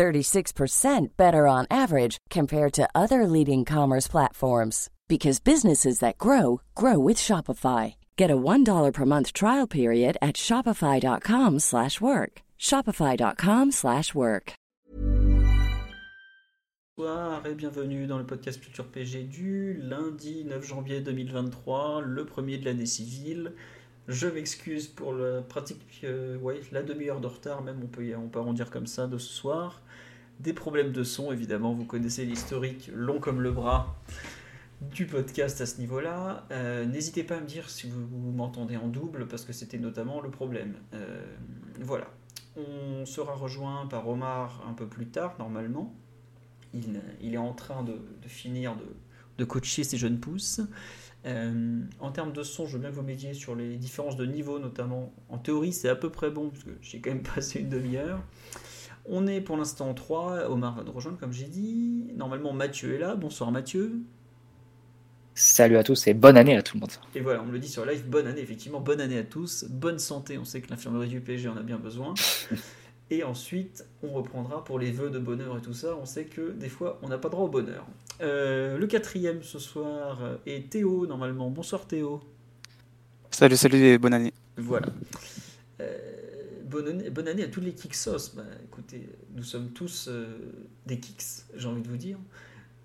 36% better on average compared to other leading commerce platforms because businesses that grow grow with Shopify. Get a $1 per month trial period at shopify.com/work. shopify.com/work. Bonsoir et bienvenue dans le podcast Culture PG du lundi 9 janvier 2023, le premier de l'année civile. Je m'excuse pour la pratique, euh, ouais, la demi-heure de retard, même on peut, on peut dire comme ça de ce soir. Des problèmes de son, évidemment, vous connaissez l'historique long comme le bras du podcast à ce niveau-là. Euh, n'hésitez pas à me dire si vous, m'entendez en double, parce que c'était notamment le problème. Euh, voilà. On sera rejoint par Omar un peu plus tard, normalement. Il, est en train de, finir de, coacher ses jeunes pousses. Euh, en termes de son, je veux bien vous m'aidiez sur les différences de niveau, notamment. En théorie, c'est à peu près bon, parce que j'ai quand même passé une demi-heure. On est pour l'instant 3. Omar va nous rejoindre, comme j'ai dit. Normalement, Mathieu est là. Bonsoir, Mathieu. Salut à tous et bonne année à tout le monde. Et voilà, on me le dit sur live, bonne année, effectivement, bonne année à tous, bonne santé, on sait que l'infirmerie du PSG en a bien besoin. et ensuite, on reprendra pour les vœux de bonheur et tout ça, on sait que des fois, on n'a pas droit au bonheur. Euh, le quatrième ce soir est Théo, normalement. Bonsoir Théo. Salut, salut et bonne année. Voilà. Euh, bonne, année, bonne année à tous les Kixos. Bah, écoutez, nous sommes tous euh, des Kicks, j'ai envie de vous dire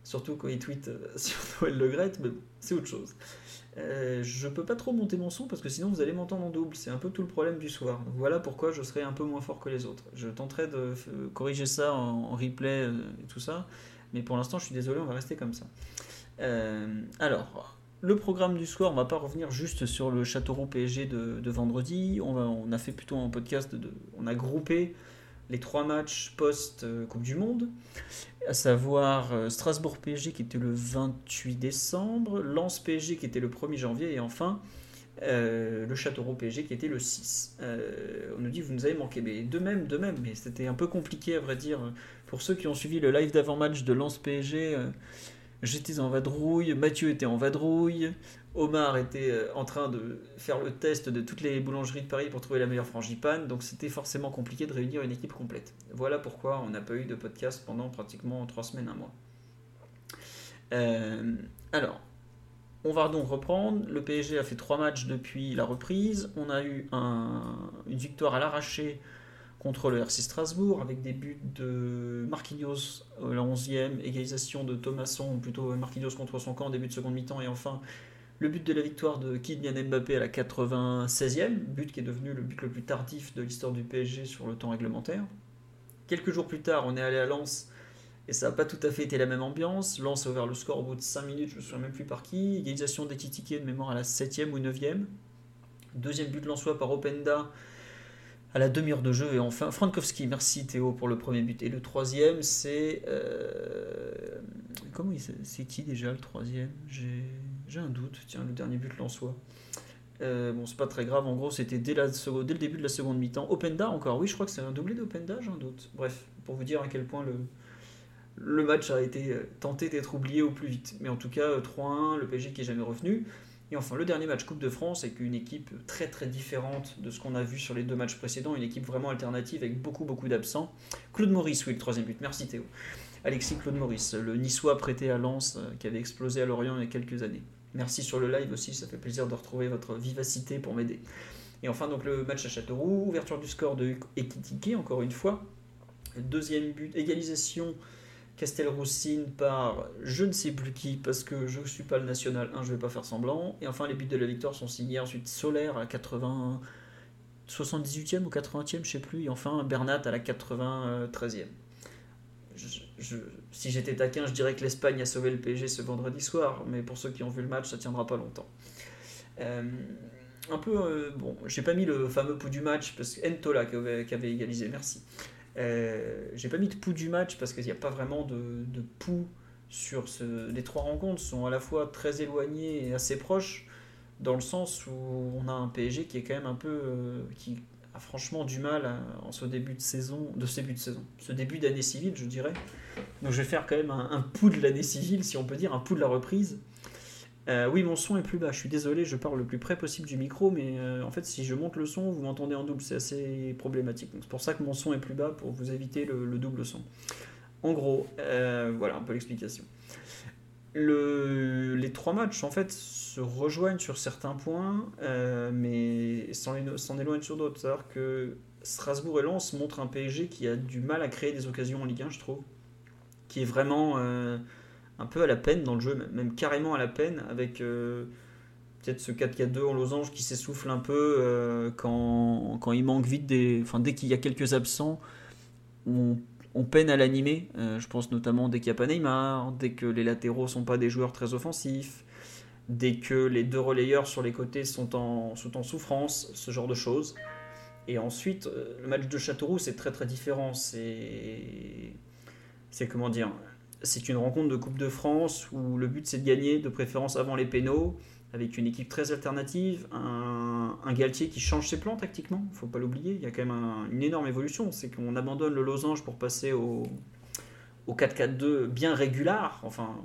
surtout quand il tweet euh, sur Noël Le Gret, mais c'est autre chose. Euh, je peux pas trop monter mon son parce que sinon vous allez m'entendre en double, c'est un peu tout le problème du soir. Voilà pourquoi je serai un peu moins fort que les autres. Je tenterai de corriger ça en, replay euh, et tout ça, mais pour l'instant je suis désolé, on va rester comme ça. alors, le programme du soir, on va pas revenir juste sur le Châteauroux PSG de, vendredi. On, a fait plutôt un podcast, on a groupé les trois matchs post-Coupe du Monde, à savoir euh, Strasbourg-PSG qui était le 28 décembre, Lens-PSG qui était le 1er janvier, et enfin euh, le Châteauroux-PSG qui était le 6. Euh, on nous dit vous nous avez manqué, mais de même, de même, mais c'était un peu compliqué à vrai dire. Pour ceux qui ont suivi le live d'avant-match de Lens-PSG, j'étais en vadrouille, Mathieu était en vadrouille, Omar était euh, en train de faire le test de toutes les boulangeries de Paris pour trouver la meilleure frangipane, donc c'était forcément compliqué de réunir une équipe complète. Voilà pourquoi on n'a pas eu de podcast pendant pratiquement trois semaines, un mois. Euh, alors, on va donc reprendre. Le PSG a fait trois matchs depuis la reprise. On a eu une victoire à l'arraché contre le RC Strasbourg avec des buts de Marquinhos à la 11e, égalisation de Thomasson, ou plutôt Marquinhos contre son camp, début de seconde mi-temps, et enfin le but de la victoire de Kylian Mbappé à la 96e, but qui est devenu le but le plus tardif de l'histoire du PSG sur le temps réglementaire. Quelques jours plus tard, on est allé à Lens et ça n'a pas tout à fait été la même ambiance. Lens a ouvert le score au bout de 5 minutes, je ne me souviens même plus par qui. Égalisation d'Ekitike de mémoire à la 7e ou 9e. Deuxième but de Lensois par Openda à la demi-heure de jeu. Et enfin, Frankowski, merci Théo pour le premier but. Et le troisième, c'est. Euh, comment il C'est qui déjà le troisième? J'ai un doute. Tiens, le dernier but Lensois. Euh, bon, c'est pas très grave. En gros, c'était dès, dès, le début de la seconde mi-temps. Openda encore. Oui, je crois que c'est un doublé d'Openda, j'ai un doute. Bref, pour vous dire à quel point le, le match a été euh, tenté d'être oublié au plus vite. Mais en tout cas, 3-1, le PSG qui est jamais revenu. Et enfin, le dernier match Coupe de France avec une équipe très très différente de ce qu'on a vu sur les deux matchs précédents, une équipe vraiment alternative avec beaucoup beaucoup d'absents. Claude Maurice, oui, le troisième but. Merci Théo. Alexis Claude Maurice, le niçois prêté à Lens euh, qui avait explosé à Lorient il y a quelques années. Merci sur le live aussi, ça fait plaisir de retrouver votre vivacité pour m'aider. Et enfin, donc le match à Châteauroux, ouverture du score de Ekitike, encore une fois. Deuxième but, égalisation Castelroussine par je ne sais plus qui, parce que je ne suis pas le national 1, je ne vais pas faire semblant. Et enfin, les buts de la victoire sont signés ensuite Solaire à 80, 78e ou 80e, je sais plus. Et enfin, Bernat à la 93e. si j'étais taquin, je dirais que l'Espagne a sauvé le PSG ce vendredi soir, mais pour ceux qui ont vu le match, ça tiendra pas longtemps. Euh, un peu, euh, bon, j'ai pas mis le fameux pouls du match parce que Entola qui qui avait égalisé, merci. Euh, j'ai pas mis de pouls du match parce qu'il n'y a pas vraiment de, de pouls sur ce, les trois rencontres sont à la fois très éloignées et assez proches, dans le sens où on a un PSG qui est quand même un peu. Euh, qui a franchement du mal en ce début de saison, de ce début de saison, ce début d'année civile, je dirais. Donc je vais faire quand même un, un pouls de l'année civile, si on peut dire, un pouls de la reprise. Euh, oui, mon son est plus bas. Je suis désolé, je parle le plus près possible du micro, mais euh, en fait, si je monte le son, vous m'entendez en double. C'est assez problématique. C'est pour ça que mon son est plus bas pour vous éviter le, double son. En gros, euh, voilà un peu l'explication. les trois matchs, en fait, se rejoignent sur certains points, mais s'en éloignent sur d'autres. C'est-à-dire que Strasbourg et Lens montrent un PSG qui a du mal à créer des occasions en Ligue 1, je trouve. Qui est vraiment un peu à la peine dans le jeu, même carrément à la peine, avec euh, peut-être ce 4-4-2 en losange qui s'essouffle un peu euh, quand, quand, il manque vite des. Enfin, dès qu'il y a quelques absents, on, peine à l'animer. Euh, je pense notamment dès qu'il n'y a pas Neymar, dès que les latéraux sont pas des joueurs très offensifs, dès que les deux relayeurs sur les côtés sont en, sont en souffrance, ce genre de choses. Et ensuite, le match de Châteauroux, c'est très très différent. C'est. C'est comment dire c'est une rencontre de Coupe de France où le but c'est de gagner, de préférence avant les pénaux, avec une équipe très alternative, un, Galtier qui change ses plans tactiquement, il faut pas l'oublier, il y a quand même une énorme évolution, c'est qu'on abandonne le losange pour passer au, au 4-4-2 bien régular, enfin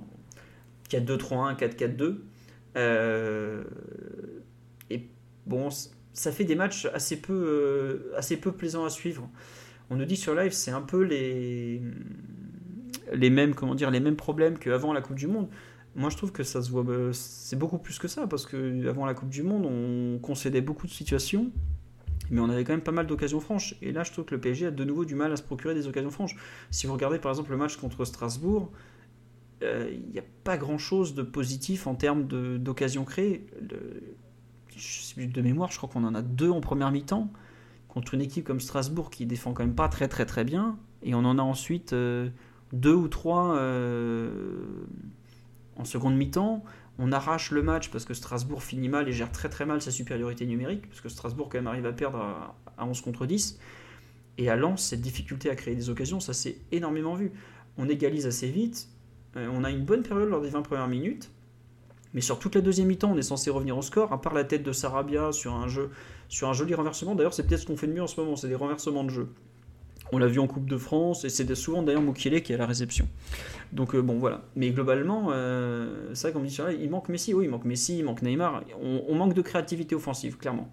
4-2-3-1, 4-4-2. Euh, et bon, ça fait des matchs assez peu, euh, assez peu plaisants à suivre. On nous dit sur live, c'est un peu les les mêmes, comment dire, les mêmes problèmes qu'avant la Coupe du Monde. Moi, je trouve que ça se voit, euh, c'est beaucoup plus que ça, parce que avant la Coupe du Monde, on concédait beaucoup de situations, mais on avait quand même pas mal d'occasions franches. Et là, je trouve que le PSG a de nouveau du mal à se procurer des occasions franches. Si vous regardez par exemple le match contre Strasbourg, euh, il n'y a pas grand-chose de positif en termes d'occasions créées. de mémoire, je crois qu'on en a deux en première mi-temps contre une équipe comme Strasbourg qui défend quand même pas très très très bien, et on en a ensuite. Euh, deux ou trois euh, en seconde mi-temps. On arrache le match parce que Strasbourg finit mal et gère très très mal sa supériorité numérique, parce que Strasbourg quand même arrive à perdre à, 11 contre 10. Et à Lens, cette difficulté à créer des occasions, ça s'est énormément vu. On égalise assez vite, euh, on a une bonne période lors des 20 premières minutes, mais sur toute la deuxième mi-temps, on est censé revenir au score, à part la tête de Sarabia sur un, jeu, sur un joli renversement. D'ailleurs, c'est peut-être ce qu'on fait de mieux en ce moment, c'est des renversements de jeu. On l'a vu en Coupe de France, et c'est souvent d'ailleurs Mukiele qui est à la réception. Donc euh, bon, voilà. Mais globalement, euh, c'est vrai qu'on me dit, il manque Messi, oui, il manque Messi, il manque Neymar. On, manque de créativité offensive, clairement.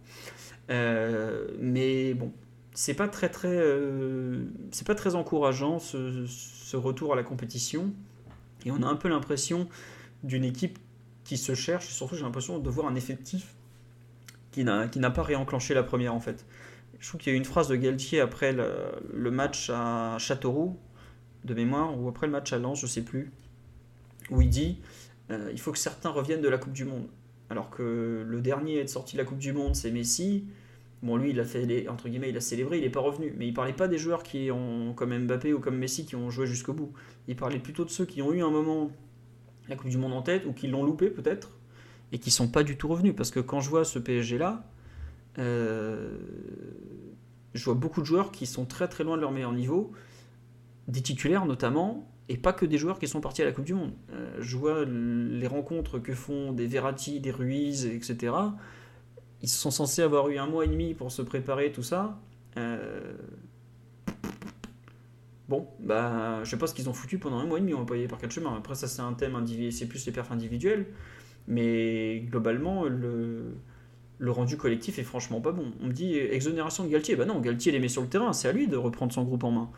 Euh, mais bon, c'est pas très très, c'est pas très encourageant ce, retour à la compétition. Et on a un peu l'impression d'une équipe qui se cherche. Surtout, j'ai l'impression de voir un effectif qui n'a pas réenclenché la première en fait. Je trouve qu'il y a eu une phrase de Galtier après le, match à Châteauroux, de mémoire, ou après le match à Lens, je sais plus, où il dit euh, il faut que certains reviennent de la Coupe du Monde. Alors que le dernier à être sorti de la Coupe du Monde, c'est Messi. Bon, lui, il a fait les, entre guillemets, il a célébré, il n'est pas revenu. Mais il parlait pas des joueurs qui ont, comme Mbappé ou comme Messi, qui ont joué jusqu'au bout. Il parlait plutôt de ceux qui ont eu un moment la Coupe du Monde en tête ou qui l'ont loupé peut-être et qui sont pas du tout revenus. Parce que quand je vois ce PSG là, je vois beaucoup de joueurs qui sont très très loin de leur meilleur niveau, des titulaires notamment, et pas que des joueurs qui sont partis à la Coupe du Monde. Euh, je vois les rencontres que font des Verratti, des Ruiz, etc. Ils sont censés avoir eu un mois et demi pour se préparer, tout ça. Euh, bon, bah, je sais pas ce qu'ils ont foutu pendant un mois et demi, on va pas y aller par quatre chemins. Après, ça, c'est un thème c'est plus les perfs individuels. Mais globalement, le, le rendu collectif est franchement pas bon. On me dit exonération de Galtier. Bah non, Galtier les met sur le terrain, c'est à lui de reprendre son groupe en main.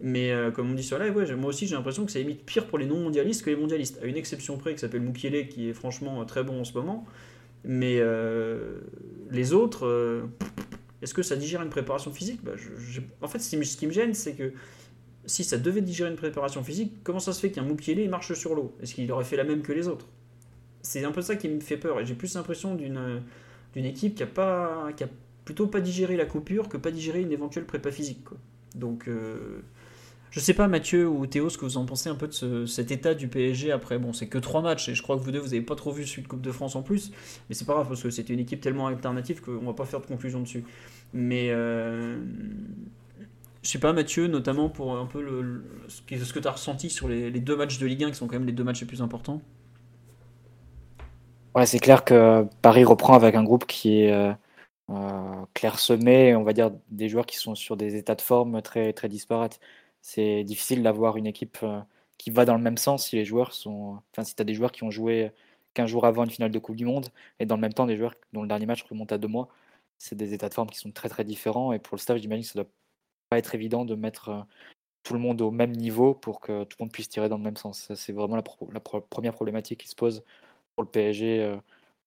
Mais euh, comme on dit sur live, ouais, moi aussi j'ai l'impression que ça limite pire pour les non-mondialistes que les mondialistes. À une exception près qui s'appelle Mukiele qui est franchement très bon en ce moment. Mais euh, les autres, euh, est-ce que ça digère une préparation physique? Bah, En fait, ce qui me gêne, c'est que si ça devait digérer une préparation physique, comment ça se fait qu'un Mukiele marche sur l'eau? Est-ce qu'il aurait fait la même que les autres? C'est un peu ça qui me fait peur. Et j'ai plus l'impression d'une d'une équipe qui a, pas, qui a plutôt pas digéré la coupure que pas digéré une éventuelle prépa physique. Quoi. Donc, euh, je sais pas, Mathieu ou Théo, ce que vous en pensez un peu de cet état du PSG après. Bon, c'est que trois matchs et je crois que vous deux, vous n'avez pas trop vu celui de Coupe de France en plus, mais c'est pas grave parce que c'était une équipe tellement alternative qu'on va pas faire de conclusion dessus. Mais. Euh, Je sais pas, Mathieu, notamment pour un peu le, ce que tu as ressenti sur les, les, deux matchs de Ligue 1 qui sont quand même les deux matchs les plus importants. Ouais, c'est clair que Paris reprend avec un groupe qui est euh, euh, clairsemé, on va dire des joueurs qui sont sur des états de forme très, très disparates. C'est difficile d'avoir une équipe euh, qui va dans le même sens si les joueurs sont. Enfin, si tu as des joueurs qui ont joué 15 jours avant une finale de Coupe du Monde et dans le même temps des joueurs dont le dernier match remonte à deux mois, c'est des états de forme qui sont très très différents. Et pour le staff, j'imagine que ça doit pas être évident de mettre tout le monde au même niveau pour que tout le monde puisse tirer dans le même sens. C'est vraiment la, la première problématique qui se pose le PSG euh,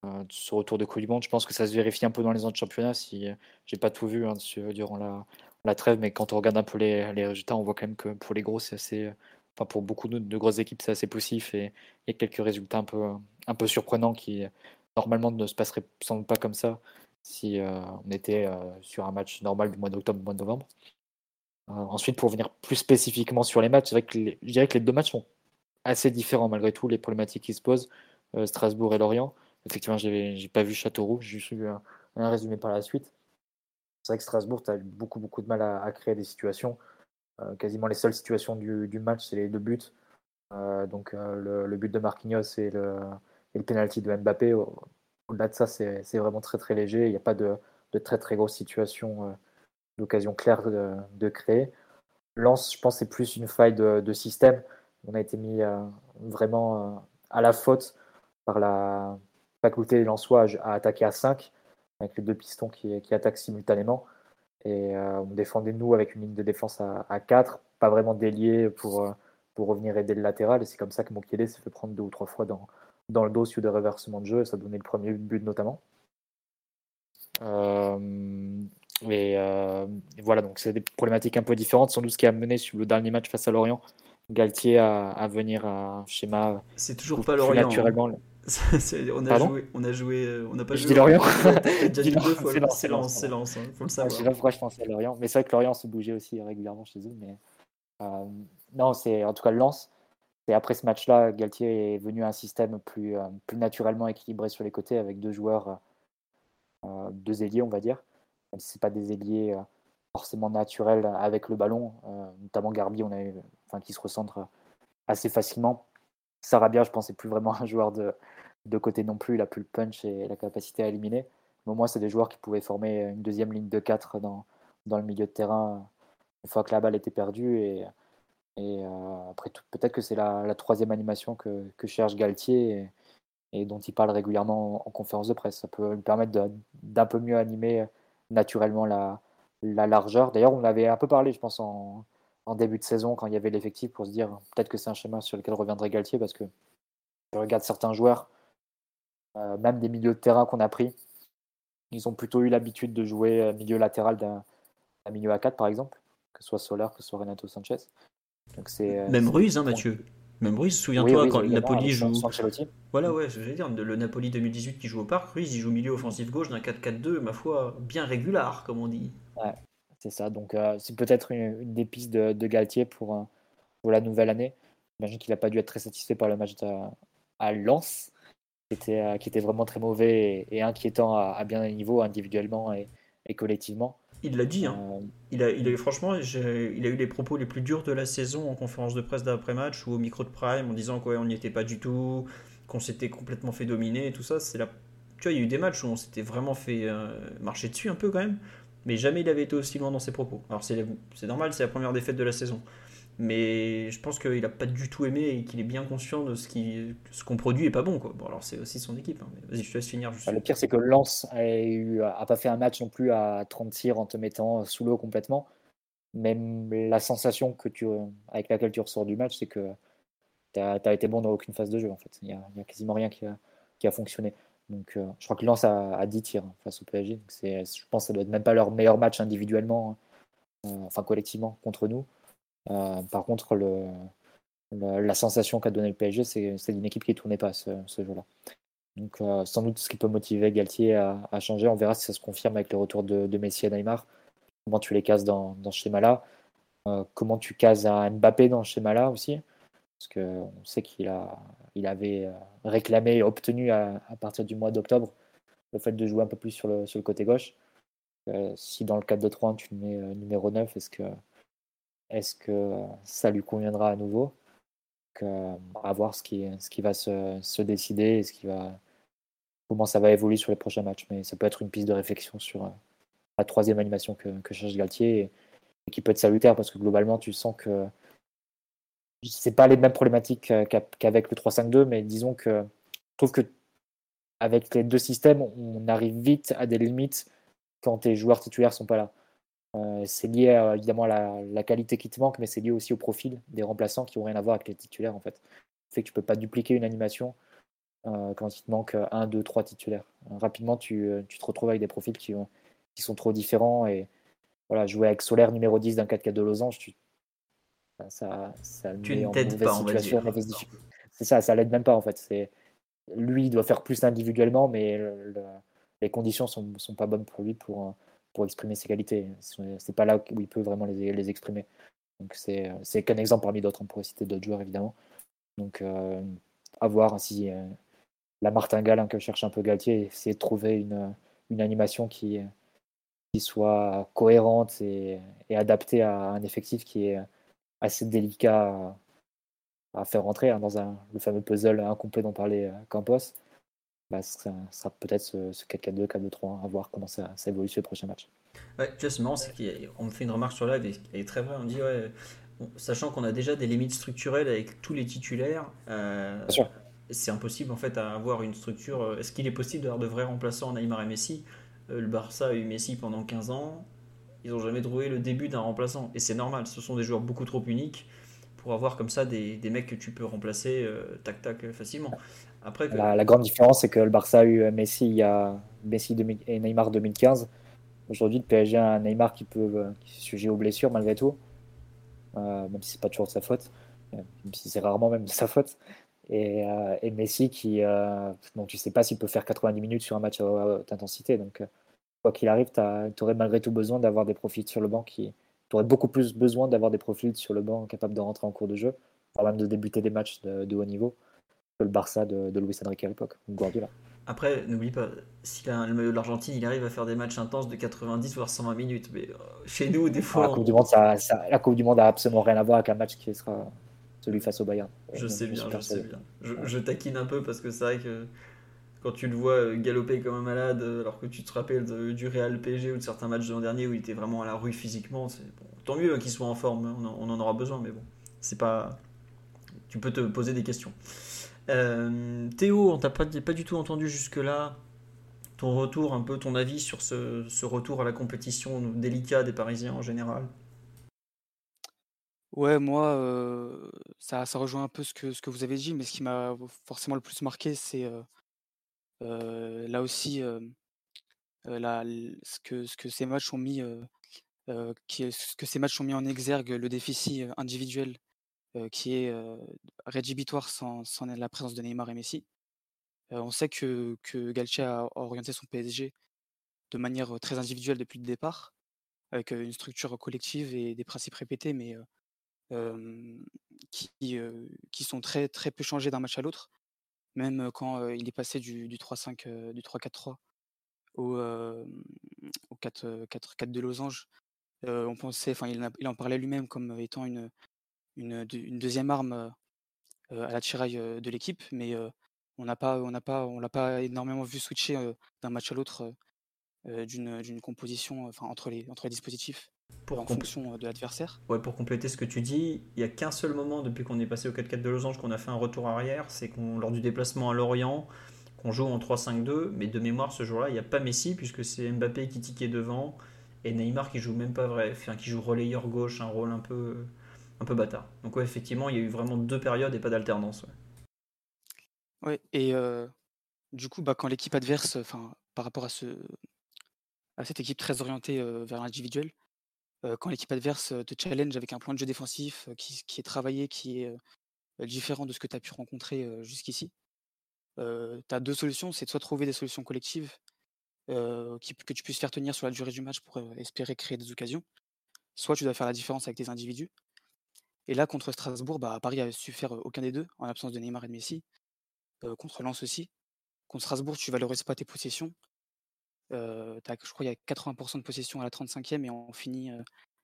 euh, ce retour de Coupe du Monde. Je pense que ça se vérifie un peu dans les autres championnats. Si euh, j'ai pas tout vu hein, durant la, la, trêve, mais quand on regarde un peu les, résultats, on voit quand même que pour les gros, c'est assez, enfin pour beaucoup de, de grosses équipes, c'est assez poussif et il y a quelques résultats un peu, un peu surprenants qui normalement ne se passeraient sans doute pas comme ça si on était sur un match normal du mois d'octobre, du mois de novembre. ensuite, pour venir plus spécifiquement sur les matchs, je dirais que les deux matchs sont assez différents malgré tout les problématiques qui se posent. Euh, Strasbourg et Lorient. Effectivement, j'ai pas vu Châteauroux, j'ai juste un, résumé par la suite. C'est vrai que Strasbourg, tu as beaucoup, beaucoup de mal à, créer des situations. Euh, quasiment les seules situations du, match, c'est les deux buts. Euh, donc le, but de Marquinhos et le, et penalty de Mbappé. Au-delà de ça, c'est vraiment très très léger. Il n'y a pas de, très très grosses situations d'occasion claire de, créer. Lance, je pense, c'est plus une faille de, système. On a été mis vraiment à la faute par la faculté des Lensois à attaquer à 5, avec les deux pistons qui, qui attaquent simultanément. Et euh, on défendait nous avec une ligne de défense à, à 4, pas vraiment délié pour, euh, pour revenir aider le latéral. Et c'est comme ça que Mokiele s'est fait prendre deux ou trois fois dans, dans le dos sur de reversement de jeu. Et ça donnait le premier but notamment. Euh, et, voilà, donc c'est des problématiques un peu différentes. Sans doute ce qui a mené sur le dernier match face à Lorient, Galtier à, à venir à un schéma. C'est toujours pas Lorient. Hein. On, a joué, on a joué, euh, on n'a pas je joué. dis Lorient. c'est Lens, c'est Lens, hein, faut le savoir. je sais pas pourquoi je pensais à Lorient, mais c'est vrai que Lorient se bougeait aussi régulièrement chez eux. Mais euh, non, c'est en tout cas le Lens. Et après ce match-là, Galtier est venu à un système plus, euh, plus naturellement équilibré sur les côtés avec deux joueurs, deux ailiers, on va dire. Même si c'est pas des ailiers forcément naturels avec le ballon, notamment Garbi, on a eu, enfin, qui se recentre assez facilement. Sarabia, je pense, n'est plus vraiment un joueur de, de côté non plus. Il a plus le punch et la capacité à éliminer. Mais au moins, c'est des joueurs qui pouvaient former une deuxième ligne de 4 dans, dans le milieu de terrain une fois que la balle était perdue. Et, euh, après, peut-être que c'est la, troisième animation que, que cherche Galtier et, dont il parle régulièrement en, conférence de presse. Ça peut lui permettre d'un peu mieux animer naturellement la, la largeur. D'ailleurs, on avait un peu parlé, je pense, en, en début de saison quand il y avait l'effectif pour se dire peut-être que c'est un schéma sur lequel reviendrait Galtier parce que je regarde certains joueurs, euh, même des milieux de terrain qu'on a pris, ils ont plutôt eu l'habitude de jouer euh, milieu latéral d'un milieu à 4 par exemple, que ce soit Soler, que ce soit Renato Sanchez. Donc c'est, euh, même Ruiz, hein, Mathieu. Même Ruiz, souviens-toi quand le Napoli joue. Voilà, ouais, je vais dire, le Napoli 2018 qui joue au parc, Ruiz il joue milieu offensif gauche d'un 4-4-2, ma foi, bien régulard, comme on dit. Ouais, c'est ça. Donc, euh, c'est peut-être une, des pistes de, Galtier pour, euh, pour la nouvelle année. J'imagine qu'il n'a pas dû être très satisfait par le match à, Lens, était, euh, qui était vraiment très mauvais et, inquiétant à, bien des niveaux, individuellement et, collectivement. Il l'a dit. Hein. il, a, il a, franchement, il a eu les propos les plus durs de la saison en conférence de presse d'après-match ou au micro de Prime en disant qu'on n'y était pas du tout, qu'on s'était complètement fait dominer et tout ça. C'est la... Tu vois, il y a eu des matchs où on s'était vraiment fait marcher dessus un peu quand même mais jamais il avait été aussi loin dans ses propos. Alors c'est normal, c'est la première défaite de la saison. Mais je pense qu'il n'a pas du tout aimé et qu'il est bien conscient de ce qu'on produit est pas bon. Quoi. Bon, alors c'est aussi son équipe. Hein. Vas-y, je finir. Le pire, c'est que Lens n'a pas fait un match non plus à 30 tirs en te mettant sous l'eau complètement. Même la sensation que tu, avec laquelle tu ressors du match, c'est que tu as, été bon dans aucune phase de jeu. En fait. Il n'y a, quasiment rien qui a, fonctionné. Donc, euh, je crois que Lens a, a 10 tirs hein, face au PSG. Donc je pense que ça doit être même pas leur meilleur match individuellement, hein, euh, enfin collectivement contre nous. Euh, par contre, la sensation qu'a donné le PSG, c'est une équipe qui ne tournait pas ce, jour-là. Donc, sans doute ce qui peut motiver Galtier à, à, changer. On verra si ça se confirme avec le retour de, Messi et Neymar. Comment tu les cases dans, dans ce schéma-là? Comment tu cases un Mbappé dans ce schéma-là aussi? Parce qu'on sait qu'il avait euh, réclamé obtenu à, partir du mois d'octobre le fait de jouer un peu plus sur le, côté gauche. Euh, si dans le 4 de 3 tu mets euh, numéro 9, est-ce que est-ce que ça lui conviendra à nouveau À voir ce qui, va se, décider et comment ça va évoluer sur les prochains matchs. Mais ça peut être une piste de réflexion sur la troisième animation que, cherche Galtier et, qui peut être salutaire parce que globalement, tu sens que c'est pas les mêmes problématiques qu'avec le 3-5-2, mais disons que je trouve que avec les deux systèmes, on arrive vite à des limites quand tes joueurs titulaires sont pas là. Euh, c'est lié évidemment à la, qualité qui te manque, mais c'est lié aussi au profil des remplaçants qui n'ont rien à voir avec les titulaires en fait. fait que tu peux pas dupliquer une animation euh, quand il te manque un, deux, trois titulaires. Euh, rapidement, tu, tu, te retrouves avec des profils qui, ont, qui sont trop différents et voilà, jouer avec Solaire numéro 10 d'un 4-4 de losange, tu, ça, ça tu met en mauvaise pas, situation, C'est ça, ça l'aide même pas en fait. C'est lui, il doit faire plus individuellement, mais les conditions sont, sont pas bonnes pour lui pour, pour exprimer ses qualités. C'est pas là où il peut vraiment les, exprimer. Donc c'est qu'un exemple parmi d'autres. On pourrait citer d'autres joueurs évidemment. Donc euh, à voir si euh, la martingale hein, que cherche un peu Galtier, c'est de trouver une, une animation qui, qui soit cohérente et, adaptée à un effectif qui est assez délicat à faire rentrer hein, dans le fameux puzzle incomplet dont parlait euh, Campos, bah, ce sera, peut-être ce, 4-4-2, 4-2-3, à voir comment ça, ça, évolue sur les prochains matchs. Ouais, tu vois, c'est marrant, c'est qu'on me fait une remarque sur live, et elle est très vraie, on dit, ouais, sachant qu'on a déjà des limites structurelles avec tous les titulaires, euh, c'est impossible en fait à avoir une structure. Euh, est-ce qu'il est possible d'avoir de vrais remplaçants Neymar et Messi? Le Barça a eu Messi pendant 15 ans, ils n'ont jamais trouvé le début d'un remplaçant, et c'est normal, ce sont des joueurs beaucoup trop uniques pour avoir comme ça des, des mecs que tu peux remplacer euh, tac tac facilement. Après la, grande différence c'est que le Barça a eu euh, Messi il Messi et Neymar 2015. Aujourd'hui le PSG a un Neymar qui peut euh, qui sujet aux blessures malgré tout, même si c'est pas toujours de sa faute, même si c'est rarement même de sa faute. Et, Messi qui dont tu sais pas s'il peut faire 90 minutes sur un match à haute intensité. Donc quoi qu'il arrive, tu aurais malgré tout besoin d'avoir des profits sur le banc qui tu aurais beaucoup plus besoin d'avoir des profils sur le banc capables de rentrer en cours de jeu, voire même de débuter des matchs de, haut niveau, que le Barça de, de Luis Enrique à l'époque, Guardiola. Après, n'oublie pas, si le maillot de l'Argentine, il arrive à faire des matchs intenses de 90 voire 120 minutes, mais euh, chez nous, des fois. la, coupe du monde, ça, la Coupe du Monde a absolument rien à voir avec un match qui sera celui face au Bayern. Je sais bien, je sais bien. je, taquine un peu parce que c'est vrai que quand tu le vois euh, galoper comme un malade, euh, alors que tu te rappelles du Real PSG ou de certains matchs de l'an dernier où il était vraiment à la rue physiquement, c'est tant mieux qu'il soit en forme, on en, aura besoin, mais bon, c'est pas. Tu peux te poser des questions. Euh, Théo, on t'a pas, pas du tout entendu jusque-là. Ton retour, un peu ton avis sur ce, retour à la compétition délicat des Parisiens en général? Ouais, moi, ça, ça rejoint un peu ce que, ce que vous avez dit, mais ce qui m'a forcément le plus marqué, c'est là aussi, ce que ce que ces matchs ont mis, ce que ces matchs ont mis en exergue le déficit, individuel, qui est, rédhibitoire sans la présence de Neymar et Messi. on sait que que a orienté son PSG de manière, très individuelle depuis le départ, avec, une structure collective et des principes répétés, mais qui, qui sont très, très peu changés d'un match à l'autre. Même quand il est passé du, du 3-5, du 3-4-3 au, au 4-4 de losange, on pensait, enfin il, en parlait lui-même comme étant une, deuxième arme à la tiraille de l'équipe, mais on n'a pas, on n'a pas, on l'a pas énormément vu switcher d'un match à l'autre d'une composition, enfin entre les dispositifs pour en fonction euh, de l'adversaire. Ouais, pour compléter ce que tu dis, il n'y a qu'un seul moment depuis qu'on est passé au 4-4 de Losange qu'on a fait un retour arrière, c'est qu'on lors du déplacement à Lorient, qu'on joue en 3-5-2, mais de mémoire ce jour-là, il n'y a pas Messi puisque c'est Mbappé qui tiquait devant et Neymar qui joue même pas vrai, enfin, qui joue relayeur gauche, un rôle un peu un peu bâtard. Donc ouais, effectivement, il y a eu vraiment deux périodes et pas d'alternance. Ouais. et euh, du coup, bah, quand l'équipe adverse, enfin, par rapport à ce à cette équipe très orientée euh, vers l'individuel, quand l'équipe adverse te challenge avec un point de jeu défensif qui, est travaillé, qui est différent de ce que tu as pu rencontrer jusqu'ici, tu as deux solutions. C'est soit trouver des solutions collectives que tu puisses faire tenir sur la durée du match pour espérer créer des occasions, soit tu dois faire la différence avec tes individus. Et là, contre Strasbourg, bah, Paris a su faire aucun des deux, en l'absence de Neymar et de Messi. contre Lens aussi. Contre Strasbourg, tu valorises pas tes possessions. Je crois qu'il y a 80% de possession à la 35e et on finit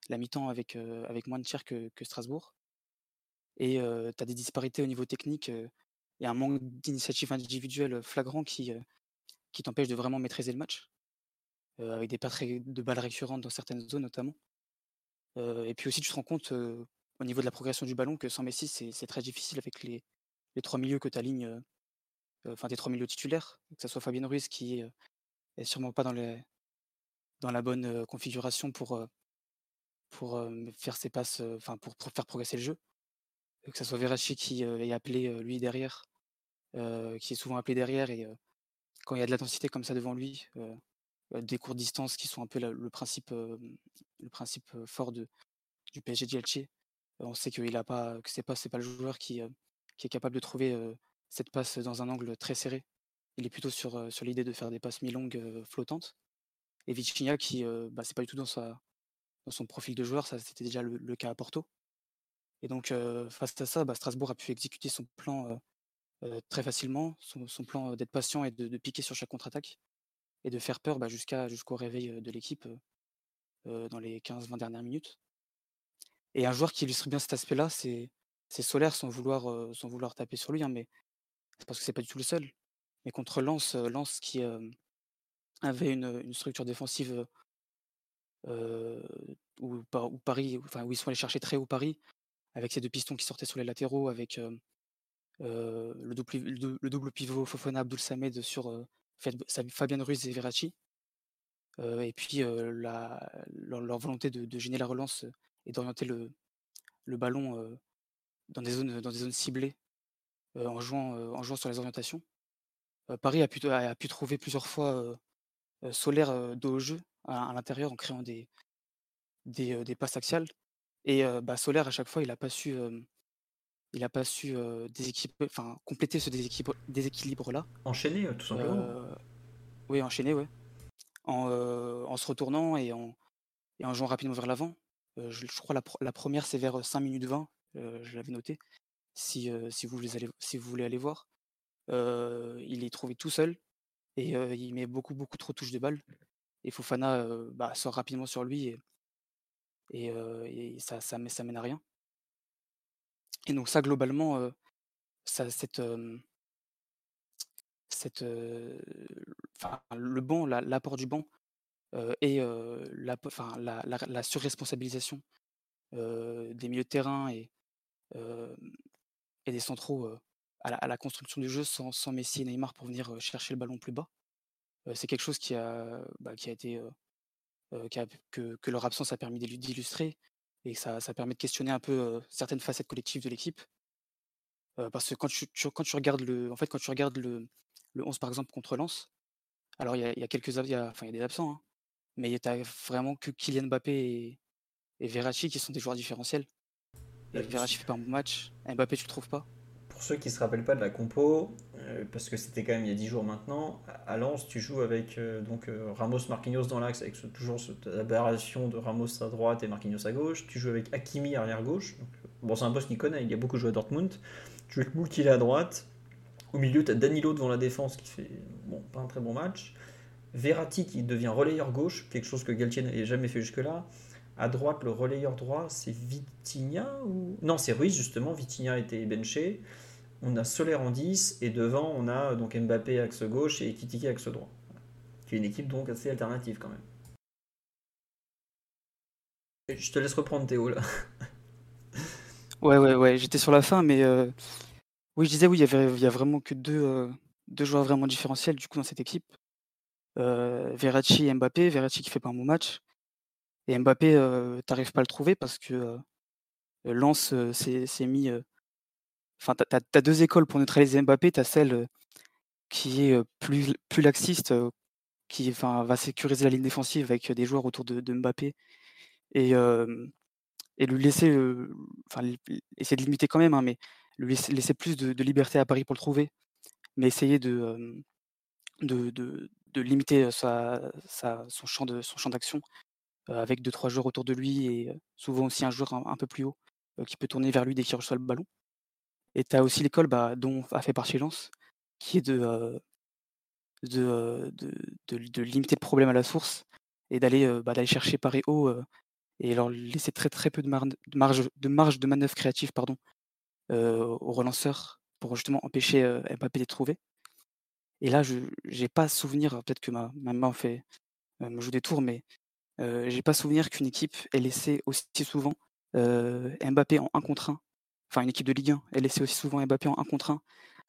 la mi-temps avec, avec moins de tirs que, Strasbourg. Et tu as des disparités au niveau technique et un manque d'initiative individuelle flagrant qui, qui t'empêche de vraiment maîtriser le match, avec des pertes de balles récurrentes dans certaines zones notamment. et puis aussi, tu te rends compte au niveau de la progression du ballon que sans Messi, c'est très difficile avec les, les trois milieux que tu alignes, enfin tes trois milieux titulaires, que ce soit Fabien Ruiz qui est, sûrement pas dans, les, dans la bonne configuration pour, pour faire ses passes, enfin pour, faire progresser le jeu. Que ce soit Verratti qui est appelé lui derrière, qui est souvent appelé derrière et quand il y a de l'intensité comme ça devant lui, des courtes distances qui sont un peu le principe, le principe fort de, du PSG de on sait qu'il a pas, que c'est pas, pas le joueur qui est capable de trouver cette passe dans un angle très serré. Il est plutôt sur, l'idée de faire des passes mi-longues flottantes. Et Vitinha qui, bah, c'est pas du tout dans, son profil de joueur, ça c'était déjà le, cas à Porto. Et donc face à ça, bah, Strasbourg a pu exécuter son plan très facilement, son, plan d'être patient et de, piquer sur chaque contre-attaque et de faire peur bah, jusqu'à jusqu'au réveil de l'équipe dans les 15-20 dernières minutes. Et un joueur qui illustre bien cet aspect-là, c'est Solaire sans vouloir, sans vouloir taper sur lui, hein, mais c'est parce que c'est pas du tout le seul. Mais contre Lens, Lens qui avait une, structure défensive où, Paris, enfin, où ils sont allés chercher très haut Paris, avec ces deux pistons qui sortaient sur les latéraux, avec le, double, le, double, pivot Fofana Abdul Samed sur Fabien Ruiz et Verratti. et puis leur, volonté de, gêner la relance et d'orienter le, ballon dans, des zones, ciblées en jouant sur les orientations. Paris a pu, a pu trouver plusieurs fois Solaire dos au jeu à, l'intérieur en créant des, des, passes axiales. Et bah, Solaire, à chaque fois, il n'a pas su il a pas su enfin, compléter ce déséquilibre-là. Enchaîner, tout simplement. oui, enchaîner, ouais. En, se retournant et en, et en jouant rapidement vers l'avant. Je, crois la, la première, c'est vers 5 minutes 20, je l'avais noté, si, si, vous voulez aller, si vous voulez aller voir. Il est trouvé tout seul et il met beaucoup, beaucoup trop de touches de balle. Et Fofana bah, sort rapidement sur lui et, ça, mène à rien. Et donc ça, globalement, cette, le banc, l'apport du banc et la, surresponsabilisation des milieux de terrain et, et des centraux à la, construction du jeu sans, sans, Messi et Neymar pour venir chercher le ballon plus bas. c'est quelque chose qui a, bah, qui a été que, que, leur absence a permis d'illustrer et ça, ça permet de questionner un peu certaines facettes collectives de l'équipe. parce que quand tu, quand tu regardes le, en fait, quand tu regardes le, le 11 par exemple contre Lens, alors il y a, quelques, il y a, enfin, il y a des absents, hein, mais il y a vraiment que Kylian Mbappé et, et Verratti qui sont des joueurs différentiels. Et Verratti fait pas un bon match, Mbappé tu le trouves pas? Pour ceux qui ne se rappellent pas de la compo, euh, parce que c'était quand même il y a 10 jours maintenant, à Lens, tu joues avec euh, donc, euh, Ramos Marquinhos dans l'axe, avec toujours cette aberration de Ramos à droite et Marquinhos à gauche. Tu joues avec Hakimi arrière gauche. bon, c'est un poste qu'il connaît, il y a beaucoup joué à Dortmund. Tu joues avec Moukile à droite. Au milieu, tu as Danilo devant la défense qui fait bon, pas un très bon match. Verratti qui devient relayeur gauche, quelque chose que Galtier n'avait jamais fait jusque-là. À droite, le relayeur droit, c'est Vitinha ou... Non, c'est Ruiz justement. Vitinha était benché on a Solaire en 10 et devant on a donc Mbappé axe gauche et Kitiki axe droit. Qui est une équipe donc assez alternative quand même. Je te laisse reprendre Théo là. ouais ouais ouais, j'étais sur la fin mais euh, oui je disais oui il y a vraiment que deux, euh, deux joueurs vraiment différentiels du coup dans cette équipe. Euh, et Mbappé, Verratti qui fait pas un bon match et Mbappé t'arrives pas à le trouver parce que Lance s'est mis Enfin, tu as, deux écoles pour neutraliser Mbappé. Tu as celle qui est plus, laxiste, qui enfin, va sécuriser la ligne défensive avec des joueurs autour de, Mbappé et, lui laisser, enfin, essayer de limiter quand même, hein, mais lui laisser, plus de, liberté à Paris pour le trouver, mais essayer de, de, de, limiter son champ de son champ d'action avec deux trois joueurs autour de lui et souvent aussi un joueur un, peu plus haut qui peut tourner vers lui dès qu'il reçoit le ballon. Et tu as aussi l'école bah, dont a fait partie Lens, qui est de, de, de, limiter le problème à la source et d'aller bah, chercher par haut et leur laisser très très peu de, marge, de marge de manœuvre créative pardon, aux relanceurs pour justement empêcher Mbappé de les trouver. Et là, je n'ai pas souvenir, peut-être que ma, ma main me joue des tours, mais j'ai pas souvenir qu'une équipe ait laissé aussi souvent Mbappé en 1 contre 1, enfin une équipe de Ligue 1 ait laissé aussi souvent Mbappé en 1 contre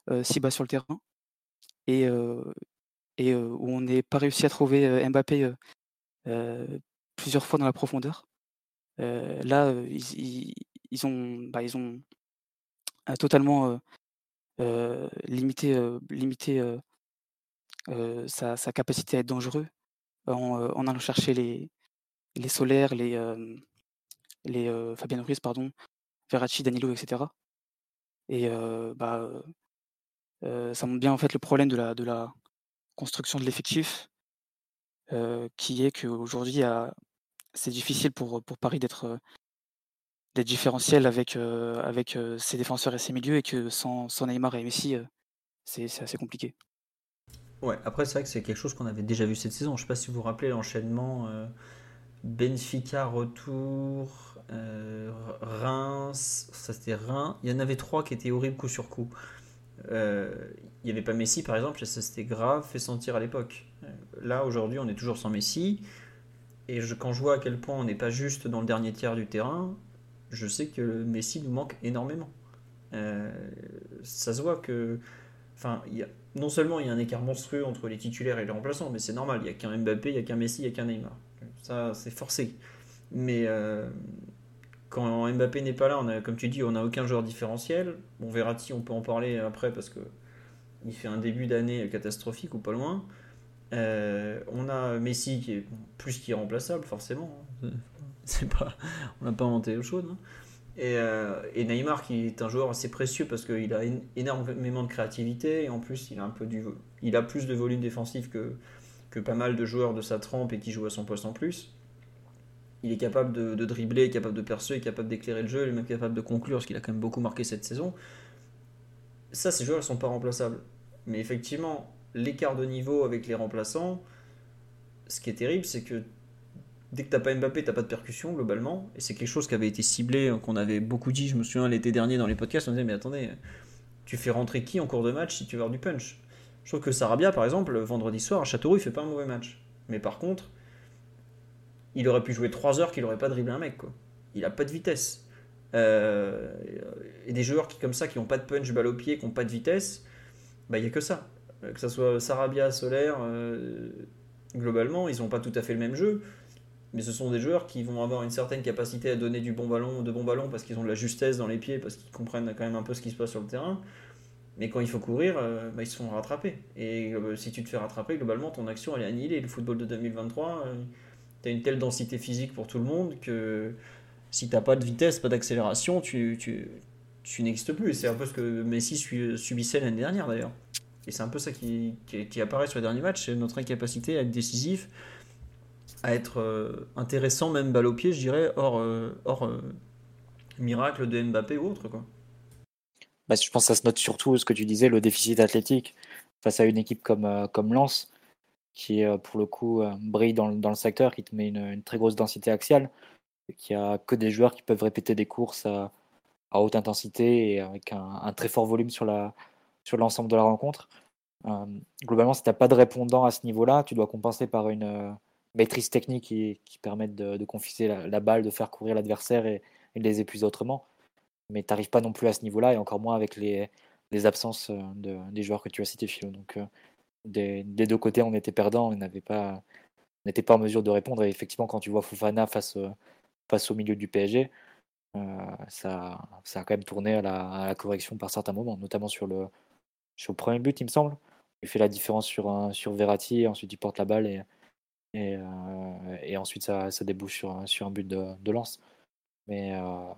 1 si bas sur le terrain, et, et où on n'ait pas réussi à trouver Mbappé plusieurs fois dans la profondeur. là, ils, ont, bah, totalement limité, limité sa, capacité à être dangereux en, allant chercher les, les Solaires, les, les Fabien Ruiz, pardon, Verratti, Danilo, etc. Et bah, ça montre bien en fait le problème de la, de la construction de l'effectif, qui est qu'aujourd'hui, c'est difficile pour, pour Paris d'être différentiel avec, avec ses défenseurs et ses milieux, et que sans, sans Neymar et Messi, c'est assez compliqué. Ouais, après, c'est vrai que c'est quelque chose qu'on avait déjà vu cette saison. Je ne sais pas si vous vous rappelez l'enchaînement Benfica retour, Reims, ça c'était Reims. Il y en avait trois qui étaient horribles coup sur coup. Euh, il n'y avait pas Messi par exemple, ça c'était grave, fait sentir à l'époque. Là aujourd'hui, on est toujours sans Messi. Et je, quand je vois à quel point on n'est pas juste dans le dernier tiers du terrain, je sais que Messi nous manque énormément. ça se voit que. Enfin, non seulement il y a un écart monstrueux entre les titulaires et les remplaçants, mais c'est normal, il n'y a qu'un Mbappé, il n'y a qu'un Messi, il n'y a qu'un Neymar. Ça, c'est forcé. Mais euh, quand Mbappé n'est pas là, on a, comme tu dis, on n'a aucun joueur différentiel. Bon, Verratti, on peut en parler après parce que il fait un début d'année catastrophique ou pas loin. Euh, on a Messi qui est plus qu'irremplaçable, forcément. Hein. C'est pas, on n'a pas inventé l'eau chaude. Hein. Euh, et, Neymar qui est un joueur assez précieux parce qu'il a énormément de créativité et en plus il a un peu du il a plus de volume défensif que, que pas mal de joueurs de sa trempe et qui jouent à son poste en plus. Il est capable de, dribbler, capable de percer, capable d'éclairer le jeu, il est même capable de conclure, ce qu'il a quand même beaucoup marqué cette saison. Ça, ces joueurs ne sont pas remplaçables. Mais effectivement, l'écart de niveau avec les remplaçants, ce qui est terrible, c'est que dès que t'as pas Mbappé, t'as pas de percussion globalement. Et c'est quelque chose qui avait été ciblé, qu'on avait beaucoup dit, je me souviens l'été dernier dans les podcasts, on disait mais attendez, tu fais rentrer qui en cours de match si tu veux avoir du punch? Je trouve que Sarabia par exemple, vendredi soir à Châteauroux, il fait pas un mauvais match. Mais par contre, il aurait pu jouer 3 heures qu'il aurait pas dribblé un mec. Il a pas de vitesse. Euh, et des joueurs qui comme ça qui ont pas de punch balle au pied, qui ont pas de vitesse, bah il y a que ça. Que ce soit Sarabia, Solaire, euh, globalement, ils ont pas tout à fait le même jeu mais ce sont des joueurs qui vont avoir une certaine capacité à donner du bon ballon, de bons ballons parce qu'ils ont de la justesse dans les pieds, parce qu'ils comprennent quand même un peu ce qui se passe sur le terrain. Mais quand il faut courir, euh, bah, ils se font rattraper. Et euh, si tu te fais rattraper, globalement, ton action elle est annihilée. Le football de 2023, tu as une telle densité physique pour tout le monde que si tu n'as pas de vitesse, pas d'accélération, tu, tu, tu n'existes plus. Et c'est un peu ce que Messi subissait l'année dernière d'ailleurs. Et c'est un peu ça qui, qui, qui apparaît sur les derniers matchs, c'est notre incapacité à être décisif à être euh, intéressant, même balle au pied, je dirais, hors, euh, hors euh, miracle de Mbappé ou autre. Quoi. Bah, je pense que ça se note surtout ce que tu disais, le déficit athlétique face à une équipe comme, comme Lens, qui pour le coup brille dans, dans, le secteur, qui te met une, très grosse densité axiale, qui a que des joueurs qui peuvent répéter des courses à, haute intensité et avec un, très fort volume sur l'ensemble de la rencontre. globalement, si tu n'as pas de répondant à ce niveau-là, tu dois compenser par une maîtrise technique qui, qui permettent de, confiser la, balle, de faire courir l'adversaire et, de les épuiser autrement. Mais tu n'arrives pas non plus à ce niveau-là, et encore moins avec les, absences euh, de, des joueurs que tu as cités, Philo. Euh, des, deux côtés, on était perdants, on n'était pas, pas en mesure de répondre. Et effectivement, quand tu vois Fofana face, euh, au milieu du PSG, ça, ça a quand même tourné à la, correction par certains moments, notamment sur le, sur le premier but, il me semble. Il fait la différence sur, un, sur Verratti, ensuite il porte la balle et, euh, ensuite, ça, débouche sur, un, but de, lance. Mais euh,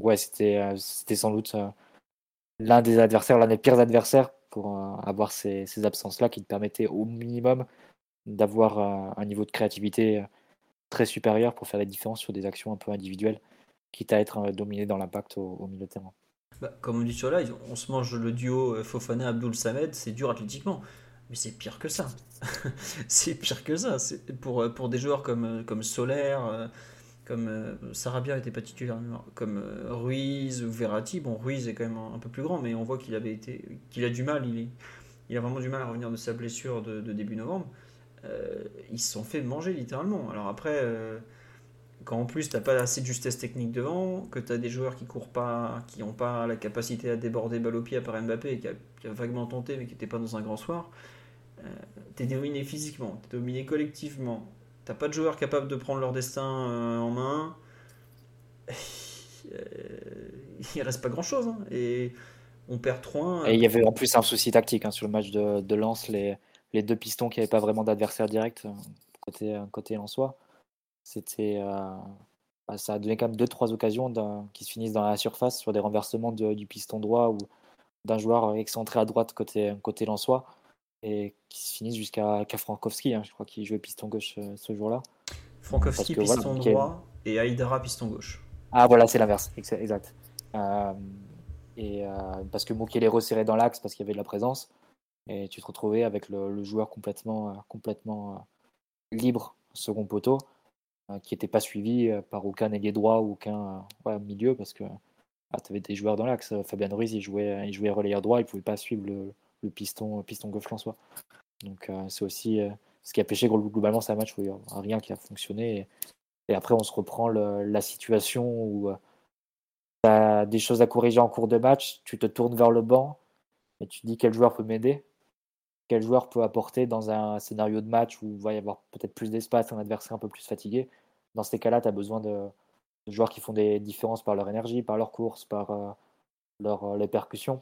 ouais, c'était, euh, c'était sans doute l'un des adversaires, l'un des pires adversaires pour avoir ces, ces absences-là qui te permettaient au minimum d'avoir un niveau de créativité très supérieur pour faire la différence sur des actions un peu individuelles, quitte à être dominé dans l'impact au, milieu de terrain. Bah, comme on dit sur live, on se mange le duo Fofana-Abdul Samed, c'est dur athlétiquement. Mais c'est pire que ça. c'est pire que ça. Pour, pour des joueurs comme, comme Solaire, comme euh, Sarabia n'était pas titulaire, comme euh, Ruiz ou Verratti. Bon, Ruiz est quand même un, peu plus grand, mais on voit qu'il avait été, qu'il a du mal. Il, est, il a vraiment du mal à revenir de sa blessure de, début novembre. Euh, ils se sont fait manger littéralement. Alors après, quand en plus t'as pas assez de justesse technique devant, que tu as des joueurs qui courent pas, qui n'ont pas la capacité à déborder balle au pied à part Mbappé, qui a, qui a vaguement tenté mais qui n'était pas dans un grand soir, tu es dominé physiquement, es dominé collectivement Pas de joueurs capables de prendre leur destin euh, en main. Il reste pas grand chose. Hein. Et on perd 3 Et il y avait en plus un souci tactique hein, sur le match de, Lens, les, deux pistons qui n'avaient pas vraiment d'adversaire direct euh, côté, euh, côté Lensois. C'était. Bah, ça a donné quand même 2-3 occasions qui se finissent dans la surface sur des renversements du piston droit ou d'un joueur excentré à droite côté, côté et qui se finissent jusqu'à Frankowski, hein, je crois qu'il jouait piston gauche euh, ce jour-là. Frankowski piston droit et Aïdara piston gauche. Ah voilà, c'est l'inverse, exact. Euh, et euh, parce que Mukele resserré dans l'axe parce qu'il y avait de la présence, et tu te retrouvais avec le, joueur complètement, complètement libre, second poteau, qui n'était pas suivi par aucun ailier droit ou aucun milieu parce que ah, tu avais des joueurs dans l'axe. Fabien Ruiz, il jouait, il jouait relayeur droit, il ne pouvait pas suivre le, le piston, piston gauche soi Donc euh, c'est aussi euh, ce qui a pêché globalement, c'est un match où rien qui a fonctionné. Et, après, on se reprend la situation où euh, tu as des choses à corriger en cours de match, tu te tournes vers le banc et tu dis quel joueur peut m'aider, quel joueur peut apporter dans un scénario de match où il va y avoir peut-être plus d'espace, un adversaire un peu plus fatigué. Dans ces cas-là, tu as besoin de, joueurs qui font des différences par leur énergie, par leur course, par leur, percussions.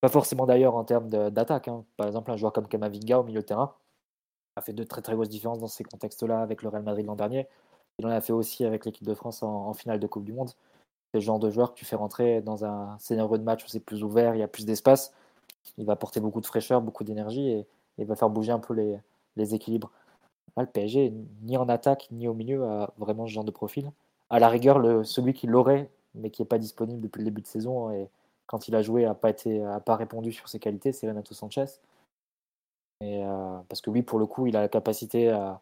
Pas forcément d'ailleurs en termes d'attaque. Hein. Par exemple, un joueur comme Kamavinga au milieu de terrain a fait de très très grosses différences dans ces contextes-là avec le Real Madrid l'an dernier. Il en a fait aussi avec l'équipe de France en, finale de Coupe du Monde. C'est le genre de joueur que tu fais rentrer dans un scénario de match où c'est plus ouvert, il y a plus d'espace. Il va apporter beaucoup de fraîcheur, beaucoup d'énergie et, il va faire bouger un peu les, équilibres. le PSG, ni en attaque ni au milieu, a vraiment ce genre de profil. À la rigueur, le, celui qui l'aurait, mais qui n'est pas disponible depuis le début de saison, et quand il a joué, n'a pas, pas répondu sur ses qualités, c'est Renato Sanchez. Et, euh, parce que lui, pour le coup, il a la capacité à,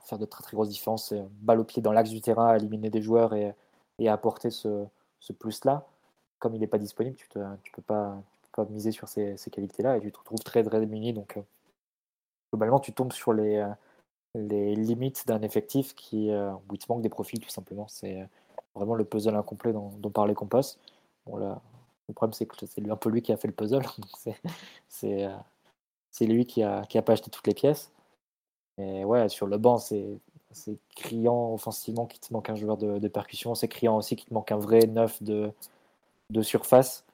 faire de très très grosses différences, balle au pied dans l'axe du terrain, éliminer des joueurs et, à apporter ce, plus-là. Comme il n'est pas disponible, tu ne tu peux, pas, miser sur ces, qualités-là et tu te retrouves très très démuni. Donc, euh, globalement, tu tombes sur les, euh, les limites d'un effectif qui, où il te manque des profils, tout simplement. C'est vraiment le puzzle incomplet dont, dont parlait Compost. Bon, là, le problème, c'est que c'est un peu lui qui a fait le puzzle. c'est lui qui a, qui a pas acheté toutes les pièces. Et ouais, sur le banc, c'est criant offensivement qu'il te manque un joueur de, percussion. C'est criant aussi qu'il te manque un vrai neuf de, de surface.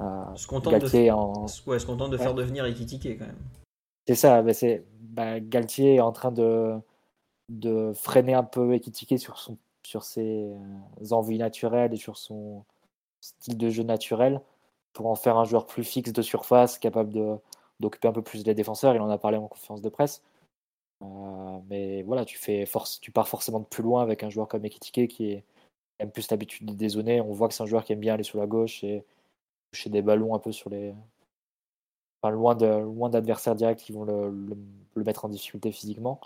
Euh, se contente de, en... ouais, se contente de faire devenir Ekitike quand même. C'est ça, bah, c'est bah, Galtier est en train de, de freiner un peu Ekitike sur, son, sur ses euh, envies naturelles et sur son, style de jeu naturel pour en faire un joueur plus fixe de surface, capable d'occuper un peu plus les défenseurs. Il en a parlé en conférence de presse. Euh, mais voilà, tu, fais force, tu pars forcément de plus loin avec un joueur comme Ekitike qui aime plus l'habitude de dézoner. On voit que c'est un joueur qui aime bien aller sur la gauche et toucher des ballons un peu sur les. Enfin, loin d'adversaires directs qui vont le, mettre en difficulté physiquement.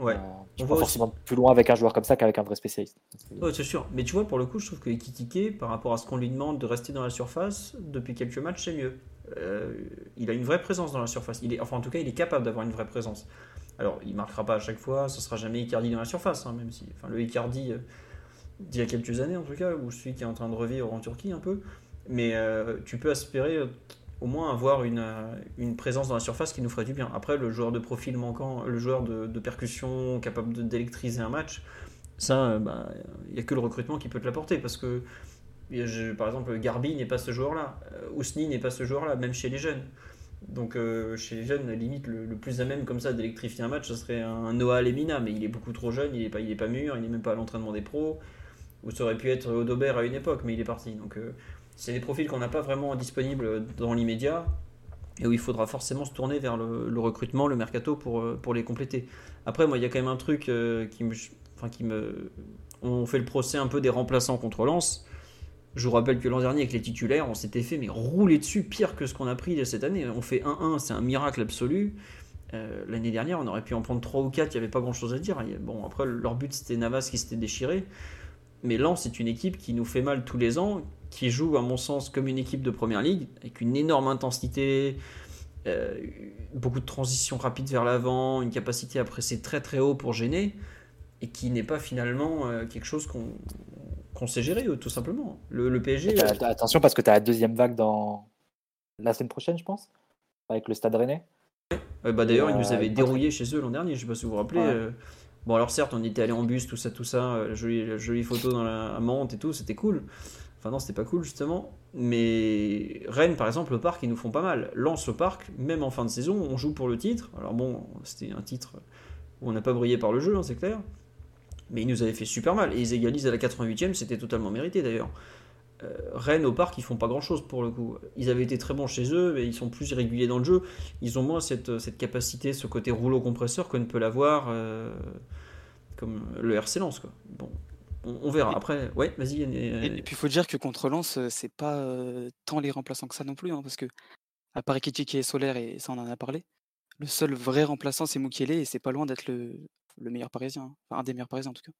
Ouais. Euh, pas forcément plus loin avec un joueur comme ça qu'avec un vrai spécialiste. Ouais, c'est sûr. Mais tu vois, pour le coup, je trouve que Ekitike, par rapport à ce qu'on lui demande de rester dans la surface, depuis quelques matchs, c'est mieux. Euh, il a une vraie présence dans la surface. Il est, enfin, en tout cas, il est capable d'avoir une vraie présence. Alors, il marquera pas à chaque fois, ce sera jamais Icardi dans la surface, hein, même si. Enfin, le Icardi euh, d'il y a quelques années, en tout cas, ou celui qui est en train de revivre en Turquie un peu. Mais tu peux espérer au moins avoir une, euh, une, présence dans la surface qui nous ferait du bien. Après, le joueur de profil manquant, le joueur de, percussion capable d'électriser un match, ça, il bah, n'y a que le recrutement qui peut te l'apporter. Parce que, par exemple, Garbi n'est pas ce joueur-là, euh, Ousni n'est pas ce joueur-là, même chez les jeunes. Donc, euh, chez les jeunes, limite, le, plus à même comme ça d'électrifier un match, ce serait un Noah Lemina, mais il est beaucoup trop jeune, il n'est pas, pas mûr, il n'est même pas à l'entraînement des pros. Ou ça aurait pu être Audobert à une époque, mais il est parti. Donc, c'est des profils qu'on n'a pas vraiment disponibles dans l'immédiat et où il faudra forcément se tourner vers le, recrutement, le mercato pour, euh, pour les compléter. Après, moi, il y a quand même un truc euh, qui me, qui me. On fait le procès un peu des remplaçants contre Lens. Je vous rappelle que l'an dernier, avec les titulaires, on s'était fait mais rouler dessus pire que ce qu'on a pris cette année. On fait 1-1, c'est un miracle absolu. L'année dernière, on aurait pu en prendre 3 ou 4, il n'y avait pas grand chose à dire. Bon, après, leur but c'était Navas qui s'était déchiré. Mais Lens, c'est une équipe qui nous fait mal tous les ans, qui joue, à mon sens, comme une équipe de première ligue, avec une énorme intensité, euh, beaucoup de transitions rapides vers l'avant, une capacité à presser très très haut pour gêner, et qui n'est pas finalement euh, quelque chose qu'on sait gérer, euh, tout simplement. Le, PSG. attention, parce que tu as la deuxième vague dans la semaine prochaine, je pense, avec le Stade Rennais. bah D'ailleurs, ils nous avaient dérouillé chez eux l'an dernier, je sais pas si vous vous rappelez. Bon, alors certes, on était allé en bus, tout ça, tout ça, jolie, jolie photo dans la Mante et tout, c'était cool. Enfin non, c'était pas cool justement. Mais Rennes, par exemple, le parc, ils nous font pas mal. Lance le parc, même en fin de saison, on joue pour le titre. Alors bon, c'était un titre où on n'a pas brillé par le jeu, hein, c'est clair. Mais ils nous avaient fait super mal. Et ils égalisent à la 88e, c'était totalement mérité d'ailleurs. Euh, Rennes au parc, ils font pas grand chose pour le coup. Ils avaient été très bons chez eux, mais ils sont plus irréguliers dans le jeu. Ils ont moins cette, cette capacité, ce côté rouleau compresseur que ne peut l'avoir euh, comme le RC Lens. Quoi. Bon, on, verra. Après, ouais, vas-y. Et, puis il faut dire que contre Lens, euh, c'est pas euh, tant les remplaçants que ça non plus, hein, parce que à part qui est solaire et ça on en a parlé, le seul vrai remplaçant c'est Mukiele et c'est pas loin d'être le, meilleur parisien, enfin un des meilleurs parisiens en tout cas.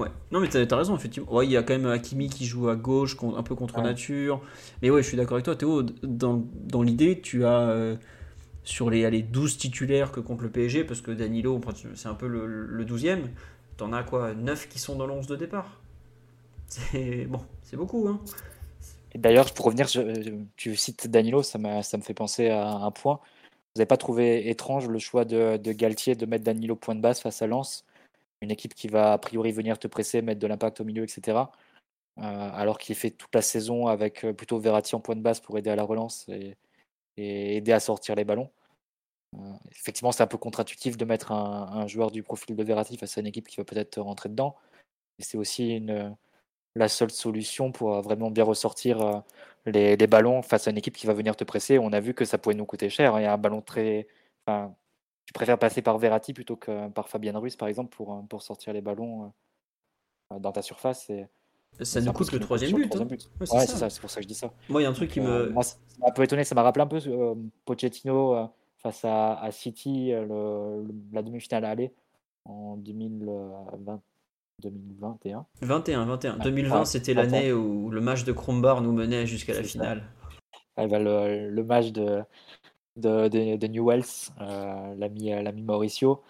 Ouais, non mais t'as as raison effectivement. Ouais, il y a quand même Hakimi qui joue à gauche, un peu contre nature. Mais ouais, je suis d'accord avec toi, Théo. Dans, l'idée, tu as euh, sur les, les 12 titulaires que contre le PSG, parce que Danilo, c'est un peu le, le 12e t'en as quoi 9 qui sont dans l'11 de départ? C'est bon, c'est beaucoup. Hein. D'ailleurs, pour revenir, tu cites Danilo, ça, ça me fait penser à un point. Vous n'avez pas trouvé étrange le choix de, Galtier de mettre Danilo point de base face à Lens, une équipe qui va a priori venir te presser, mettre de l'impact au milieu, etc. Euh, alors qu'il fait toute la saison avec euh, plutôt Verratti en point de base pour aider à la relance et aider à sortir les ballons. Euh, effectivement, c'est un peu contre-intuitif de mettre un, joueur du profil de Verratti face à une équipe qui va peut-être rentrer dedans. Et c'est aussi une, la seule solution pour vraiment bien ressortir euh, les, ballons face à une équipe qui va venir te presser. On a vu que ça pouvait nous coûter cher. Hein. Il y a un ballon très. Enfin, tu préfères passer par Verratti plutôt que par Fabien Ruiz, par exemple, pour, pour sortir les ballons euh, dans ta surface. Et, ça nous coûte le troisième but. Hein. Ouais, c'est ça, c'est pour ça que je dis ça. Moi, il y a un truc qui me. Moi, ça m'a un peu étonné, ça m'a rappelé un peu Pochettino face à, City, euh, la demi-finale aller en 2020. 2021. 21, 21. 2020, c'était l'année où le match de Krombar nous menait jusqu'à la finale. Bah, le, match de, de, de, Newells, euh, l'ami Mauricio,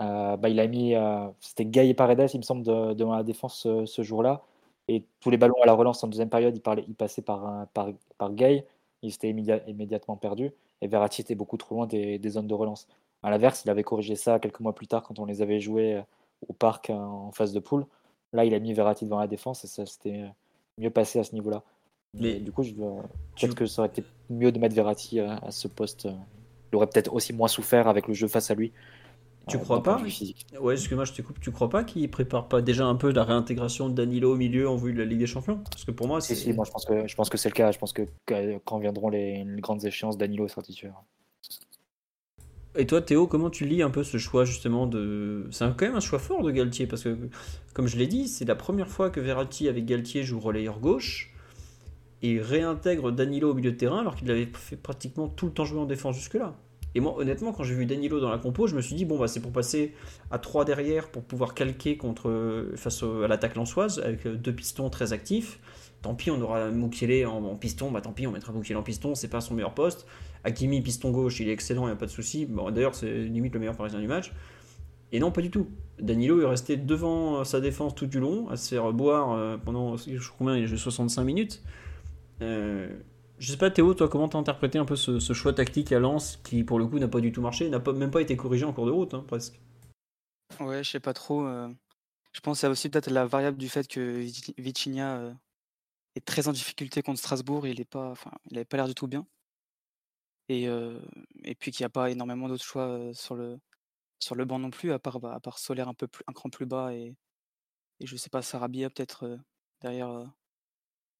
euh, bah, il a mis, euh, c'était Gay et Paredes, il me semble, devant la défense ce, jour-là. Et tous les ballons à la relance en deuxième période, il, parlait, il passait par, par, par Gay. Il s'était immédiatement perdu et Verratti était beaucoup trop loin des, zones de relance. À l'inverse, il avait corrigé ça quelques mois plus tard quand on les avait joués euh, au parc euh, en phase de poule. Là, il a mis Verratti devant la défense et ça s'était euh, mieux passé à ce niveau-là. Mais du coup, je peut-être que ça aurait été mieux de mettre Verratti à, ce poste. Il aurait peut-être aussi moins souffert avec le jeu face à lui. Tu crois pas Ouais, excuse-moi, je te coupe. Tu crois pas qu'il prépare pas déjà un peu la réintégration de Danilo au milieu en vue de la Ligue des Champions? Parce que pour moi, c'est. Si, moi je pense que je pense que c'est le cas. Je pense que quand viendront les, grandes échéances, Danilo sera titulaire. Et toi, Théo, comment tu lis un peu ce choix justement de C'est quand même un choix fort de Galtier parce que, comme je l'ai dit, c'est la première fois que Verratti avec Galtier joue relayeur gauche et réintègre Danilo au milieu de terrain alors qu'il avait fait pratiquement tout le temps jouer en défense jusque-là. Et moi, honnêtement, quand j'ai vu Danilo dans la compo, je me suis dit, bon, bah, c'est pour passer à 3 derrière, pour pouvoir calquer contre, face à l'attaque lançoise, avec euh, deux pistons très actifs. Tant pis, on aura Moukielé en, piston, bah tant pis, on mettra Moukielé en piston, c'est pas son meilleur poste. Hakimi, piston gauche, il est excellent, il n'y a pas de souci. Bon, D'ailleurs, c'est limite le meilleur parisien du match. Et non, pas du tout. Danilo est resté devant euh, sa défense tout du long, à se faire boire euh, pendant, je sais combien, il a joué 65 minutes. Euh, je sais pas, Théo, toi, comment t'as interprété un peu ce, choix tactique à Lens qui, pour le coup, n'a pas du tout marché, n'a même pas été corrigé en cours de route, hein, presque Ouais, je sais pas trop. Euh. Je pense y a aussi peut-être la variable du fait que Vitinha euh, est très en difficulté contre Strasbourg il est pas, pas l'air du tout bien. Et, euh, puis qu'il n'y a pas énormément d'autres choix sur le, sur le banc non plus, à part, bah, à Solaire un peu cran plus bas et, et je sais pas, Sarabia peut-être derrière,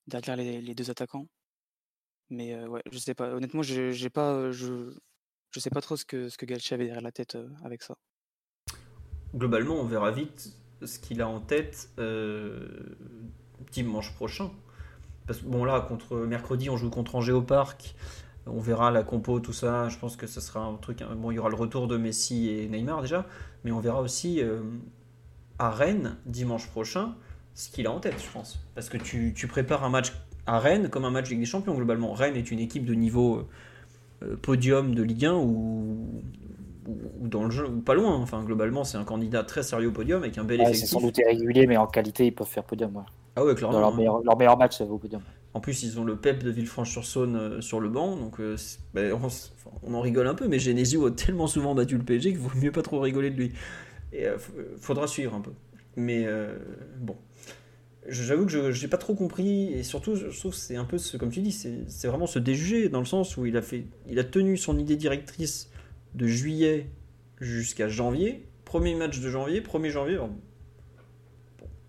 derrière les deux attaquants. Mais ouais, je sais pas. Honnêtement, j'ai pas, je, je sais pas trop ce que, ce que Galchi avait derrière la tête avec ça. Globalement, on verra vite ce qu'il a en tête dimanche prochain. Parce que bon là, contre mercredi, on joue contre Angers. On verra la compo, tout ça. Je pense que ce sera un truc. Bon, il y aura le retour de Messi et Neymar déjà, mais on verra aussi euh, à Rennes dimanche prochain ce qu'il a en tête, je pense. Parce que tu, tu, prépares un match à Rennes comme un match Ligue des Champions globalement. Rennes est une équipe de niveau euh, podium de Ligue 1 ou, ou, dans le jeu, ou pas loin. Enfin, globalement, c'est un candidat très sérieux au podium avec un bel effectif. C'est sans doute irrégulier, mais en qualité, ils peuvent faire podium. Ah ouais, clairement. Dans leur meilleur, leur meilleur match, ça vaut podium. En plus, ils ont le Pep de Villefranche-sur-Saône euh, sur le banc, donc euh, ben, on, en rigole un peu, mais Genesio a tellement souvent battu le PSG qu'il vaut mieux pas trop rigoler de lui. Et euh, faudra suivre un peu. Mais bon, j'avoue que je n'ai pas trop compris, et surtout, je trouve que c'est un peu, comme tu dis, c'est vraiment se déjuger, dans le sens où il a, fait, il a tenu son idée directrice de juillet jusqu'à janvier, premier match de janvier, 1er janvier, bon,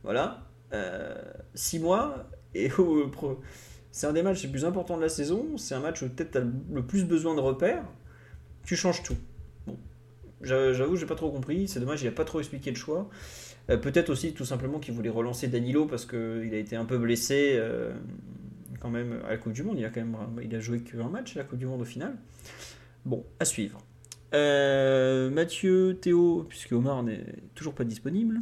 voilà, six mois, et c'est un des matchs les plus importants de la saison. C'est un match où peut-être tu as le plus besoin de repères. Tu changes tout. Bon. J'avoue, j'ai pas trop compris. C'est dommage, il a pas trop expliqué le choix. Euh, peut-être aussi tout simplement qu'il voulait relancer Danilo parce qu'il a été un peu blessé euh, quand même à la Coupe du Monde. Il a quand même il a joué qu'un match à la Coupe du Monde au final. Bon, à suivre. Euh, Mathieu, Théo, puisque Omar n'est toujours pas disponible.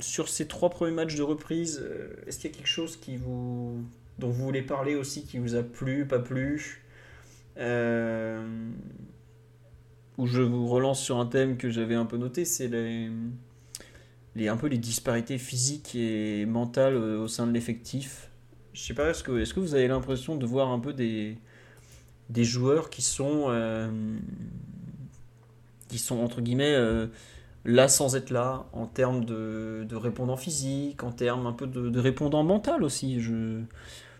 Sur ces trois premiers matchs de reprise, est-ce qu'il y a quelque chose qui vous, dont vous voulez parler aussi, qui vous a plu, pas plu? Ou je vous relance sur un thème que j'avais un peu noté, c'est les, un peu les disparités physiques et mentales au sein de l'effectif. Je sais pas, est-ce que, est que vous avez l'impression de voir un peu des, des joueurs qui sont, qui sont entre guillemets là sans être là, en termes de, de répondant physique, en termes un peu de, répondant mental aussi? Je,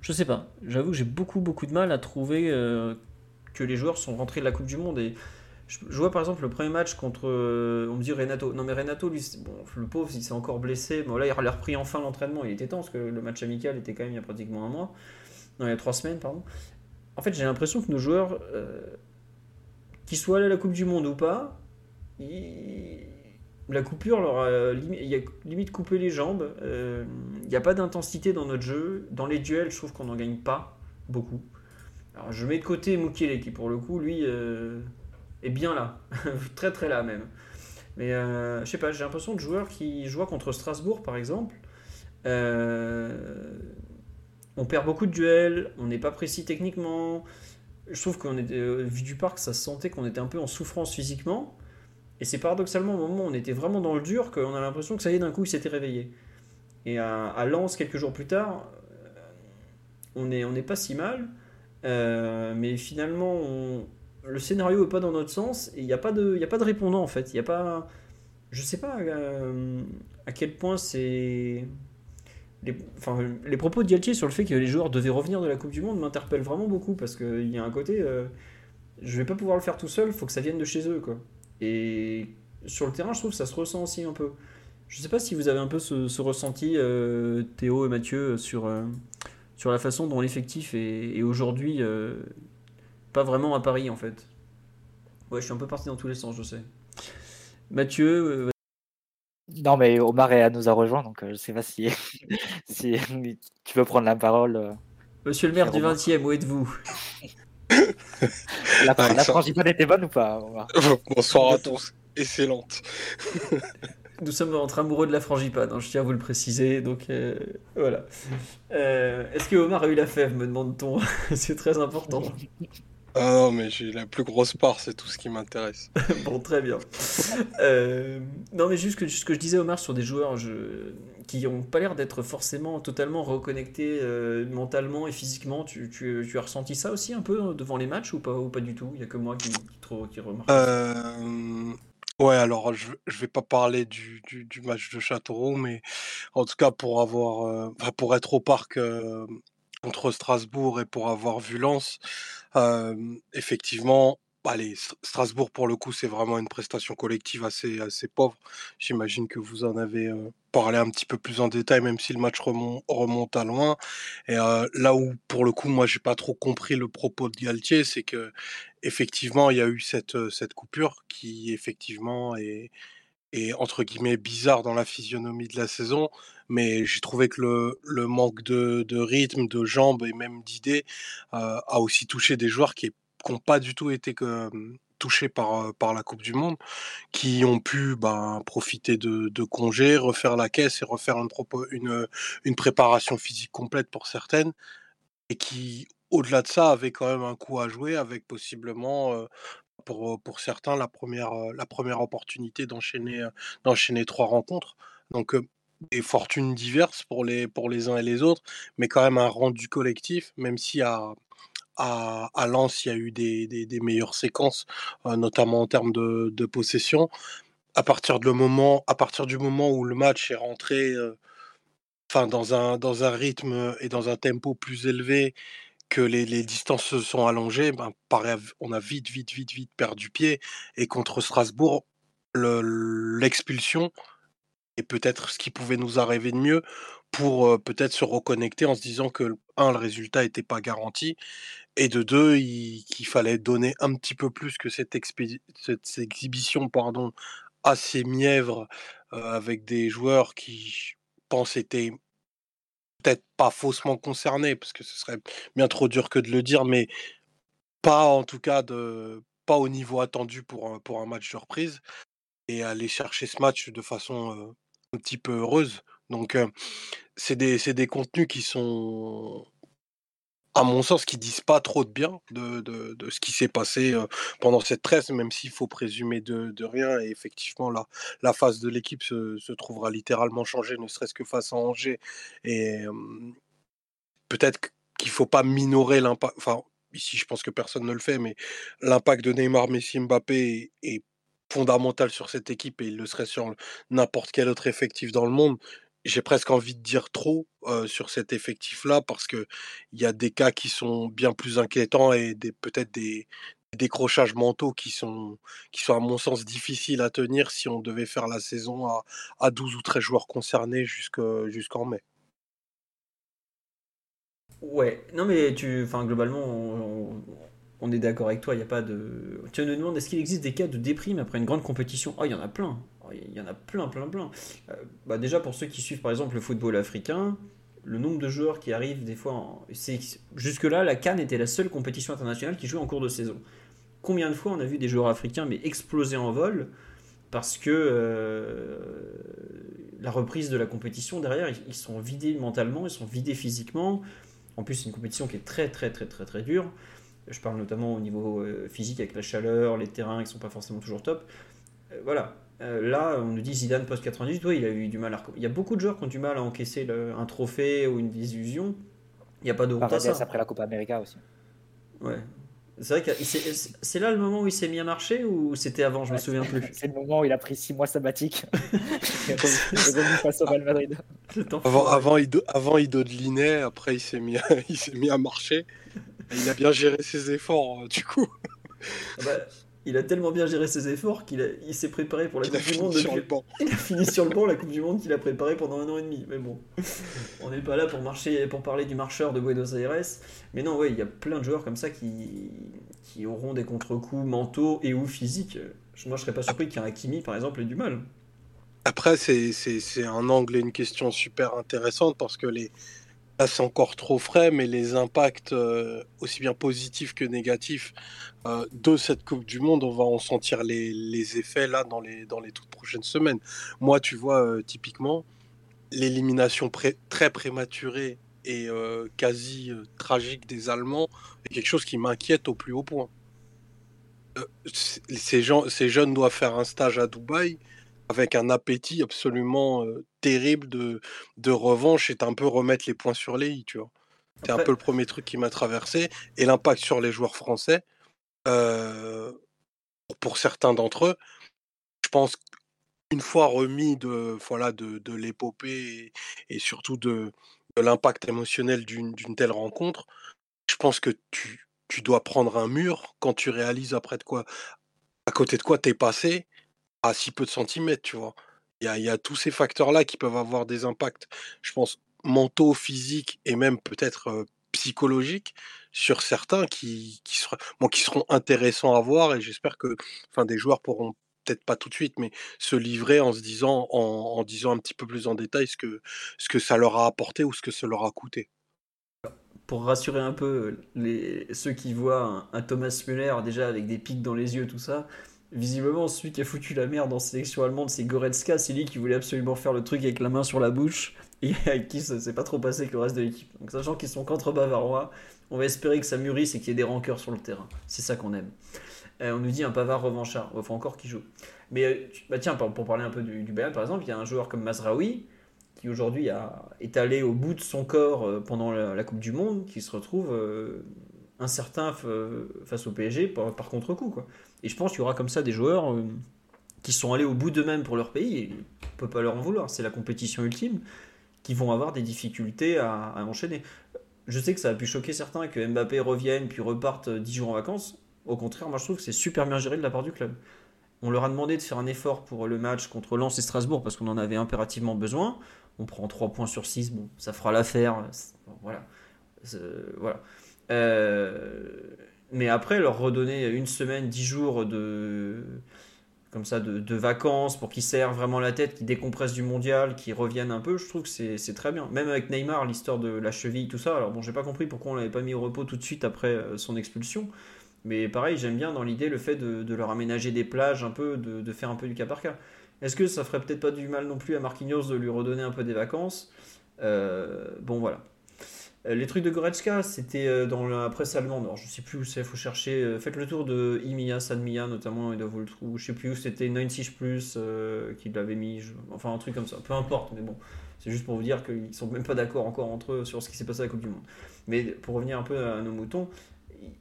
je sais pas. J'avoue que j'ai beaucoup, beaucoup de mal à trouver euh, que les joueurs sont rentrés de la Coupe du Monde. Et je, vois par exemple le premier match contre. Euh, on me dit Renato. Non, mais Renato, lui, le pauvre, il s'est encore blessé. Bon, là, il a repris enfin l'entraînement. Il était temps parce que le match amical était quand même il y a pratiquement un mois. Non, il y a trois semaines, pardon. En fait, j'ai l'impression que nos joueurs, euh, qu'ils soient allés à la Coupe du Monde ou pas, la coupure leur a, il a limite coupé les jambes. Euh, il n'y a pas d'intensité dans notre jeu. Dans les duels, je trouve qu'on n'en gagne pas beaucoup. Alors, je mets de côté Mukele qui, pour le coup, lui, est bien là. très très là même. Mais euh, je sais pas, j'ai l'impression de joueurs qui jouent contre Strasbourg, par exemple. on perd beaucoup de duels, on n'est pas précis techniquement. Je trouve qu'on était, vu du parc, ça se sentait qu'on était un peu en souffrance physiquement. Et c'est paradoxalement au moment où on était vraiment dans le dur qu'on a l'impression que ça y est, d'un coup, il s'était réveillé. Et à, Lens, quelques jours plus tard, euh, on n'est on pas si mal. Euh, mais finalement, le scénario n'est pas dans notre sens et il n'y a, pas de, a pas de répondant en fait. Il y a pas. Je sais pas euh, à quel point c'est. Les, enfin, les propos de Galtier sur le fait que les joueurs devaient revenir de la Coupe du Monde m'interpellent vraiment beaucoup parce qu'il y a un côté. je vais pas pouvoir le faire tout seul, faut que ça vienne de chez eux. quoi. Et sur le terrain, je trouve que ça se ressent aussi un peu. Je sais pas si vous avez un peu ce, ressenti, euh, Théo et Mathieu, sur, euh, sur la façon dont l'effectif est, aujourd'hui euh, pas vraiment à Paris en fait. Ouais, je suis un peu parti dans tous les sens, je sais. Mathieu Non, mais Omar et nous a rejoint, donc je ne sais pas si, si tu veux prendre la parole. Monsieur le maire du 20e, où êtes-vous? La, la frangipane était bonne ou pas Bonsoir à tous, excellente. Nous sommes entre amoureux de la frangipane, hein, je tiens à vous le préciser, donc euh, voilà. Euh, est-ce que Omar a eu la fève, me demande-t-on? C'est très important. Ah non, mais j'ai la plus grosse part, c'est tout ce qui m'intéresse. bon, très bien. Euh, non, mais juste, que, ce que je disais, Omar, sur des joueurs je, qui n'ont pas l'air d'être forcément totalement reconnectés euh, mentalement et physiquement, tu, tu, tu, as ressenti ça aussi un peu devant les matchs ou pas, ou pas du tout? Il n'y a que moi qui, qui, qui remarque. Euh... Ouais, alors je ne vais pas parler du, du, du, match de Châteauroux, mais en tout cas pour avoir, pour être au parc contre Strasbourg et pour avoir vu Lens, effectivement, allez, Strasbourg pour le coup, c'est vraiment une prestation collective assez, assez pauvre. J'imagine que vous en avez parlé un petit peu plus en détail, même si le match remonte, à loin. Et là où, pour le coup, moi, j'ai pas trop compris le propos de Galtier, c'est que effectivement, il y a eu cette, cette coupure qui effectivement est, est entre guillemets bizarre dans la physionomie de la saison, mais j'ai trouvé que le, manque de, rythme, de jambes et même d'idées euh, a aussi touché des joueurs qui n'ont pas du tout été que, touchés par, la Coupe du Monde, qui ont pu ben, profiter de, congés, refaire la caisse et refaire une, préparation physique complète pour certaines, et qui, au-delà de ça, avaient quand même un coup à jouer avec possiblement pour, pour certains la première, la première opportunité d'enchaîner, d'enchaîner trois rencontres. Donc des fortunes diverses pour les, pour les uns et les autres, mais quand même un rendu collectif, même si à, à, Lens, il y a eu des, des, meilleures séquences, notamment en termes de, de, possession. À partir, de moment, à partir du moment où le match est rentré enfin, dans, un, dans un rythme et dans un tempo plus élevé que les, distances se sont allongées, ben, on a vite, vite, vite, vite perdu pied. Et contre Strasbourg, l'expulsion est peut-être ce qui pouvait nous arriver de mieux pour peut-être se reconnecter en se disant que, un, le résultat n'était pas garanti, et de deux, qu'il fallait donner un petit peu plus que cette, cette exhibition pardon, assez mièvre avec des joueurs qui, pense, étaient peut-être pas faussement concernés, parce que ce serait bien trop dur que de le dire, mais pas en tout cas de pas au niveau attendu pour un, pour un match de reprise et aller chercher ce match de façon un petit peu heureuse. Donc c'est des, des contenus qui sont à mon sens, qui disent pas trop de bien de, de, de ce qui s'est passé pendant cette trêve, même s'il faut présumer de, de, rien. Et effectivement, la, la phase de l'équipe se, se, trouvera littéralement changée, ne serait-ce que face à Angers. Et peut-être qu'il faut pas minorer l'impact. Enfin, ici, je pense que personne ne le fait, mais l'impact de Neymar, Messi, Mbappé est fondamental sur cette équipe et il le serait sur n'importe quel autre effectif dans le monde j'ai presque envie de dire trop sur cet effectif-là parce que il y a des cas qui sont bien plus inquiétants et peut-être des, décrochages mentaux qui sont qui sont à mon sens difficiles à tenir si on devait faire la saison à, à 12 ou 13 joueurs concernés jusqu'en mai. Ouais, non mais tu, enfin globalement, on, est d'accord avec toi, il n'y a pas de. Tu me demandes est-ce qu'il existe des cas de déprime après une grande compétition? Oh, il y en a plein. Il y en a plein, plein, plein. Euh, bah déjà, pour ceux qui suivent par exemple le football africain, le nombre de joueurs qui arrivent des fois. En... Jusque-là, la Cannes était la seule compétition internationale qui jouait en cours de saison. Combien de fois on a vu des joueurs africains mais exploser en vol parce que euh, la reprise de la compétition derrière, ils sont vidés mentalement, ils sont vidés physiquement. En plus, c'est une compétition qui est très, très, très, très, très dure. Je parle notamment au niveau euh, physique avec la chaleur, les terrains qui ne sont pas forcément toujours top. Voilà. Euh, là, on nous dit Zidane post 98, oui, il a eu du mal à. Il y a beaucoup de joueurs qui ont du mal à encaisser un trophée ou une désillusion. Il n'y a pas de honte à ça. après la Coupe América aussi. Ouais. C'est vrai que c'est là le moment où il s'est mis à marcher ou c'était avant, je me souviens plus. C'est le moment où il a pris six mois sabbatiques. il est revenu face au Real Madrid. Avant, avant, Ido, avant Ido de Linet, après il s'est mis, mis à marcher. Il a bien géré ses efforts, euh, du coup. Ah bah, il a tellement bien géré ses efforts qu'il il s'est préparé pour la Coupe du Monde. Il a fini sur le banc la Coupe du Monde qu'il a préparé pendant un an et demi. Mais bon, on n'est pas là pour marcher, pour parler du marcheur de Buenos Aires. Mais non, ouais, il y a plein de joueurs comme ça qui, qui auront des contre-coups mentaux et ou physiques. Moi, je serais pas surpris qu'un Hakimi, par exemple, ait du mal. Après, c'est un angle et une question super intéressante parce que les, c'est encore trop frais, mais les impacts, euh, aussi bien positifs que négatifs, euh, de cette Coupe du Monde, on va en sentir les, effets là dans les, dans les toutes prochaines semaines. Moi, tu vois, euh, typiquement, l'élimination très prématurée et quasi tragique des Allemands est quelque chose qui m'inquiète au plus haut point. ces, gens, ces jeunes doivent faire un stage à Dubaï avec un appétit absolument terrible de, de revanche et un peu remettre les points sur les i, tu vois? C'est un peu le premier truc qui m'a traversé. Et l'impact sur les joueurs français, pour certains d'entre eux, je pense qu'une fois remis de, voilà, de, de l'épopée et, surtout de, de l'impact émotionnel d'une telle rencontre, je pense que tu, tu dois prendre un mur quand tu réalises après de quoi, à côté de quoi t'es passé à si peu de centimètres, tu vois? Il y a, tous ces facteurs-là qui peuvent avoir des impacts, je pense, mentaux, physiques et même peut-être psychologiques sur certains qui, seront, intéressants à voir et j'espère que enfin, des joueurs pourront peut-être pas tout de suite, mais se livrer en se disant, en, disant un petit peu plus en détail ce que, ce que ça leur a apporté ou ce que ça leur a coûté. Pour rassurer un peu les, ceux qui voient un, Thomas Müller déjà avec des pics dans les yeux, tout ça, visiblement celui qui a foutu la merde en sélection allemande, c'est Goretzka, c'est lui qui voulait absolument faire le truc avec la main sur la bouche et qui ça s'est pas trop passé avec le reste de l'équipe. Donc sachant qu'ils sont contre bavarois, on va espérer que ça mûrisse et qu'il y ait des rancœurs sur le terrain. C'est ça qu'on aime. Euh, on nous dit un Pavard revanchard. Il faut encore qu'il joue. Mais euh, bah tiens, pour, parler un peu du, du par exemple, il y a un joueur comme Mazraoui qui aujourd'hui est allé au bout de son corps euh, pendant la, Coupe du Monde, qui se retrouve incertain face au PSG par, contre-coup. Et je pense qu'il y aura comme ça des joueurs qui sont allés au bout d'eux-mêmes pour leur pays, et on peut pas leur en vouloir, c'est la compétition ultime, qui vont avoir des difficultés à, enchaîner. Je sais que ça a pu choquer certains que Mbappé revienne puis reparte 10 jours en vacances. Au contraire, moi je trouve que c'est super bien géré de la part du club. On leur a demandé de faire un effort pour le match contre Lens et Strasbourg parce qu'on en avait impérativement besoin. On prend 3 points sur 6, bon, ça fera l'affaire. voilà. voilà. Euh, mais après, leur redonner une semaine, 10 jours de, comme ça, de, vacances pour qu'ils serrent vraiment la tête, qu'ils décompressent du mondial, qu'ils reviennent un peu, je trouve que c'est très bien. Même avec Neymar, l'histoire de la cheville, tout ça. Alors bon, j'ai pas compris pourquoi on l'avait pas mis au repos tout de suite après euh, son expulsion. Mais pareil, j'aime bien dans l'idée le fait de, leur aménager des plages un peu, de, faire un peu du cas par cas. Est-ce que ça ferait peut-être pas du mal non plus à Marquinhos de lui redonner un peu des vacances? Euh, Bon voilà. Euh, les trucs de Goretzka, c'était euh, dans la presse allemande. Alors, je sais plus où c'est, faut chercher. Faites le tour de Imia, Sanmia notamment, et de vous le trouver. Je sais plus où c'était 96 Plus qui l'avait mis. Enfin, un truc comme ça. Peu importe, mais bon. C'est juste pour vous dire qu'ils sont même pas d'accord encore entre eux sur ce qui s'est passé à la Coupe du Monde. Mais pour revenir un peu à nos moutons,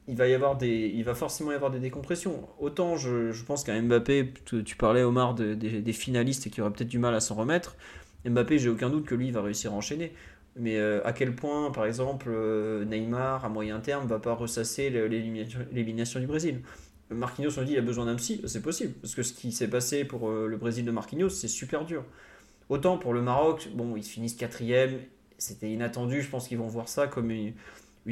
il va y avoir des, il va forcément y avoir des décompressions. Autant je, pense qu'un Mbappé, tu, parlais Omar des finalistes qui auraient peut-être du mal à s'en remettre. Mbappé, j'ai aucun doute que lui va réussir à enchaîner. Mais euh, à quel point, par exemple, euh, Neymar à moyen terme va pas ressasser l'élimination du Brésil? Marquinhos on dit il a besoin d'un psy, c'est possible parce que ce qui s'est passé pour euh, le Brésil de Marquinhos, c'est super dur. Autant pour le Maroc, bon, ils finissent quatrième, c'était inattendu. Je pense qu'ils vont voir ça comme une,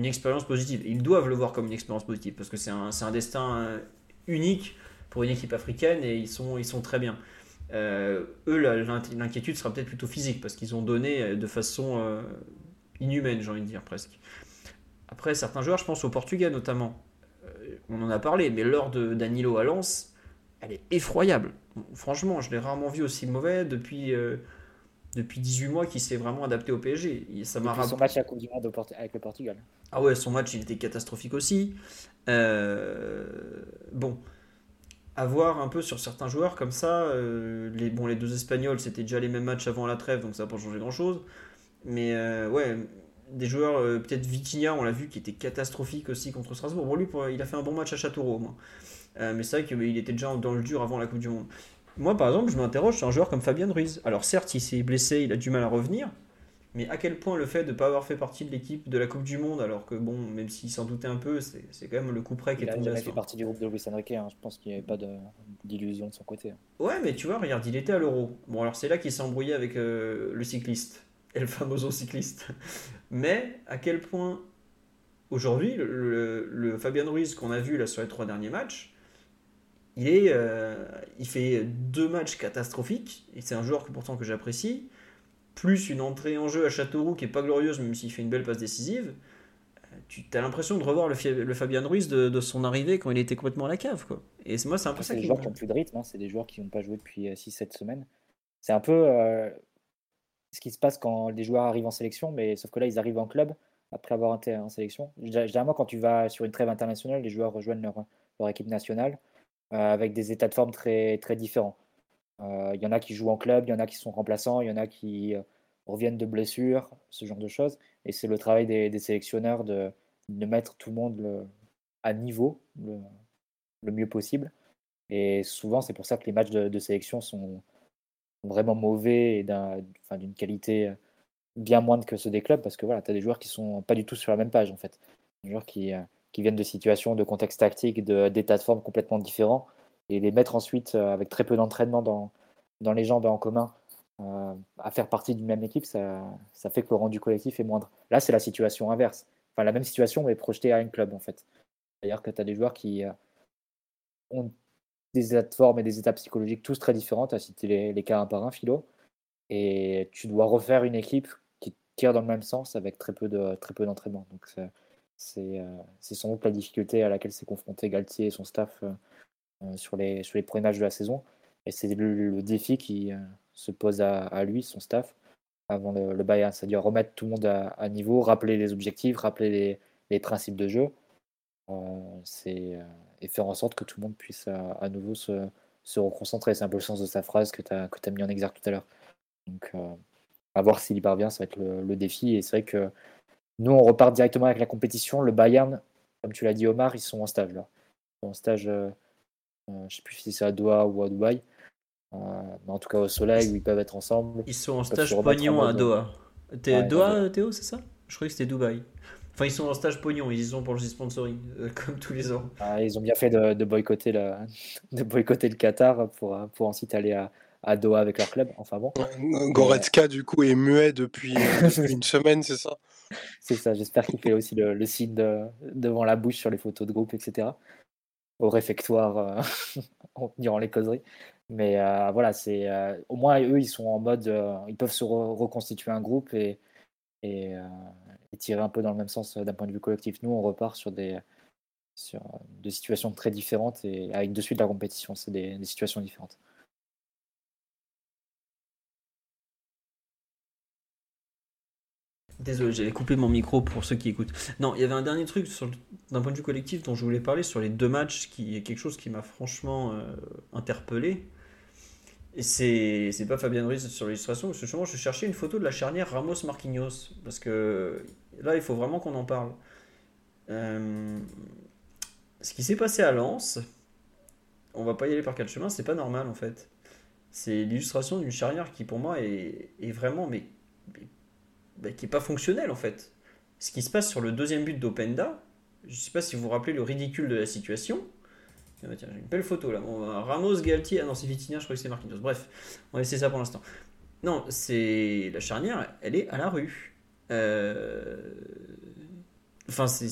expérience positive. Ils doivent le voir comme une expérience positive parce que c'est un, destin unique pour une équipe africaine et ils sont très bien. Euh, eux, l'inquiétude sera peut-être plutôt physique parce qu'ils ont donné euh, de façon inhumaine, j'ai envie de dire presque. Après, certains joueurs, je pense au Portugais notamment, on en a parlé, mais l'heure de Danilo à Lens, elle est effroyable. Franchement, je l'ai rarement vu aussi mauvais depuis depuis 18 mois qu'il s'est vraiment adapté au PSG. ça m'a son match à Coupe du Monde avec le Portugal. Ah ouais, son match il était catastrophique aussi. Euh, bon, à voir un peu sur certains joueurs comme ça. Euh, les, bon, les deux Espagnols, c'était déjà les mêmes matchs avant la trêve, donc ça n'a pas changé grand-chose. Mais euh, ouais, des joueurs, peut-être Vitinha, on l'a vu, qui était catastrophique aussi contre Strasbourg. Bon, lui, il a fait un bon match à Châteauroux mais c'est vrai qu'il était déjà dans le dur avant la Coupe du Monde. Moi, par exemple, je m'interroge sur un joueur comme Fabien Ruiz. Alors, certes, il s'est blessé, il a du mal à revenir. Mais à quel point le fait de ne pas avoir fait partie de l'équipe de la Coupe du Monde, alors que bon, même s'il s'en doutait un peu, c'est quand même le coup près qui est tombé. Il a fait partie du groupe de Luis Enrique, hein. je pense qu'il n'y avait pas d'illusion de, son côté. Ouais, mais tu vois, regarde, il était à l'Euro. Bon, alors c'est là qu'il s'est embrouillé avec euh, le cycliste, et le famoso cycliste. mais à quel point aujourd'hui, le, le, Fabien Ruiz qu'on a vu là sur les trois derniers matchs, il, est, euh, il fait deux matchs catastrophiques, et c'est un joueur que pourtant que j'apprécie, plus une entrée en jeu à Châteauroux qui est pas glorieuse, même s'il fait une belle passe décisive. Euh, tu as l'impression de revoir le, le Fabien Ruiz de, son arrivée quand il était complètement à la cave. Quoi. Et moi, c'est un peu ça qui. des joueurs qui n'ont plus de rythme, hein. c'est des joueurs qui n'ont pas joué depuis 6-7 euh, semaines. C'est un peu ce qui se passe quand les joueurs arrivent en sélection, mais sauf que là, ils arrivent en club après avoir été en sélection. Généralement, quand tu vas sur une trêve internationale, les joueurs rejoignent leur, leur équipe nationale. Euh, avec des états de forme très, très différents. Euh, il y en a qui jouent en club, il y en a qui sont remplaçants, il y en a qui euh, reviennent de blessures, ce genre de choses. Et c'est le travail des, sélectionneurs de, de, mettre tout le monde à niveau le, mieux possible. Et souvent, c'est pour ça que les matchs de, sélection sont vraiment mauvais et d'une qualité bien moindre que ceux des clubs parce que voilà, tu as des joueurs qui sont pas du tout sur la même page en fait. Des joueurs qui, qui viennent de situations, de contextes tactiques, d'états de, forme complètement différents, et les mettre ensuite euh, avec très peu d'entraînement dans, dans les jambes en commun euh, à faire partie d'une même équipe, ça, fait que le rendu collectif est moindre. Là, c'est la situation inverse. Enfin, la même situation, mais projetée à un club, en fait. C'est-à-dire que tu as des joueurs qui euh, ont des états de forme et des états psychologiques tous très différents. Tu as cité les, les, cas un par un, Philo. Et tu dois refaire une équipe qui tire dans le même sens avec très peu de très peu d'entraînement. Donc c'est sans doute la difficulté à laquelle s'est confronté Galtier et son staff sur, les, sur les premiers matchs de la saison. Et c'est le, défi qui se pose à, lui, son staff, avant le, Bayern. C'est-à-dire remettre tout le monde à, niveau, rappeler les objectifs, rappeler les, les principes de jeu. c'est et faire en sorte que tout le monde puisse à, nouveau se, se reconcentrer. C'est un peu le sens de sa phrase que tu as, as, mis en exergue tout à l'heure. Donc, à voir s'il y parvient, ça va être le, défi. Et c'est vrai que nous, on repart directement avec la compétition. Le Bayern, comme tu l'as dit, Omar, ils sont en stage là. en stage, je ne sais plus si c'est à Doha ou à Dubaï. mais en tout cas, au soleil, où ils peuvent être ensemble. Ils sont en stage pognon à Doha. T'es Doha, Théo, c'est ça? Je croyais que c'était Dubaï. Enfin, ils sont en stage pognon, ils y sont pour le sponsoring, euh, comme tous les ans. Ah, ils ont bien fait de, boycotter, le, de boycotter le Qatar pour, pour ensuite aller à, à Doha avec leur club. Enfin bon. Goretzka, du coup, est muet depuis, euh, une semaine, c'est ça? C'est ça, j'espère qu'il fait aussi le, signe devant la bouche sur les photos de groupe, etc. Au réfectoire euh, durant les causeries. Mais voilà, c'est au moins eux, ils sont en mode, ils peuvent se reconstituer un groupe et, tirer un peu dans le même sens d'un point de vue collectif. Nous, on repart sur des, sur des situations très différentes et avec de suite la compétition, c'est des, situations différentes. Désolé, j'avais coupé mon micro pour ceux qui écoutent. Non, il y avait un dernier truc d'un point de vue collectif dont je voulais parler sur les deux matchs, qui est quelque chose qui m'a franchement euh, interpellé. Et c'est, pas Fabien Ruiz sur l'illustration, parce que je cherchais une photo de la charnière Ramos-Marquinhos, parce que là, il faut vraiment qu'on en parle. Euh, ce qui s'est passé à Lens, on va pas y aller par quatre chemins, c'est pas normal en fait. C'est l'illustration d'une charnière qui pour moi est, est vraiment, mais, qui est pas fonctionnelle en fait. Ce qui se passe sur le deuxième but d'Openda, je sais pas si vous vous rappelez le ridicule de la situation. Ah bah tiens, j'ai une belle photo là. Ramos, Galtier. Ah non, c'est Vitinha, je crois que c'est Marquinhos. Bref, on va laisser ça pour l'instant. Non, c'est. La charnière, elle est à la rue. Euh, enfin, c'est.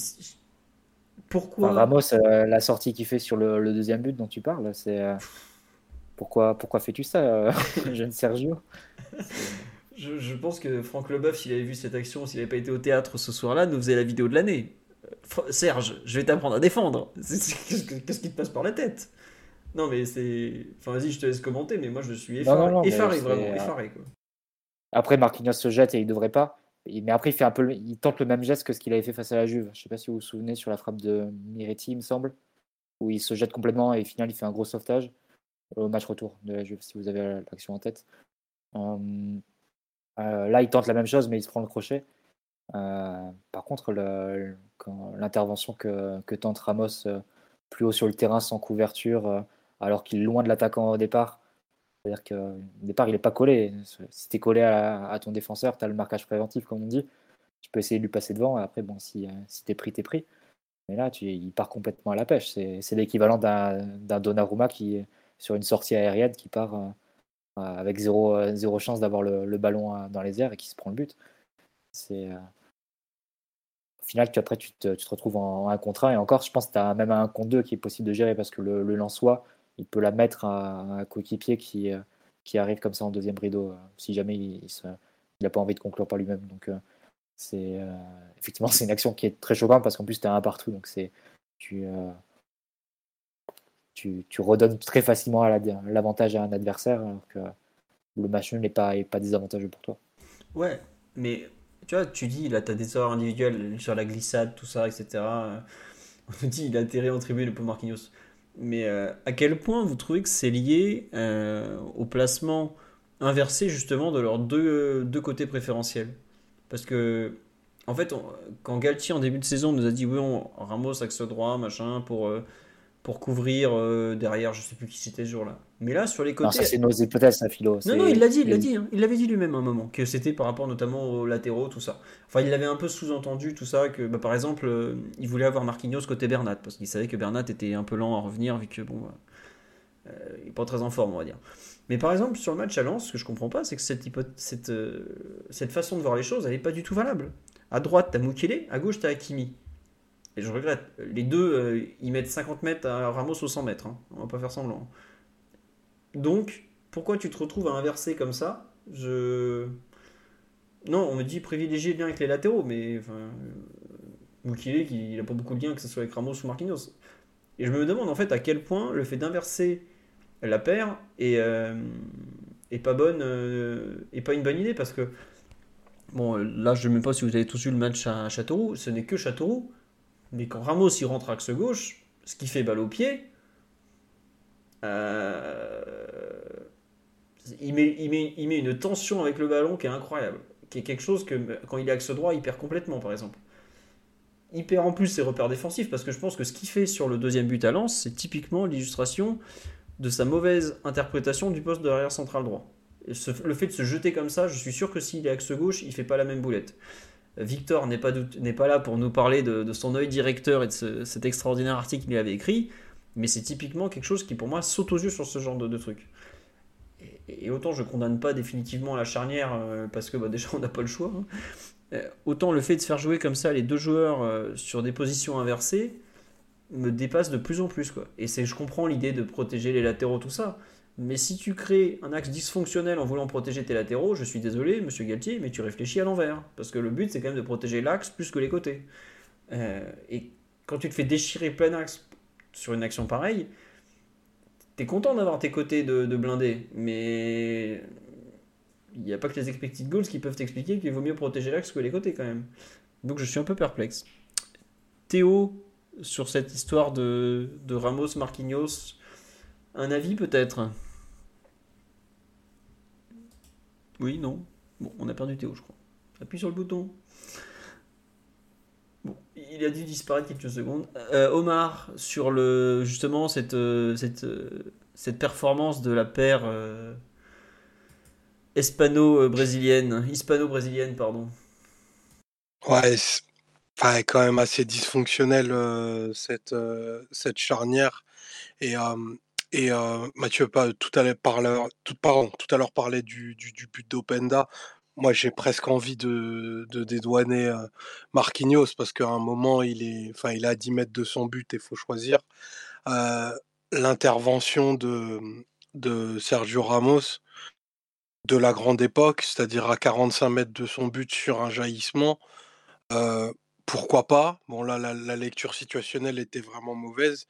Pourquoi? Ramos, euh, la sortie qu'il fait sur le, deuxième but dont tu parles, c'est. Euh, pourquoi, pourquoi fais-tu ça, jeune Sergio? je, je, pense que Franck Leboeuf, s'il avait vu cette action, s'il n'avait pas été au théâtre ce soir-là, nous faisait la vidéo de l'année. Serge, je vais t'apprendre à défendre. Qu'est-ce qui te passe par la tête? Non, mais c'est. Enfin, vas-y, je te laisse commenter, mais moi je suis effaré, effaré vraiment, euh, effaré. Quoi. Après, Marquinhos se jette et il devrait pas. Mais après, il, fait un peu, il tente le même geste que ce qu'il avait fait face à la Juve. Je sais pas si vous vous souvenez sur la frappe de Miretti, il me semble, où il se jette complètement et au final, il fait un gros sauvetage au match retour de la Juve, si vous avez l'action en tête. Euh, euh, là, il tente la même chose, mais il se prend le crochet. Euh, par contre, l'intervention que, tente Ramos euh, plus haut sur le terrain sans couverture, alors qu'il est loin de l'attaquant au départ, c'est-à-dire qu'au départ, il n'est pas collé. Si tu collé à, ton défenseur, tu as le marquage préventif, comme on dit. Tu peux essayer de lui passer devant. Et après, bon, si, si tu es pris, tu es pris. Mais là, tu, il part complètement à la pêche. C'est l'équivalent d'un Donnarumma qui, sur une sortie aérienne, qui part avec zéro, zéro chance d'avoir le, ballon dans les airs et qui se prend le but. C'est au final, tu, après, tu te, tu te retrouves en, un contrat. Et encore, je pense que tu as même un compte 2 qui est possible de gérer parce que le, le Lensois, il peut la mettre à, un coéquipier qui, euh, qui arrive comme ça en deuxième rideau, euh, si jamais il n'a pas envie de conclure par lui-même. Donc, euh, c'est effectivement, c'est une action qui est très choquante parce qu'en plus, tu as un partout. Donc, c'est tu, tu, redonnes très facilement l'avantage à un adversaire alors que le match n'est pas, pas désavantageux pour toi. Ouais, mais tu vois, tu dis, là, tu as des erreurs individuelles sur la glissade, tout ça, etc. On te dit, il a atterri en tribune, le pauvre Marquinhos. Mais euh, à quel point vous trouvez que c'est lié euh, au placement inversé, justement, de leurs deux, deux côtés préférentiels? Parce que, en fait, quand Galtier, en début de saison, nous a dit, oui, on, Ramos axe droit, machin, pour. Euh, pour couvrir euh, derrière, je sais plus qui c'était ce jour-là. Mais là, sur les côtés. Non, ça, c'est nos hypothèses, ça, philo. Non, non, il l'a dit, il l'a dit. Hein. Il l'avait dit lui-même à un moment, que c'était par rapport notamment aux latéraux, tout ça. Enfin, il avait un peu sous-entendu tout ça, que bah, par exemple, euh, il voulait avoir Marquinhos côté Bernat, parce qu'il savait que Bernat était un peu lent à revenir, vu que, bon, euh, il n'est pas très en forme, on va dire. Mais par exemple, sur le match à Lens, ce que je comprends pas, c'est que cette, cette, cette façon de voir les choses, elle n'est pas du tout valable. À droite, t'as Mukele, à gauche, t'as Hakimi. Et je regrette. Les deux, euh, ils mettent 50 mètres à Ramos au 100 mètres. Hein. On va pas faire semblant. Donc, pourquoi tu te retrouves à inverser comme ça? Je. Non, on me dit privilégier le lien avec les latéraux, mais. Enfin, est, qu'il n'a pas beaucoup de lien, que ce soit avec Ramos ou Marquinhos. Et je me demande en fait à quel point le fait d'inverser la paire est, euh, pas bonne, euh, pas une bonne idée parce que bon là je ne sais même pas si vous avez tous vu le match à Châteauroux, ce n'est que Châteauroux, mais quand Ramos y rentre axe gauche, ce qui fait balle au pied, euh, il, met, une tension avec le ballon qui est incroyable, qui est quelque chose que quand il est axe droit il perd complètement par exemple il perd en plus ses repères défensifs parce que je pense que ce qu'il fait sur le deuxième but à Lens, c'est typiquement l'illustration de sa mauvaise interprétation du poste de l'arrière central droit. le fait de se jeter comme ça, je suis sûr que s'il est axe gauche, il fait pas la même boulette. Victor n'est pas, pas, là pour nous parler de, son œil directeur et de cet extraordinaire article qu'il avait écrit, mais c'est typiquement quelque chose qui pour moi saute aux yeux sur ce genre de, truc. Et, autant je condamne pas définitivement la charnière euh, parce que bah, déjà on n'a pas le choix, hein. Euh, autant le fait de faire jouer comme ça les deux joueurs euh, sur des positions inversées me dépasse de plus en plus. Quoi. Et c'est, je comprends l'idée de protéger les latéraux, tout ça. Mais si tu crées un axe dysfonctionnel en voulant protéger tes latéraux, je suis désolé, monsieur Galtier, mais tu réfléchis à l'envers. Parce que le but, c'est quand même de protéger l'axe plus que les côtés. Euh, et quand tu te fais déchirer plein axe sur une action pareille, t'es content d'avoir tes côtés de, de blindés. Mais il n'y a pas que les expected goals qui peuvent t'expliquer qu'il vaut mieux protéger l'axe que les côtés quand même. Donc je suis un peu perplexe. Théo, sur cette histoire de, Ramos, Marquinhos, un avis peut-être? Oui, non Bon, on a perdu Théo, je crois. Appuie sur le bouton. Bon, il a dû disparaître quelques secondes. Euh, Omar, sur le justement cette, euh, euh, performance de la paire hispano-brésilienne, hispano-brésilienne, pardon. Ouais, quand même assez dysfonctionnel cette, cette charnière. Et, et Mathieu pas, tout à l'heure tout, pardon, tout à parlait du, du, but d'Openda. Moi, j'ai presque envie de, de dédouaner Marquinhos parce qu'à un moment, il est, enfin, il est à 10 mètres de son but et faut choisir. L'intervention de, de Sergio Ramos, de la grande époque, c'est-à-dire à 45 mètres de son but sur un jaillissement. pourquoi pas? Bon, là, la, lecture situationnelle était vraiment mauvaise,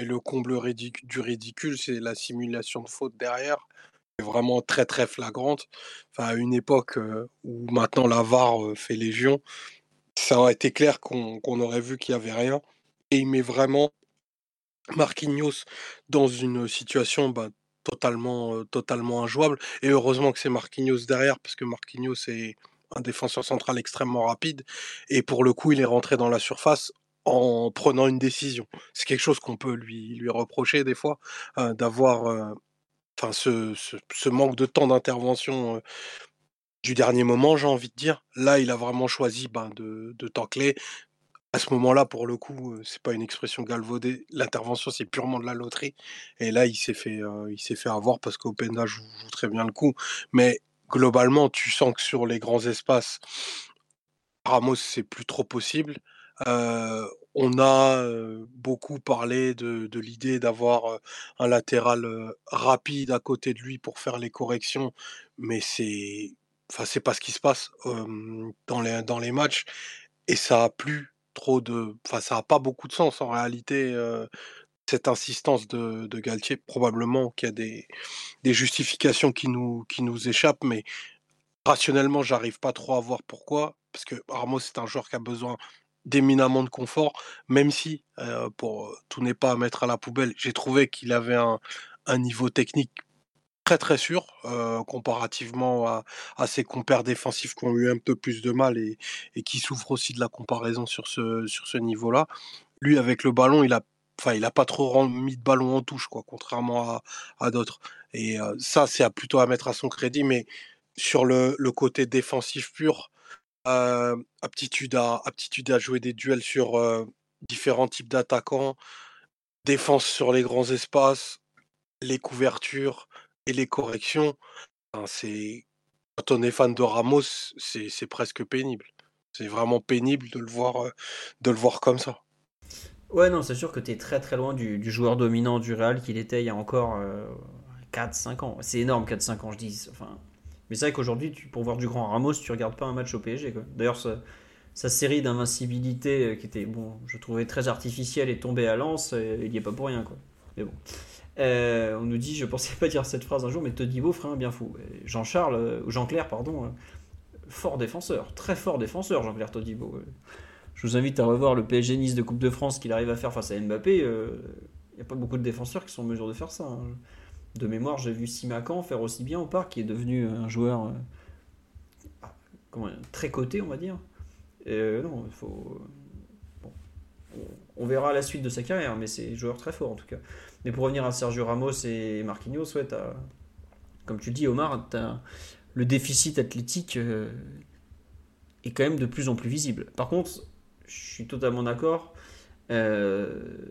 mais le comble du ridicule, c'est la simulation de faute derrière, vraiment très très flagrante. À une époque où maintenant la VAR fait légion, ça aurait été clair qu'on aurait vu qu'il n'y avait rien. Et il met vraiment Marquinhos dans une situation bah, totalement, totalement injouable. Et heureusement que c'est Marquinhos derrière, parce que Marquinhos est un défenseur central extrêmement rapide. Et pour le coup, il est rentré dans la surface en prenant une décision. C'est quelque chose qu'on peut lui, lui reprocher des fois, d'avoir enfin ce, ce, manque de temps d'intervention du dernier moment, j'ai envie de dire. Là, il a vraiment choisi ben, de, de à ce moment-là, pour le coup, c'est pas une expression galvaudée. L'intervention, c'est purement de la loterie. Et là, il s'est fait, il s'est fait avoir parce qu'Openda joue, joue très bien le coup. Mais globalement, tu sens que sur les grands espaces, Ramos, c'est plus trop possible. On a beaucoup parlé de, l'idée d'avoir un latéral rapide à côté de lui pour faire les corrections, mais c'est, enfin, c'est pas ce qui se passe dans les dans les matchs. Et ça a plus trop de. Enfin, ça n'a pas beaucoup de sens en réalité, cette insistance de, de Galtier. Probablement qu'il y a des, des justifications qui nous, qui nous échappent, mais rationnellement, j'arrive pas trop à voir pourquoi. Parce que Ramos, c'est un joueur qui a besoin d'éminemment de confort, même si, pour tout n'est pas à mettre à la poubelle, j'ai trouvé qu'il avait un, niveau technique très très sûr euh, comparativement à, à, ses compères défensifs qui ont eu un peu plus de mal et, et qui souffrent aussi de la comparaison sur ce, sur ce niveau-là. Lui, avec le ballon, il a, enfin, il a pas trop mis de ballon en touche, quoi, contrairement à, à d'autres. Et euh, ça, c'est plutôt à mettre à son crédit, mais sur le, le côté défensif pur, euh, aptitude, à, aptitude à jouer des duels sur différents types d'attaquants, défense sur les grands espaces, les couvertures, et les corrections, c'est quand on est fan de Ramos, c'est presque pénible. C'est vraiment pénible de le voir, de le voir comme ça. Ouais, non, c'est sûr que tu es très très loin du, joueur dominant du Real qu'il était il y a encore 4-5 ans. C'est énorme, 4-5 ans, je dis. Enfin, mais c'est vrai qu'aujourd'hui, pour voir du grand Ramos, tu regardes pas un match au PSG. D'ailleurs, sa, série d'invincibilité, euh, qui était, bon, je trouvais très artificielle et tombée à euh, il n'y est pas pour rien. Mais bon. Euh, on nous dit, je pensais pas dire cette phrase un jour, mais Todibo ferait un bien fou. Jean-Charles, ou Jean-Claire, pardon, fort défenseur, très fort défenseur, Jean-Claire Todibo. Je vous invite à revoir le PSG Nice de Coupe de France qu'il arrive à faire face à Mbappé. Il n'y a pas beaucoup de défenseurs qui sont en mesure de faire ça. Hein de mémoire, j'ai vu Simacan faire aussi bien au parc, qui est devenu un joueur euh, très coté, on va dire. Euh, non, faut. on verra la suite de sa carrière, mais c'est un joueur très fort en tout cas. Mais pour revenir à Sergio Ramos et Marquinhos, comme tu dis, Omar, le déficit athlétique euh, est quand même de plus en plus visible. Par contre, je suis totalement d'accord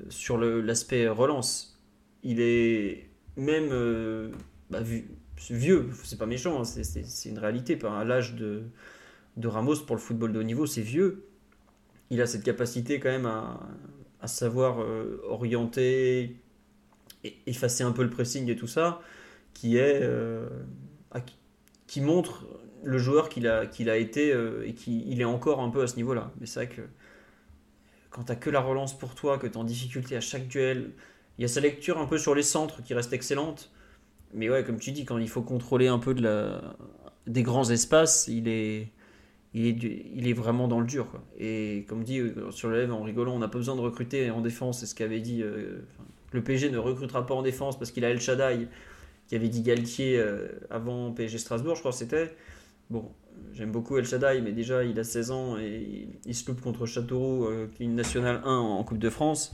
sur l'aspect relance. Il est même euh, bah, vieux, c'est pas méchant, hein, c'est une réalité. À l'âge de, de Ramos pour le football de haut niveau, c'est vieux. Il a cette capacité quand même à, savoir euh, orienter, et effacer un peu le pressing et tout ça, qui est euh, qui montre le joueur qu'il a, a été et qu'il est encore un peu à ce niveau-là. Mais c'est vrai que quand tu que la relance pour toi, que tu es en difficulté à chaque duel, il y a sa lecture un peu sur les centres qui reste excellente. Mais ouais, comme tu dis, quand il faut contrôler un peu de la... des grands espaces, il est, il est, il est vraiment dans le dur. Et comme dit euh, sur le en rigolant, on n'a pas besoin de recruter en défense. C'est ce qu'avait dit. Euh, le PSG ne recrutera pas en défense parce qu'il a El Shaddai, qui avait dit Galtier euh, avant PSG Strasbourg, je crois que c'était. Bon, j'aime beaucoup El Shaddai, mais déjà il a 16 ans et il se loupe contre Châteauroux, est une nationale 1 en Coupe de France.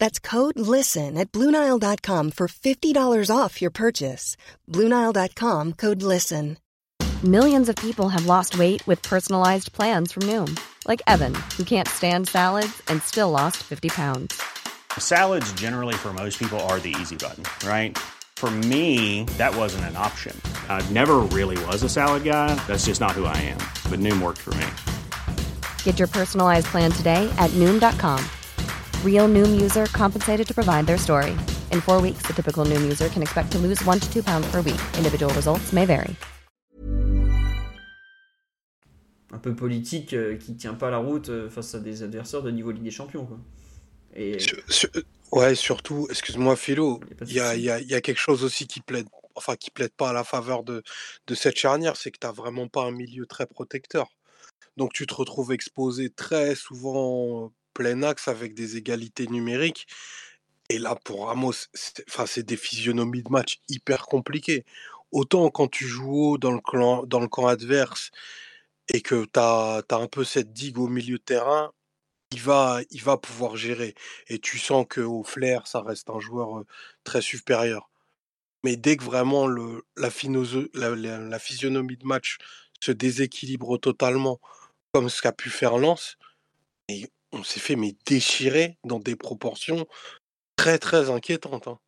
That's code LISTEN at Bluenile.com for $50 off your purchase. Bluenile.com code LISTEN. Millions of people have lost weight with personalized plans from Noom, like Evan, who can't stand salads and still lost 50 pounds. Salads, generally, for most people, are the easy button, right? For me, that wasn't an option. I never really was a salad guy. That's just not who I am. But Noom worked for me. Get your personalized plan today at Noom.com. Real Noom user compensated to provide their story. In four weeks, the typical Noom user can expect to lose one to two pounds per week. Individual results may vary. Un peu politique euh, qui tient pas la route euh, face à des adversaires de niveau Ligue des Champions. Quoi. Et... Sur, sur, ouais, surtout, excuse-moi Philo, il y, y, y a, quelque chose aussi qui plaide, enfin qui plaide pas à la faveur de, de cette charnière, c'est que tu vraiment pas un milieu très protecteur. Donc tu te retrouves exposé très souvent plein axe avec des égalités numériques. Et là, pour Ramos, c'est des physionomies de match hyper compliquées. Autant quand tu joues haut dans le, clan, dans le camp adverse et que tu as, un peu cette digue au milieu de terrain, il va, il va pouvoir gérer. Et tu sens qu'au flair, ça reste un joueur très supérieur. Mais dès que vraiment la, physionomie de match se déséquilibre totalement, comme ce qu'a pu faire Lens, et on s'est fait mais déchirer dans des proportions très très inquiétantes. Hein.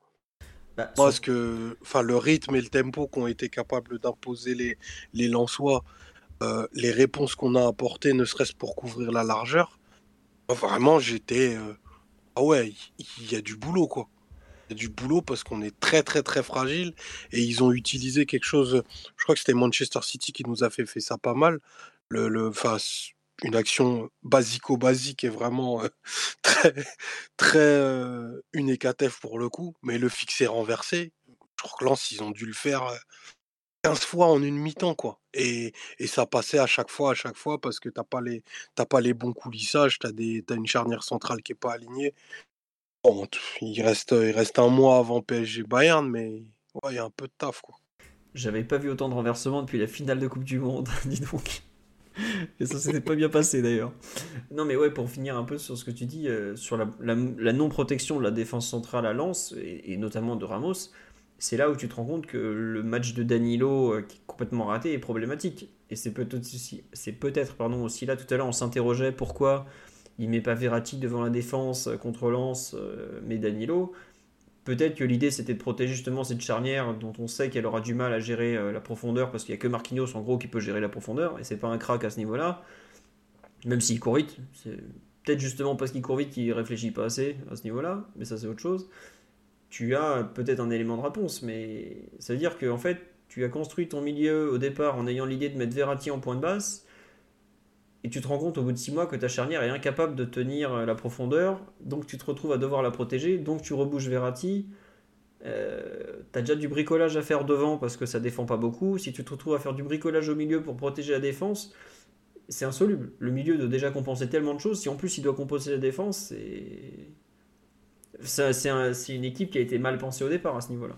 Bah, Parce que enfin, le rythme et le tempo qu'ont été capables d'imposer les, les Lensois, euh, les réponses qu'on a apportées, ne serait-ce pour couvrir la largeur, vraiment j'étais. Euh, ah ouais, il y, a du boulot quoi. Il y a du boulot parce qu'on est très très très fragile et ils ont utilisé quelque chose. Je crois que c'était Manchester City qui nous a fait, fait ça pas mal. Le, le, une action basico-basique et vraiment très, très euh, pour le coup, mais le fixer renversé, je crois que Lens, ils ont dû le faire 15 fois en une mi-temps, quoi. Et, ça passait à chaque fois, à chaque fois, parce que t'as pas les, pas les bons coulissages, t'as des, as une charnière centrale qui est pas alignée. Bon, il reste, il reste un mois avant PSG Bayern, mais il y a un peu de taf, quoi. J'avais pas vu autant de renversements depuis la finale de Coupe du Monde, dis donc. Et ça s'était pas bien passé d'ailleurs. Non, mais ouais, pour finir un peu sur ce que tu dis, euh, sur la, non-protection de la défense centrale à Lens, et, notamment de Ramos, c'est là où tu te rends compte que le match de Danilo, euh, qui est complètement raté, est problématique. Et c'est peut-être aussi, peut-être, pardon, aussi là, tout à l'heure, on s'interrogeait pourquoi il met pas Verratti devant la défense euh, contre Lens, mais Danilo. Peut-être que l'idée c'était de protéger justement cette charnière dont on sait qu'elle aura du mal à gérer euh, la profondeur parce qu'il n'y a que Marquinhos en gros qui peut gérer la profondeur et c'est pas un crack à ce niveau-là, même s'il court vite. C'est peut-être justement parce qu'il court vite qu'il réfléchit pas assez à ce niveau-là, mais ça c'est autre chose. Tu as peut-être un élément de réponse, mais ça veut dire que en fait tu as construit ton milieu au départ en ayant l'idée de mettre Verratti en point de basse et tu te rends compte au bout de 6 mois que ta charnière est incapable de tenir euh, la profondeur, donc tu te retrouves à devoir la protéger, donc tu rebouges Verratti. Euh, t'as déjà du bricolage à faire devant parce que ça défend pas beaucoup. Si tu te retrouves à faire du bricolage au milieu pour protéger la défense, c'est insoluble. Le milieu doit déjà compenser tellement de choses. Si en plus il doit compenser la défense, c'est. C'est un- une équipe qui a été mal pensée au départ à ce niveau-là.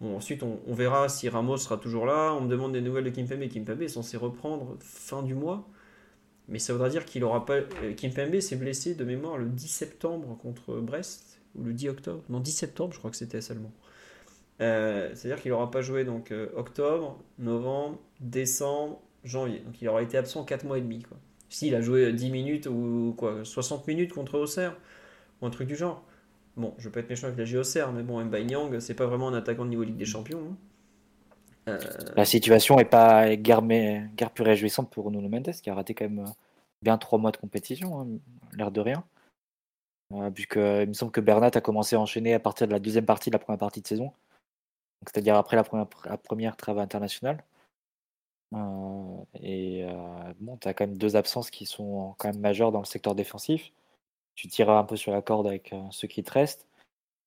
Bon, ensuite, on, on verra si Ramos sera toujours là. On me demande des nouvelles de Kimpembe. Kimpembe est censé reprendre fin du mois. Mais ça voudra dire qu'il aura pas. euh, Kimpembe s'est blessé de mémoire le 10 septembre contre Brest, ou le 10 octobre. Non, 10 septembre, je crois que c'était seulement. Euh, C'est-à-dire qu'il n'aura pas joué donc euh, octobre, novembre, décembre, janvier. Donc il aura été absent 4 mois et demi. S'il a joué 10 minutes ou quoi, 60 minutes contre Auxerre, ou un truc du genre. Bon, je pas être méchant avec la Auxerre, mais bon, Mbaye Nyang, c'est pas vraiment un attaquant de niveau Ligue des Champions. hein. La situation est pas guère, mais, guère plus réjouissante pour Nuno Mendes, qui a raté quand même euh, bien trois mois de compétition, hein, l'air de rien. Euh, puisque euh, il me semble que Bernat a commencé à enchaîner à partir de la deuxième partie de la première partie de saison, c'est-à-dire après la première, la première trêve internationale. Euh, et bon, tu as quand même deux absences qui sont quand même majeures dans le secteur défensif. Tu tireras un peu sur la corde avec ceux qui te restent.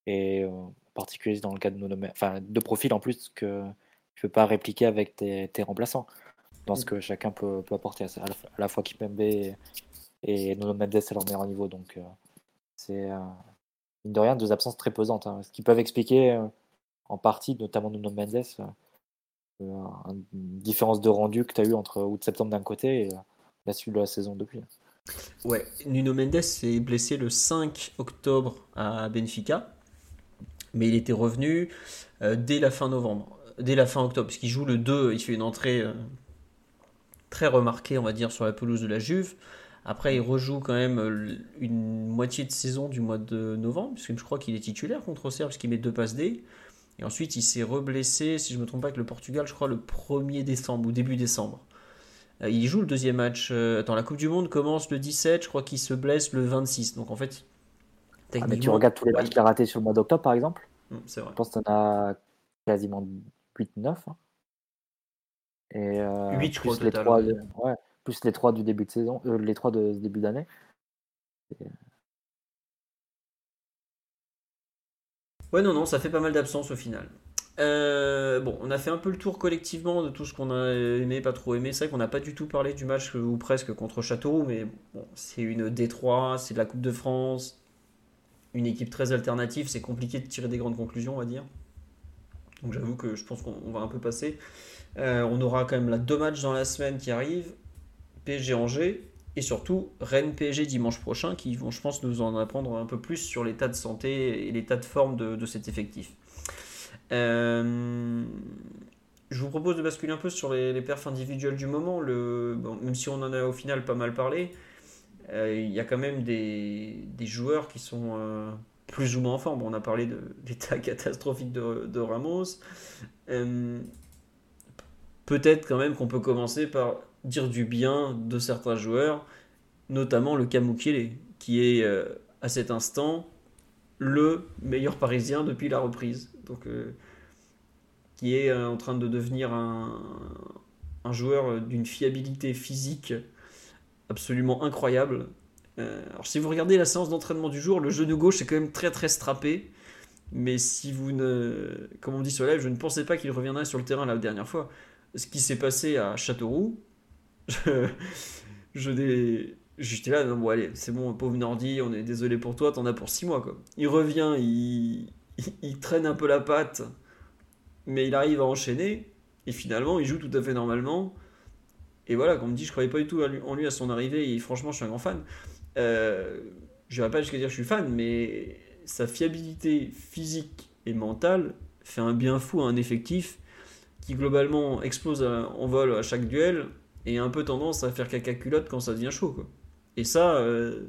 Et en particulier dans le cas de Nuno enfin de profil en plus que tu peux pas répliquer avec tes, tes remplaçants. Dans ce que chacun peut, peut apporter, à la, à la fois Kipembe et, et Nuno Mendes à leur meilleur niveau. Donc euh, c'est euh, mine de rien deux absences très pesantes. hein. Ce qui peuvent expliquer euh, en partie, notamment Nuno Mendes, euh, une différence de rendu que tu as eu entre août-septembre d'un côté et la suite de la saison depuis. Ouais, Nuno Mendes s'est blessé le 5 octobre à Benfica, mais il était revenu dès la fin novembre, dès la fin octobre, parce qu'il joue le 2, il fait une entrée euh, très remarquée, on va dire, sur la pelouse de la Juve. Après, il rejoue quand même euh, une moitié de saison du mois de novembre, puisque je crois qu'il est titulaire contre Auxerre, parce qu'il met deux passes D. Et ensuite, il s'est reblessé, si je ne me trompe pas, avec le Portugal, je crois, le 1er décembre ou début décembre. Euh, Il joue le deuxième match. euh, Attends, la Coupe du Monde commence le 17, je crois qu'il se blesse le 26. Donc en fait, Ah, mais tu techniquement. regardes tous les matchs qu'il a ratés sur le mois d'octobre, par exemple? Hum, C'est vrai. Je pense que tu en as quasiment 8-9. hein. Et euh, Huit, je plus crois, les total, ouais. plus les trois du début de saison, euh, les trois de ce début d'année. Ouais, non, non, ça fait pas mal d'absences au final. Euh, bon, on a fait un peu le tour collectivement de tout ce qu'on a aimé, pas trop aimé. C'est vrai qu'on n'a pas du tout parlé du match euh, ou presque contre Châteauroux, mais bon, c'est une D3, c'est de la Coupe de France, une équipe très alternative, c'est compliqué de tirer des grandes conclusions, on va dire. Donc j'avoue que je pense qu'on on va un peu passer. Euh, on aura quand même là deux matchs dans la semaine qui arrivent, PSG Angers et surtout Rennes PSG dimanche prochain qui vont, je pense, nous en apprendre un peu plus sur l'état de santé et l'état de forme de, cet effectif. Euh, je vous propose de basculer un peu sur les, perfs individuels du moment. Même si on en a au final pas mal parlé, euh, il y a quand même des, joueurs qui sont plus ou moins en forme. On a parlé de l'état catastrophique de, Ramos. Euh, Peut-être quand même qu'on peut commencer par dire du bien de certains joueurs, notamment le Kamukele, qui est euh, à cet instant le meilleur parisien depuis la reprise. Donc, euh, qui est en train de devenir un joueur d'une fiabilité physique absolument incroyable. Euh, alors, si vous regardez la séance d'entraînement du jour, le genou gauche est quand même très très strappé. Mais si vous ne. Comme on dit sur live, je ne pensais pas qu'il reviendrait sur le terrain la dernière fois. Ce qui s'est passé à Châteauroux, je, J'étais là, non, bon, allez, c'est bon, pauvre Nordi, on est désolé pour toi, t'en as pour 6 mois, quoi. Il revient, il, traîne un peu la patte, mais il arrive à enchaîner, et finalement, il joue tout à fait normalement. et voilà, quand on me dit je croyais pas du tout en lui à son arrivée, et franchement, je suis un grand fan. Je vais pas jusqu'à dire que je suis fan, mais sa fiabilité physique et mentale fait un bien fou à un effectif qui globalement explose en vol à chaque duel et a un peu tendance à faire caca culotte quand ça devient chaud. Et ça, euh,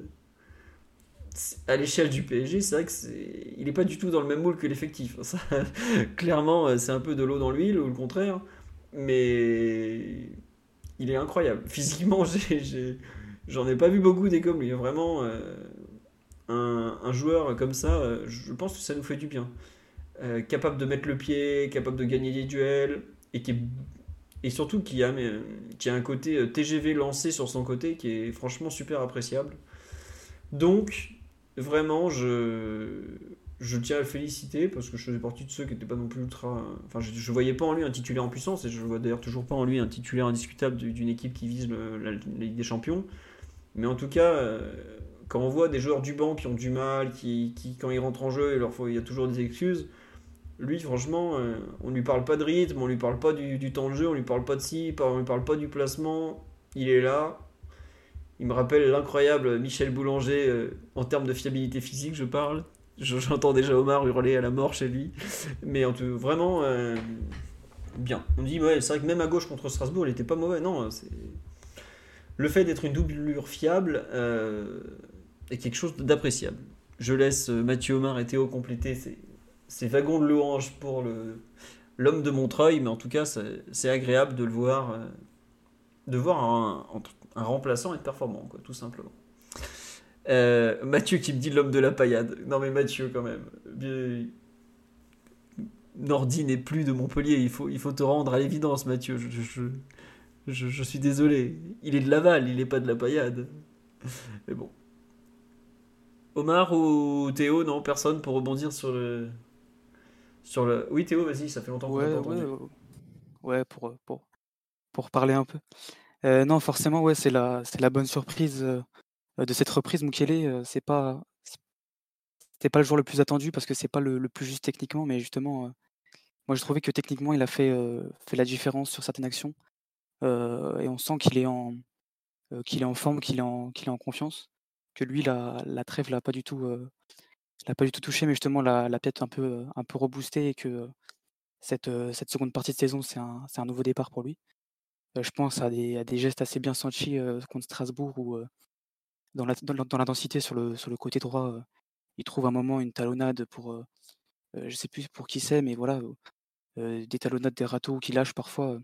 à l'échelle du PSG, c'est vrai que c'est... il n'est pas du tout dans le même moule que l'effectif. Ça, clairement, euh, c'est un peu de l'eau dans l'huile ou le contraire. Mais il est incroyable. Physiquement, j'ai, j'en ai, pas vu beaucoup des comme lui. Vraiment, euh, un, joueur comme ça, euh, je pense que ça nous fait du bien. capable de mettre le pied, capable de gagner des duels, et, qui et surtout qui a, qui a un côté TGV lancé sur son côté qui est franchement super appréciable. Donc, vraiment, je, je tiens à le féliciter parce que je faisais partie de ceux qui n'étaient pas non plus ultra. Enfin, je, ne voyais pas en lui un titulaire en puissance et je vois d'ailleurs toujours pas en lui un titulaire indiscutable d'une équipe qui vise la, Ligue des Champions. Mais en tout cas, euh, quand on voit des joueurs du banc qui ont du mal, qui, qui quand ils rentrent en jeu, il, leur faut, il y a toujours des excuses. Lui, franchement, euh, on lui parle pas de rythme, on lui parle pas du, temps de jeu, on lui parle pas de ci, on lui parle pas du placement. Il est là, il me rappelle l'incroyable Michel Boulanger euh, en termes de fiabilité physique, je parle. J'entends déjà Omar hurler à la mort chez lui. Mais en tout, vraiment, euh, bien. On dit, ouais, c'est vrai que même à gauche contre Strasbourg, il n'était pas mauvais. Non, c'est. Le fait d'être une doublure fiable euh, est quelque chose d'appréciable. Je laisse Mathieu Omar et Théo compléter ces, wagons de louanges pour l'homme de Montreuil, mais en tout cas, c'est agréable de le voir, de voir un, remplaçant et performant, quoi, tout simplement. Euh, Mathieu qui me dit l'homme de la paillade. Non mais Mathieu quand même. Nordi n'est plus de Montpellier, il faut, te rendre à l'évidence Mathieu. Je, suis désolé. Il est de Laval, il n'est pas de la paillade. Mais bon. Omar ou Théo, non, personne pour rebondir sur le... Sur le... Oui Théo, vas-y, ça fait longtemps qu'on ouais, pas ouais, ouais, pour, pour, pour parler un peu. Euh, non, forcément, ouais, c'est la, c'est la bonne surprise euh, de cette reprise. Mukele, euh, c'est pas, c'était pas le joueur le plus attendu parce que c'est pas le, plus juste techniquement, mais justement, moi je trouvais que techniquement il a fait, fait la différence sur certaines actions et on sent qu'il est en, qu'il est en forme, qu'il est en, qu'il est en confiance, que lui la, la trêve l'a pas du tout, l'a pas du tout touché, mais justement la, la peut-être un peu, un peu reboosté et que cette, cette seconde partie de saison c'est un, c'est un nouveau départ pour lui. Euh, je pense à des, à des, gestes assez bien sentis euh, contre Strasbourg où, euh, dans, la, dans, la densité sur le, sur le côté droit, il trouve un moment une talonnade pour, je sais plus pour qui c'est, mais voilà, des talonnades, des râteaux qui lâchent parfois.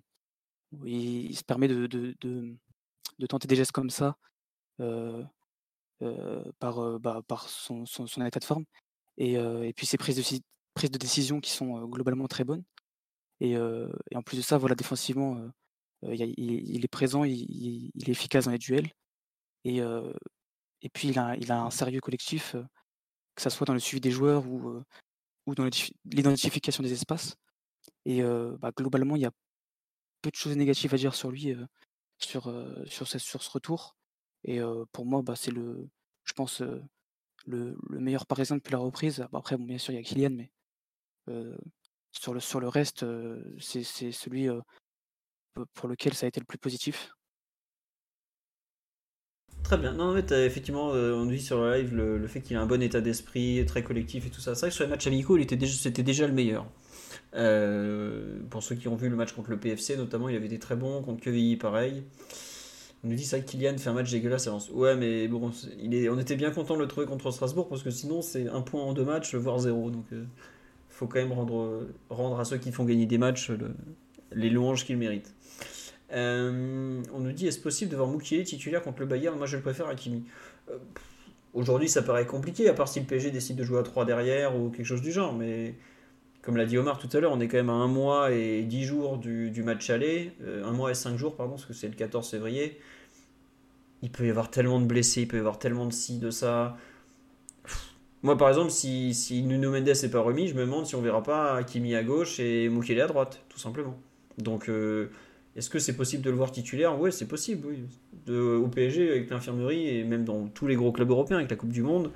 Il, se permet de, de, de, tenter des gestes comme ça par, bah, par son, son, état de forme. Et, et puis ses prises de, prises de décision qui sont globalement très bonnes. Et, en plus de ça, voilà, défensivement, il, est présent, il, est efficace dans les duels. Et, et puis, il a, il a un sérieux collectif, que ce soit dans le suivi des joueurs ou, ou dans l'identification des espaces. Et bah, globalement, il y a peu de choses négatives à dire sur lui, sur, sur, ce, sur ce retour. Et pour moi, bah, c'est le, je pense, le, le, meilleur parisien depuis la reprise. Après, bon, bien sûr, il y a Kylian, mais sur, le, sur le reste, c'est celui pour lequel ça a été le plus positif Très bien. Non, mais effectivement, euh, on dit sur le live le, fait qu'il a un bon état d'esprit, très collectif et tout ça. C'est vrai que sur les matchs amicaux, c'était déjà, déjà, le meilleur. Euh, pour ceux qui ont vu le match contre le PFC, notamment, il avait été très bon. Contre QVI, pareil. On nous dit ça, Kylian fait un match dégueulasse. Ouais, mais bon, il est, on était bien content de le trouver contre Strasbourg parce que sinon, c'est un point en deux matchs, voire zéro. Donc, euh, faut quand même rendre, rendre à ceux qui font gagner des matchs les louanges qu'ils méritent. Euh, on nous dit est-ce possible de voir Moukielé titulaire contre le Bayern? Moi je le préfère à Kimi. Aujourd'hui ça paraît compliqué, à part si le PSG décide de jouer à 3 derrière ou quelque chose du genre, mais comme l'a dit Omar tout à l'heure, on est quand même à 1 mois et 10 jours du, match aller, 1 euh, mois et 5 jours, pardon, parce que c'est le 14 février. Il peut y avoir tellement de blessés, il peut y avoir tellement de ci, de ça. Moi par exemple, si, si Nuno Mendes n'est pas remis, je me demande si on verra pas Kimi à gauche et Moukielé à droite, tout simplement. Donc. Est-ce que c'est possible de le voir titulaire? Oui, c'est possible, oui. Au PSG, avec l'infirmerie, et même dans tous les gros clubs européens, avec la Coupe du Monde,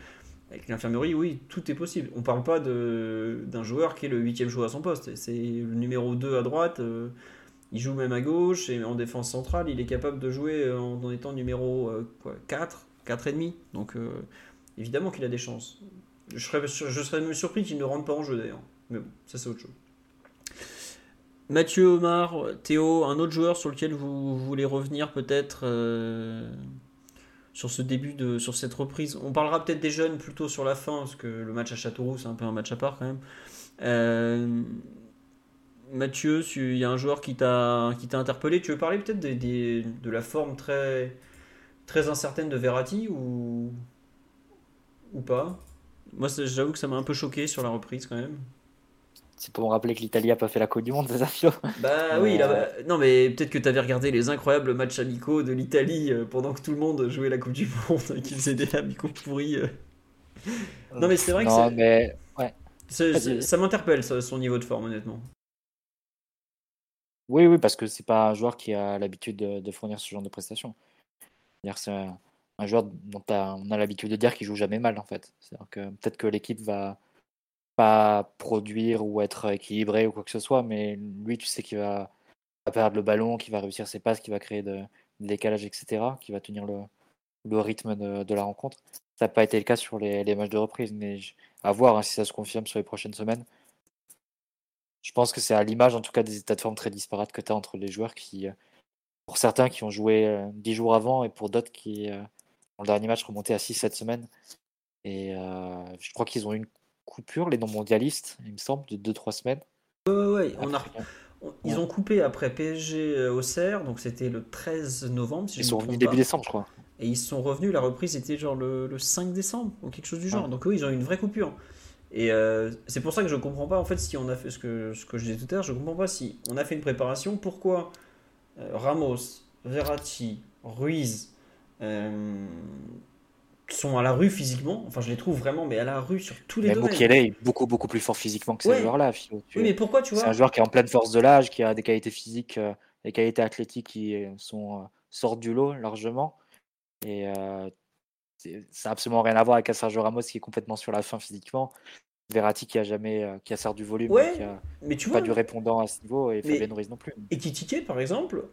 avec l'infirmerie, oui, tout est possible. On ne parle pas d'un joueur qui est le huitième joueur à son poste. C'est le numéro 2 à droite. Euh, Il joue même à gauche et en défense centrale, il est capable de jouer en, en étant numéro euh, quoi, 4, 4,5. Donc euh, évidemment qu'il a des chances. Je serais, je serais même surpris qu'il ne rentre pas en jeu d'ailleurs. Mais bon, ça c'est autre chose. Mathieu, Omar, Théo, un autre joueur sur lequel vous, voulez revenir peut-être euh, sur ce début de sur cette reprise. On parlera peut-être des jeunes plutôt sur la fin parce que le match à Châteauroux c'est un peu un match à part quand même. Euh, Mathieu, il y a un joueur qui t'a interpellé. Tu veux parler peut-être des, de la forme très très incertaine de Verratti ou ou pas? Moi, j'avoue que ça m'a un peu choqué sur la reprise quand même. C'est pour me rappeler que l'Italie a pas fait la Coupe du Monde, c'est ça, Fio Bah oui, Euh, là, non mais peut-être que tu avais regardé les incroyables matchs amicaux de l'Italie euh, pendant que tout le monde jouait la Coupe du Monde et qu'ils faisaient des amicaux pourris. euh. Non mais c'est vrai que Non, c'est- mais ouais. c'est- Vas-y, c'est- vas-y. ça m'interpelle ça, son niveau de forme honnêtement. Oui, oui, parce que c'est pas un joueur qui a l'habitude de, de fournir ce genre de prestations. C'est-à-dire que c'est un, un joueur dont on a l'habitude de dire qu'il joue jamais mal, en fait. C'est-à-dire que peut-être que l'équipe va produire ou être équilibré ou quoi que ce soit, mais lui, tu sais qu'il va, perdre le ballon, qu'il va réussir ses passes, qu'il va créer de, des décalages, etc., qu'il va tenir le, rythme de, de la rencontre. Ça n'a pas été le cas sur les, matchs de reprise, mais à voir hein, si ça se confirme sur les prochaines semaines. Je pense que c'est à l'image, en tout cas, des états de forme très disparates que tu as entre les joueurs qui, euh, pour certains, qui ont joué euh, 10 jours avant et pour d'autres qui, euh, ont le dernier match remonté à 6-7 semaines. Et euh, je crois qu'ils ont une coupure, les non-mondialistes, il me semble, de 2-3 semaines. Ouais, ouais, on a, on- ils ont coupé après PSG euh, au CER, donc c'était le 13 novembre si ils je sont revenus début décembre, je crois. Et ils sont revenus, la reprise était genre le, le 5 décembre ou quelque chose du genre. Ouais. Donc oui, ils ont eu une vraie coupure. Et euh, c'est pour ça que je comprends pas en fait si on a fait ce que, ce que je disais tout à l'heure, je comprends pas si on a fait une préparation, pourquoi euh, Ramos, Verratti, Ruiz euh, sont à la rue physiquement, enfin je les trouve vraiment mais à la rue sur tous les Mais domaines. Est beaucoup, beaucoup plus fort physiquement que ces Ouais. joueurs-là. Philo. Tu- Oui mais pourquoi tu C'est vois un joueur qui est en pleine force de l'âge, qui a des qualités physiques, euh, des qualités athlétiques qui euh, sont, euh, sortent du lot largement. Et euh, c'est- ça n'a absolument rien à voir avec un Sergio Ramos qui est complètement sur la fin physiquement. Verratti qui a jamais, euh, qui a sort du volume, Ouais, qui a mais tu pas vois, du répondant à ce niveau, et Fabien Ruiz non plus. Et Kitike, par exemple,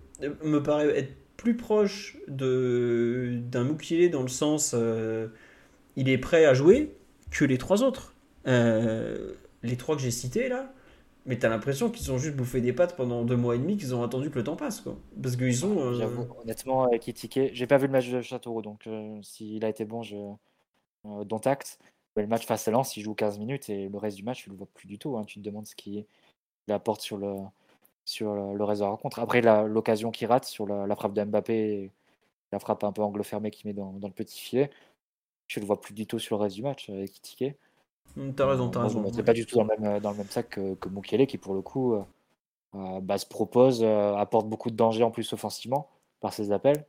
me paraît être plus proche de d'un Mukiele dans le sens euh, il est prêt à jouer que les trois autres. Euh, les trois que j'ai cités là, mais t'as l'impression qu'ils ont juste bouffé des pattes pendant deux mois et demi, qu'ils ont attendu que le temps passe quoi. Parce qu'ils ont. euh, J'avoue, honnêtement, avec Kitike, j'ai pas vu le match de Châteauroux, donc s'il a été bon, je dont acte. Le match face à Lens, il joue 15 minutes et le reste du match, tu le vois plus du tout. hein. Tu te demandes ce qu'il il apporte sur le, sur le, reste de la rencontre. Après, l'occasion qu'il rate sur la, la frappe de Mbappé, la frappe un peu angle fermé qu'il met dans, dans le petit filet, tu le vois plus du tout sur le reste du match avec Kitike. hum, T'as raison, t'as Moi, je raison. ouais. pas du tout dans le même, dans le même sac que, que qui pour le coup euh, euh, bah, se propose, euh, apporte beaucoup de danger en plus offensivement par ses appels.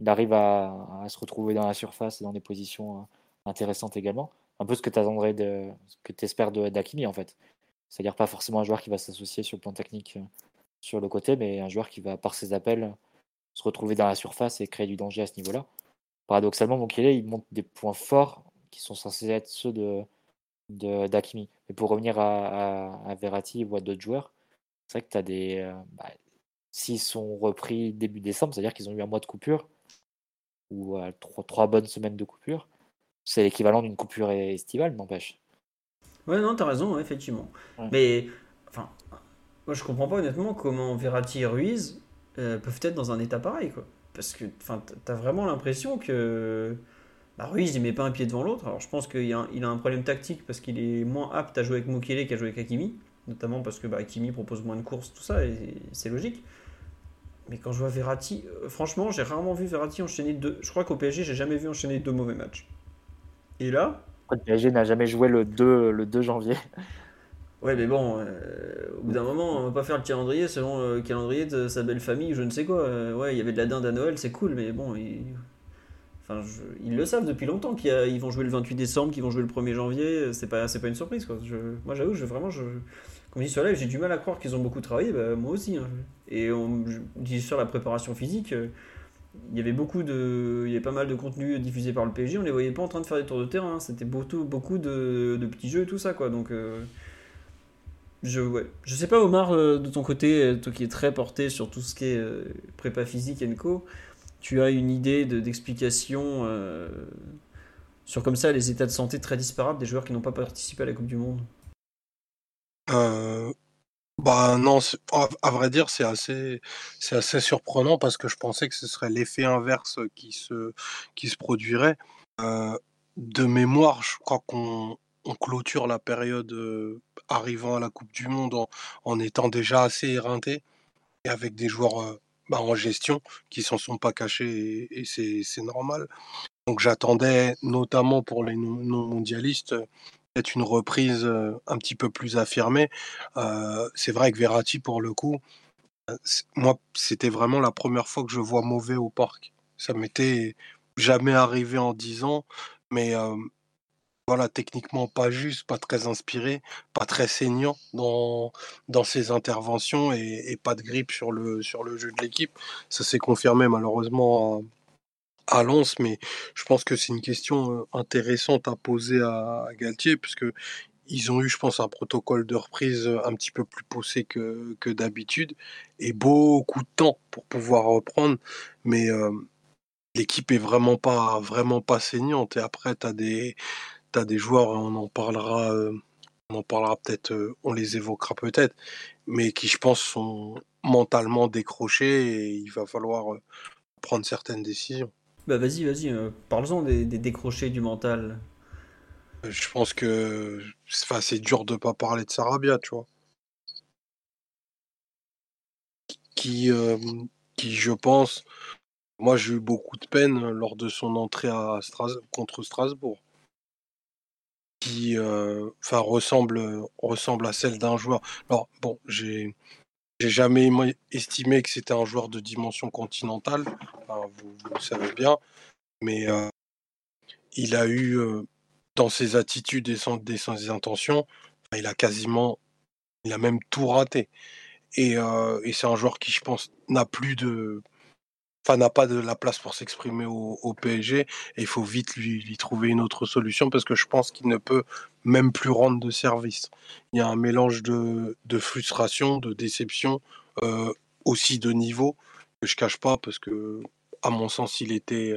Il arrive à, à se retrouver dans la surface et dans des positions euh, intéressantes également. Un peu ce que tu attendrais de ce que tu espères de d'Hakimi en fait. C'est-à-dire pas forcément un joueur qui va s'associer sur le plan technique euh, sur le côté, mais un joueur qui va, par ses appels, se retrouver dans la surface et créer du danger à ce niveau-là. Paradoxalement, Mukiele, il montre des points forts qui sont censés être ceux de, de d'Hakimi. Mais pour revenir à, à, à Verratti ou à d'autres joueurs, c'est vrai que tu as des. euh, bah, S'ils sont repris début décembre, c'est-à-dire qu'ils ont eu un mois de coupure, ou euh, trois, trois bonnes semaines de coupure, c'est l'équivalent d'une coupure estivale, n'empêche. Ouais, non, t'as raison, effectivement. Ouais. Mais, enfin, moi je comprends pas honnêtement comment Verratti et Ruiz euh, peuvent être dans un état pareil, quoi. Parce que, t'as vraiment l'impression que bah, Ruiz il met pas un pied devant l'autre. Alors je pense qu'il a a un problème tactique parce qu'il est moins apte à jouer avec Mukiele qu'à jouer avec Hakimi, notamment parce que bah, propose moins de courses, tout ça, et c'est logique. Mais quand je vois Verratti, euh, franchement, j'ai rarement vu Verratti enchaîner deux. Je crois qu'au PSG, j'ai jamais vu enchaîner deux mauvais matchs. Et là, Le PSG n'a jamais joué le 2, le 2 janvier. Ouais, mais bon, euh, au bout d'un moment, on va pas faire le calendrier selon le calendrier de sa belle famille, je ne sais quoi. Euh, ouais, il y avait de la dinde à Noël, c'est cool, mais bon, ils, enfin, ils le savent depuis longtemps qu'ils vont jouer le 28 décembre, qu'ils vont jouer le 1er janvier, c'est pas, pas une surprise, quoi. Moi, j'avoue, vraiment, comme je dis sur live, j'ai du mal à croire qu'ils ont beaucoup travaillé, bah, moi aussi. hein. Et on dis sur la préparation physique, euh, il y avait beaucoup de, il y pas mal de contenu diffusé par le PSG, on les voyait pas en train de faire des tours de terrain, hein. c'était beaucoup, beaucoup de, petits jeux et tout ça, quoi. Donc, euh, Je, ouais. sais pas, Omar, euh, de ton côté, euh, toi qui es très porté sur tout ce qui est euh, prépa physique et co, tu as une idée de- d'explication sur comme ça les états de santé très disparates des joueurs qui n'ont pas participé à la Coupe du Monde? Bah non, à, vrai dire, c'est assez, assez surprenant parce que je pensais que ce serait l'effet inverse qui se, qui se produirait. De mémoire, je crois qu'on on clôture la période arrivant à la Coupe du Monde en, étant déjà assez éreinté et avec des joueurs bah, en gestion qui s'en sont pas cachés et, c'est normal. Donc j'attendais notamment pour les non- non-mondialistes peut-être une reprise un petit peu plus affirmée. Euh, c'est vrai que Verratti, pour le coup, euh, moi, c'était vraiment la première fois que je vois mauvais au parc. Ça m'était jamais arrivé en 10 ans, mais voilà, techniquement pas juste, pas très inspiré, pas très saignant dans, ses interventions et, pas de grippe sur le, sur le jeu de l'équipe. Ça s'est confirmé malheureusement à, Lens, mais je pense que c'est une question euh, intéressante à poser à, Galtier, puisque ils ont eu, je pense, un protocole de reprise euh, un petit peu plus poussé que, que d'habitude et beaucoup de temps pour pouvoir reprendre. Mais euh, l'équipe est vraiment pas, vraiment pas saignante. Et après, tu as des, des joueurs, on en parlera, euh, on en parlera peut-être, euh, on les évoquera peut-être, mais qui, je pense, sont mentalement décrochés et il va falloir euh, prendre certaines décisions. Bah vas-y, vas-y, euh, parle-en des, des décrochés du mental. Je pense que c'est dur de pas parler de Sarabia, tu vois. Qui, euh, qui, je pense, moi j'ai eu beaucoup de peine lors de son entrée à Stras- contre Strasbourg. Qui euh, enfin, ressemble, ressemble à celle d'un joueur. Alors, bon, j'ai. J'ai jamais estimé que c'était un joueur de dimension continentale, Enfin, vous, le savez bien, mais euh, il a eu euh, dans ses attitudes et son- des ses intentions, il a quasiment, il a même tout raté. Et, euh, et c'est un joueur qui, je pense, n'a plus de, enfin, n'a pas de la place pour s'exprimer au, PSG. Et il faut vite lui, trouver une autre solution parce que je pense qu'il ne peut même plus rendre de service. Il y a un mélange de, de frustration, de déception, euh, aussi de niveau que je cache pas parce que, à mon sens, il était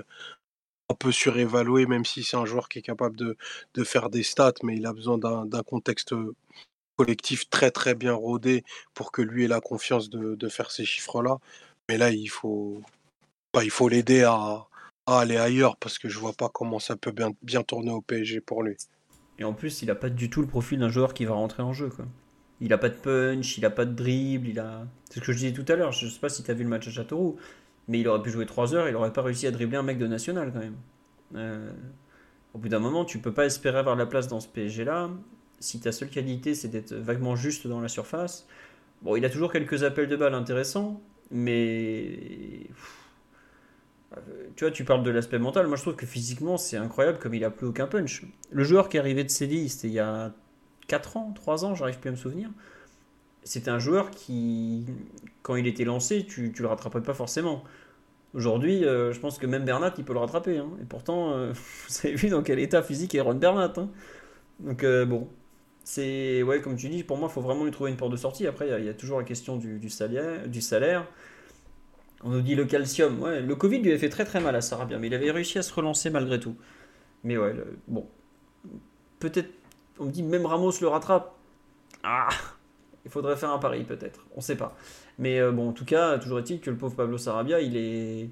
un peu surévalué, même si c'est un joueur qui est capable de, de faire des stats, mais il a besoin d'un contexte collectif très très bien rodé pour que lui ait la confiance de, de faire ces chiffres-là. Mais là, il faut bah, il faut l'aider à, aller ailleurs parce que je vois pas comment ça peut bien, tourner au PSG pour lui. Et en plus, il a pas du tout le profil d'un joueur qui va rentrer en jeu. Quoi. Il a pas de punch, il a pas de dribble, il a. C'est ce que je disais tout à l'heure. Je sais pas si tu as vu le match à Châteauroux, mais il aurait pu jouer 3 heures, il aurait pas réussi à dribbler un mec de national quand même. Euh, Au bout d'un moment, tu peux pas espérer avoir la place dans ce PSG là. Si ta seule qualité c'est d'être vaguement juste dans la surface. Bon, il a toujours quelques appels de balles intéressants, mais. Tu vois, tu parles de l'aspect mental. Moi, je trouve que physiquement, c'est incroyable comme il a plus aucun punch. Le joueur qui est arrivé de Séville, c'était il y a 4 ans, 3 ans, j'arrive plus à me souvenir. C'était un joueur qui, quand il était lancé, tu, le rattrapais pas forcément. Aujourd'hui, euh, je pense que même Bernat, il peut le rattraper. hein. Et pourtant, euh, vous avez vu dans quel état physique est Ron Bernat. hein. Donc, euh, bon. C'est, ouais, comme tu dis, pour moi, il faut vraiment lui trouver une porte de sortie. Après, il y a- toujours la question du salaire, du salaire. On nous dit le calcium. Ouais, le Covid lui avait fait très très mal à Sarabia, mais il avait réussi à se relancer malgré tout. Mais ouais, bon. Peut-être, on me dit même Ramos le rattrape. Ah Il faudrait faire un pari peut-être, on sait pas. Mais euh, bon, en tout cas, toujours est-il que le pauvre Pablo Sarabia, il est,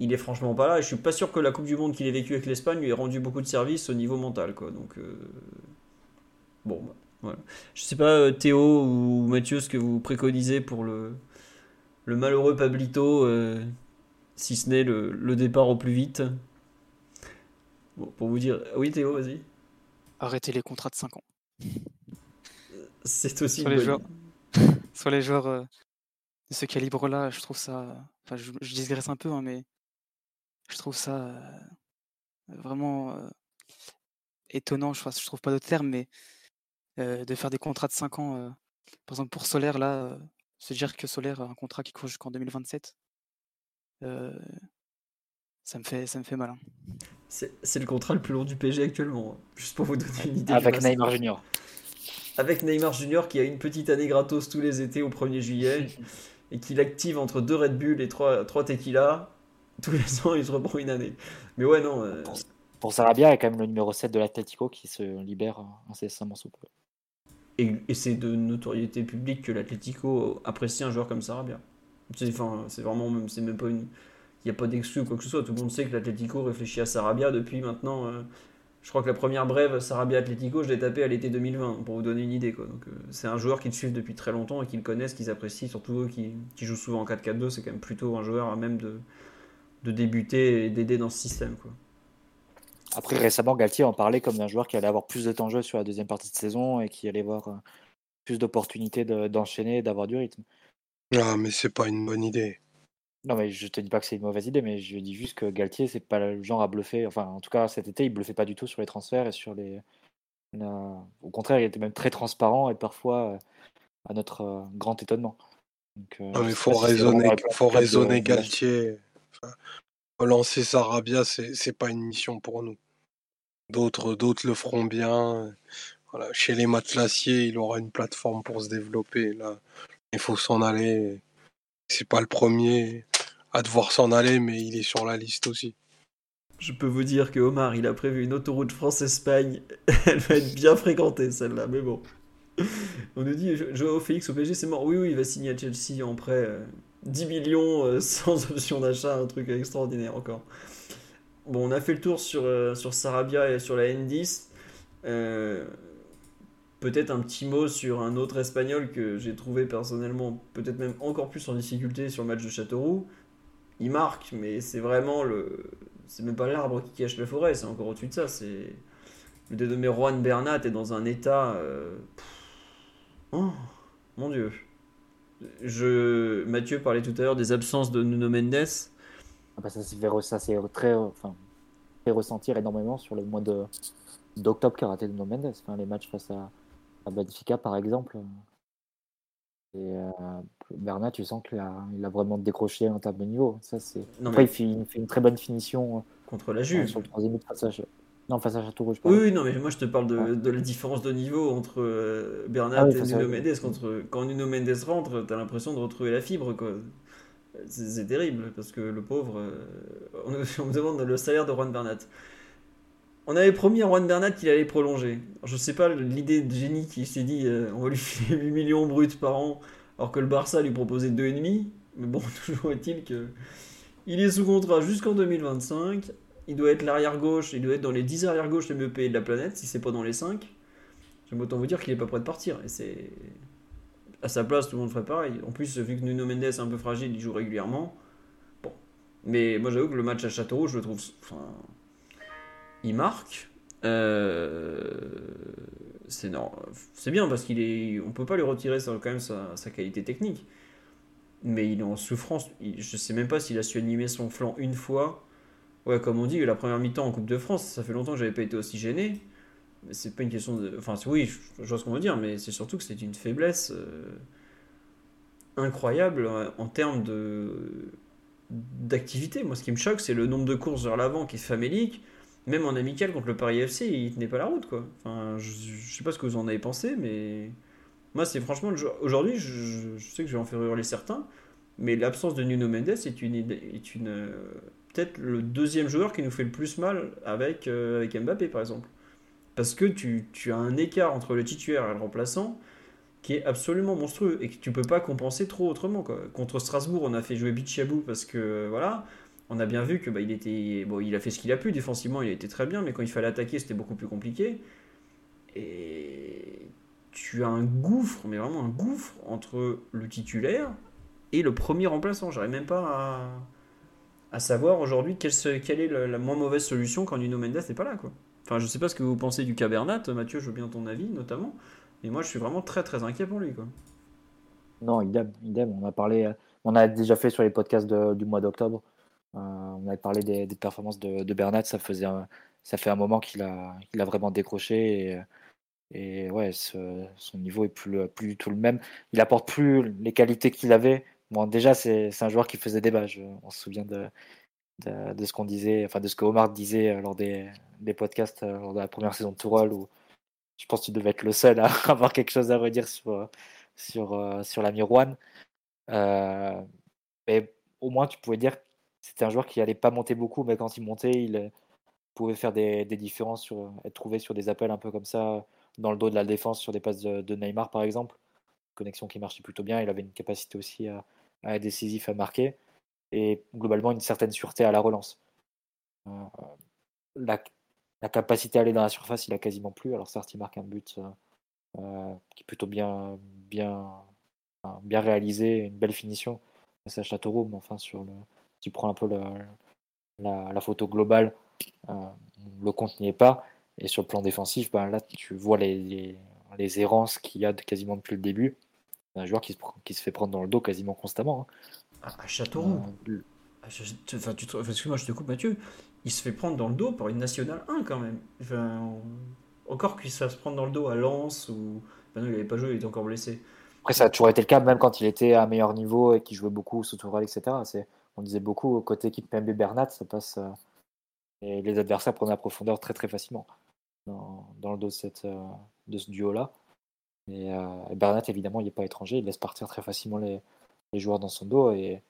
il est franchement pas là. Et je suis pas sûr que la Coupe du Monde qu'il ait vécue avec l'Espagne lui ait rendu beaucoup de services au niveau mental, quoi. Donc, euh, bon, bah, voilà. Je sais pas, euh, Théo ou Mathieu, ce que vous préconisez pour le, le malheureux Pablito, euh, si ce n'est le, le départ au plus vite. Bon, pour vous dire, oui Théo, vas-y. Arrêtez les contrats de 5 ans. C'est aussi Sur les bonne- joueurs. Sur les joueurs euh, de ce calibre-là, je trouve ça. Enfin, je, je digresse un peu, hein, mais je trouve ça euh, vraiment euh, étonnant. Je, je trouve pas d'autres termes, mais euh, de faire des contrats de 5 ans. euh, par exemple, pour Solaire, là, euh, se dire que Solaire a un contrat qui court jusqu'en 2027, euh, ça, me fait, ça me fait mal. hein. C'est c'est le contrat le plus long du PSG actuellement, hein. juste pour vous donner une idée. Avec. Neymar Junior. avec Neymar Junior qui a une petite année gratos tous les étés au 1er juillet et qu'il active entre deux Red Bull et trois, trois tequila. Tous les ans, il se reprend une année. Mais ouais, non. euh, Pour Sarabia, il y a quand même le numéro 7 de l'Atlético qui se libère incessamment sous peu. Et, c'est de notoriété publique que l'Atlético apprécie un joueur comme Sarabia. C'est vraiment même, c'est même pas une. Il n'y a pas d'exclus ou quoi que ce soit. Tout le monde sait que l'Atlético réfléchit à Sarabia depuis maintenant. euh, je crois que la première brève Sarabia Atlético, je l'ai tapé à l'été 2020, pour vous donner une idée. Quoi. Donc, euh, c'est un joueur qu'ils suivent depuis très longtemps et qu'ils connaissent, qu'ils apprécient, surtout eux qui, jouent souvent en 4-4-2. C'est quand même plutôt un joueur à même de, de débuter et d'aider dans ce système. Quoi. Après, récemment, Galtier en parlait comme d'un joueur qui allait avoir plus de temps de jeu sur la deuxième partie de saison et qui allait avoir euh, plus d'opportunités de- d'enchaîner et d'avoir du rythme. Ah, mais c'est pas une bonne idée. Non, mais je te dis pas que c'est une mauvaise idée, mais je dis juste que Galtier, c'est pas le genre à bluffer. Enfin, en tout cas, cet été, il bluffait pas du tout sur les transferts et sur les. la- Au contraire, il était même très transparent et parfois euh, à notre euh, grand étonnement. Donc, euh, je mais faut si raisonner, faut de Galtier. Enfin, relancer Sarabia, c'est c'est pas une mission pour nous. D'autres, le feront bien. Chez les matelassiers, il aura une plateforme pour se développer. Il faut s'en aller. C'est pas le premier à devoir s'en aller, mais il est sur la liste aussi. Je peux vous dire que Omar, il a prévu une autoroute France-Espagne. Elle va être bien fréquentée, celle-là, mais bon. On nous dit, Jo- Joao Félix au PSG, c'est mort. Oui, oui, il va signer à Chelsea en prêt. Euh, 10 millions euh, sans option d'achat, un truc extraordinaire encore. Bon, on a fait le tour sur, euh, sur Sarabia et sur la N10. Euh, Peut-être un petit mot sur un autre espagnol que j'ai trouvé personnellement peut-être même encore plus en difficulté sur le match de Châteauroux. Il marque, mais c'est vraiment le. C'est même pas l'arbre qui cache la forêt, c'est encore au-dessus de ça. C'est. Le dénommé Juan Bernat est dans un état. Oh, mon dieu. Je... Mathieu parlait tout à l'heure des absences de Nuno Mendes. Ah bah, ça s'est fait très, enfin, ressentir énormément sur le mois de d'octobre qu'a raté Nuno Mendes. Enfin, les matchs face à, à Benfica, par exemple. Et euh, Bernat, tu sens qu'il a, il a vraiment décroché termes de niveau. Ça, c'est... Après, mais il fait, il fait une très bonne finition contre la euh, Juve. sur le troisième à, non, face à Oui, non, mais moi je te parle de, Ouais. de la différence de niveau entre euh, Bernat Ah oui, et Nuno Mendes. Contre, quand Nuno Mendes rentre, t'as l'impression de retrouver la fibre, quoi. C'est c'est terrible, parce que le pauvre. euh, on, on me demande le salaire de Juan Bernat. On avait promis à Juan Bernat qu'il allait prolonger. Alors, je sais pas l'idée de génie qui s'est dit euh, on va lui filer 8 millions bruts par an, alors que le Barça lui proposait 2,5. Mais bon, toujours est-il que. Il est sous contrat jusqu'en 2025. Il doit être l'arrière gauche, il doit être dans les 10 arrière gauche les mieux payés de la planète, si c'est pas dans les 5. J'aime autant vous dire qu'il est pas prêt de partir. Et c'est. À sa place, tout le monde ferait pareil. En plus, vu que Nuno Mendes est un peu fragile, il joue régulièrement. Bon. Mais moi, j'avoue que le match à Châteauroux, je le trouve. Enfin. Il marque. Euh, C'est non... c'est bien parce qu'il est. On peut pas lui retirer quand même sa, qualité technique. Mais il est en souffrance. Il- Je sais même pas s'il a su animer son flanc une fois. Ouais, comme on dit, la première mi-temps en Coupe de France, ça fait longtemps que j'avais pas été aussi gêné. C'est pas une question de. Enfin, oui, je, vois ce qu'on veut dire, mais c'est surtout que c'est une faiblesse euh, incroyable euh, en termes de d'activité. Moi, ce qui me choque, c'est le nombre de courses vers l'avant qui est famélique. Même en amical contre le Paris FC, il tenait pas la route, quoi. Enfin, je, je sais pas ce que vous en avez pensé, mais moi, c'est franchement Aujourd'hui, je sais que je vais en faire hurler certains, mais l'absence de Nuno Mendes est une, est une euh, peut-être le deuxième joueur qui nous fait le plus mal avec, euh, avec Mbappé, par exemple. Parce que tu, tu as un écart entre le titulaire et le remplaçant qui est absolument monstrueux et que tu peux pas compenser trop autrement. Quoi. Contre Strasbourg, on a fait jouer Bichabou parce que voilà, on a bien vu que bah, il était bon, il a fait ce qu'il a pu défensivement, il a été très bien, mais quand il fallait attaquer, c'était beaucoup plus compliqué. Et tu as un gouffre, mais vraiment un gouffre entre le titulaire et le premier remplaçant. J'arrive même pas à, à savoir aujourd'hui quelle, est la, moins mauvaise solution quand Nuno Mendes n'est pas là. Quoi. Enfin, je sais pas ce que vous pensez du cas Bernat, Mathieu, je veux bien ton avis notamment, mais moi je suis vraiment très très inquiet pour lui. Quoi. Non, idem, idem. On a parlé, on a déjà fait sur les podcasts du mois d'octobre. euh, on avait parlé des, performances de, de Bernat. Ça faisait, ça fait un moment qu'il a, qu'il a vraiment décroché et, et ouais, son niveau est plus, plus du tout le même. Il apporte plus les qualités qu'il avait. Déjà, c'est, un joueur qui faisait débat. Je- on se souvient de, de, de ce qu'on disait, enfin de ce que Omar disait euh, lors des, podcasts euh, lors de la première saison de Tourelle où je pense que tu devais être le seul à avoir quelque chose à redire sur, la Mirouane. mais au moins, tu pouvais dire que c'était un joueur qui allait pas monter beaucoup, mais quand il montait, il pouvait faire des, différences, sur, être trouvé sur des appels un peu comme ça, dans le dos de la défense, sur des passes de, Neymar par exemple. Connexion qui marchait plutôt bien. Il avait une capacité aussi à, décisif, à marquer. Et globalement, une certaine sûreté à la relance. Euh, la, la, capacité à aller dans la surface, il a quasiment plus. Alors certes, il marque un but euh, euh, qui est plutôt bien, réalisé, une belle finition. C'est à Châteauroux, mais enfin, sur le, tu prends un peu la, photo globale, le compte n'y est pas. Et sur le plan défensif, ben là, tu vois les, errances qu'il y a quasiment depuis le début. Un joueur qui se, qui se fait prendre dans le dos quasiment constamment. Hein. À Châteauroux. Enfin, excuse-moi, je te coupe, Mathieu. Il se fait prendre dans le dos par une nationale 1 quand même. Encore qu'il se fasse prendre dans le dos à Lens ou. Ben non, il n'avait pas joué, il était encore blessé. Après, ça a toujours été le cas, même quand il était à meilleur niveau et qu'il jouait beaucoup sous Tourelle, etc. On disait beaucoup, côté équipe PMB Bernat, ça passe. Euh, et les adversaires prenaient la profondeur très très facilement dans, dans le dos de, cette, euh, de ce duo-là. Et, euh, Bernat, évidemment, il n'est pas étranger, il laisse partir très facilement les, joueurs dans son dos. Et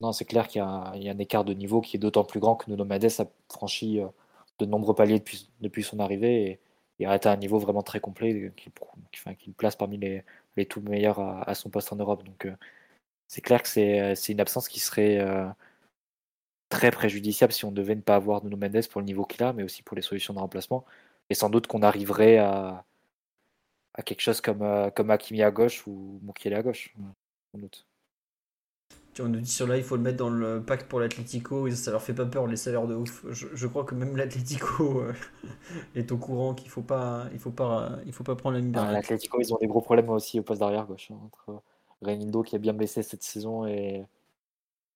non, c'est clair qu'il y, a un écart de niveau qui est d'autant plus grand que Nuno Mendes a franchi euh, de nombreux paliers depuis, son arrivée et, a atteint un niveau vraiment très complet qui, le place parmi les, les tout meilleurs à, son poste en Europe. Donc euh, c'est clair que c'est une absence qui serait très préjudiciable si on devait ne pas avoir Nuno Mendes pour le niveau qu'il a, mais aussi pour les solutions de remplacement. Et sans doute qu'on arriverait à, à quelque chose comme, euh, comme Hakimi à gauche ou Mukiele à gauche. Sans doute. On nous dit sur là, il faut le mettre dans le pacte pour l'Atlético, ça leur fait pas peur les salaires de ouf. Je, crois que même l'Atlético euh, est au courant qu'il faut pas, il faut pas, il faut pas prendre la ligne derrière. L'Atlético, ils ont des gros problèmes aussi au poste d'arrière gauche hein, entre Renindo qui a bien baissé cette saison et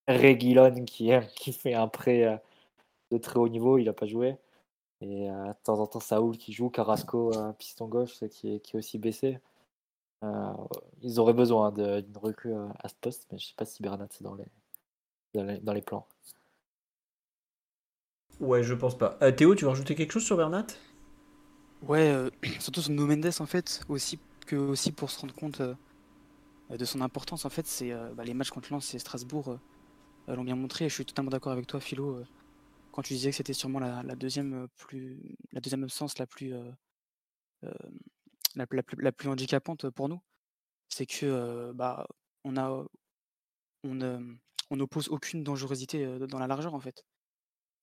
Reguilon qui, qui fait un prêt euh, de très haut niveau, il n'a pas joué. Et euh, de temps en temps, Saoul qui joue, Carrasco, piston gauche, qui est, qui est aussi baissé. Euh, ils auraient besoin d'une recrue à ce poste, mais je ne sais pas si Bernat c'est dans les, dans les, plans. Ouais, je pense pas. Euh, Théo, tu veux rajouter quelque chose sur Bernat? Ouais, surtout sur No Mendes en fait, aussi, que aussi pour se rendre compte de son importance en fait, c'est bah, les matchs contre Lens et Strasbourg l'ont bien montré. Et je suis totalement d'accord avec toi, Philo quand tu disais que c'était sûrement la, deuxième plus la deuxième absence la plus, la, la, plus handicapante pour nous, c'est que bah on a on, on n'oppose aucune dangerosité dans la largeur en fait.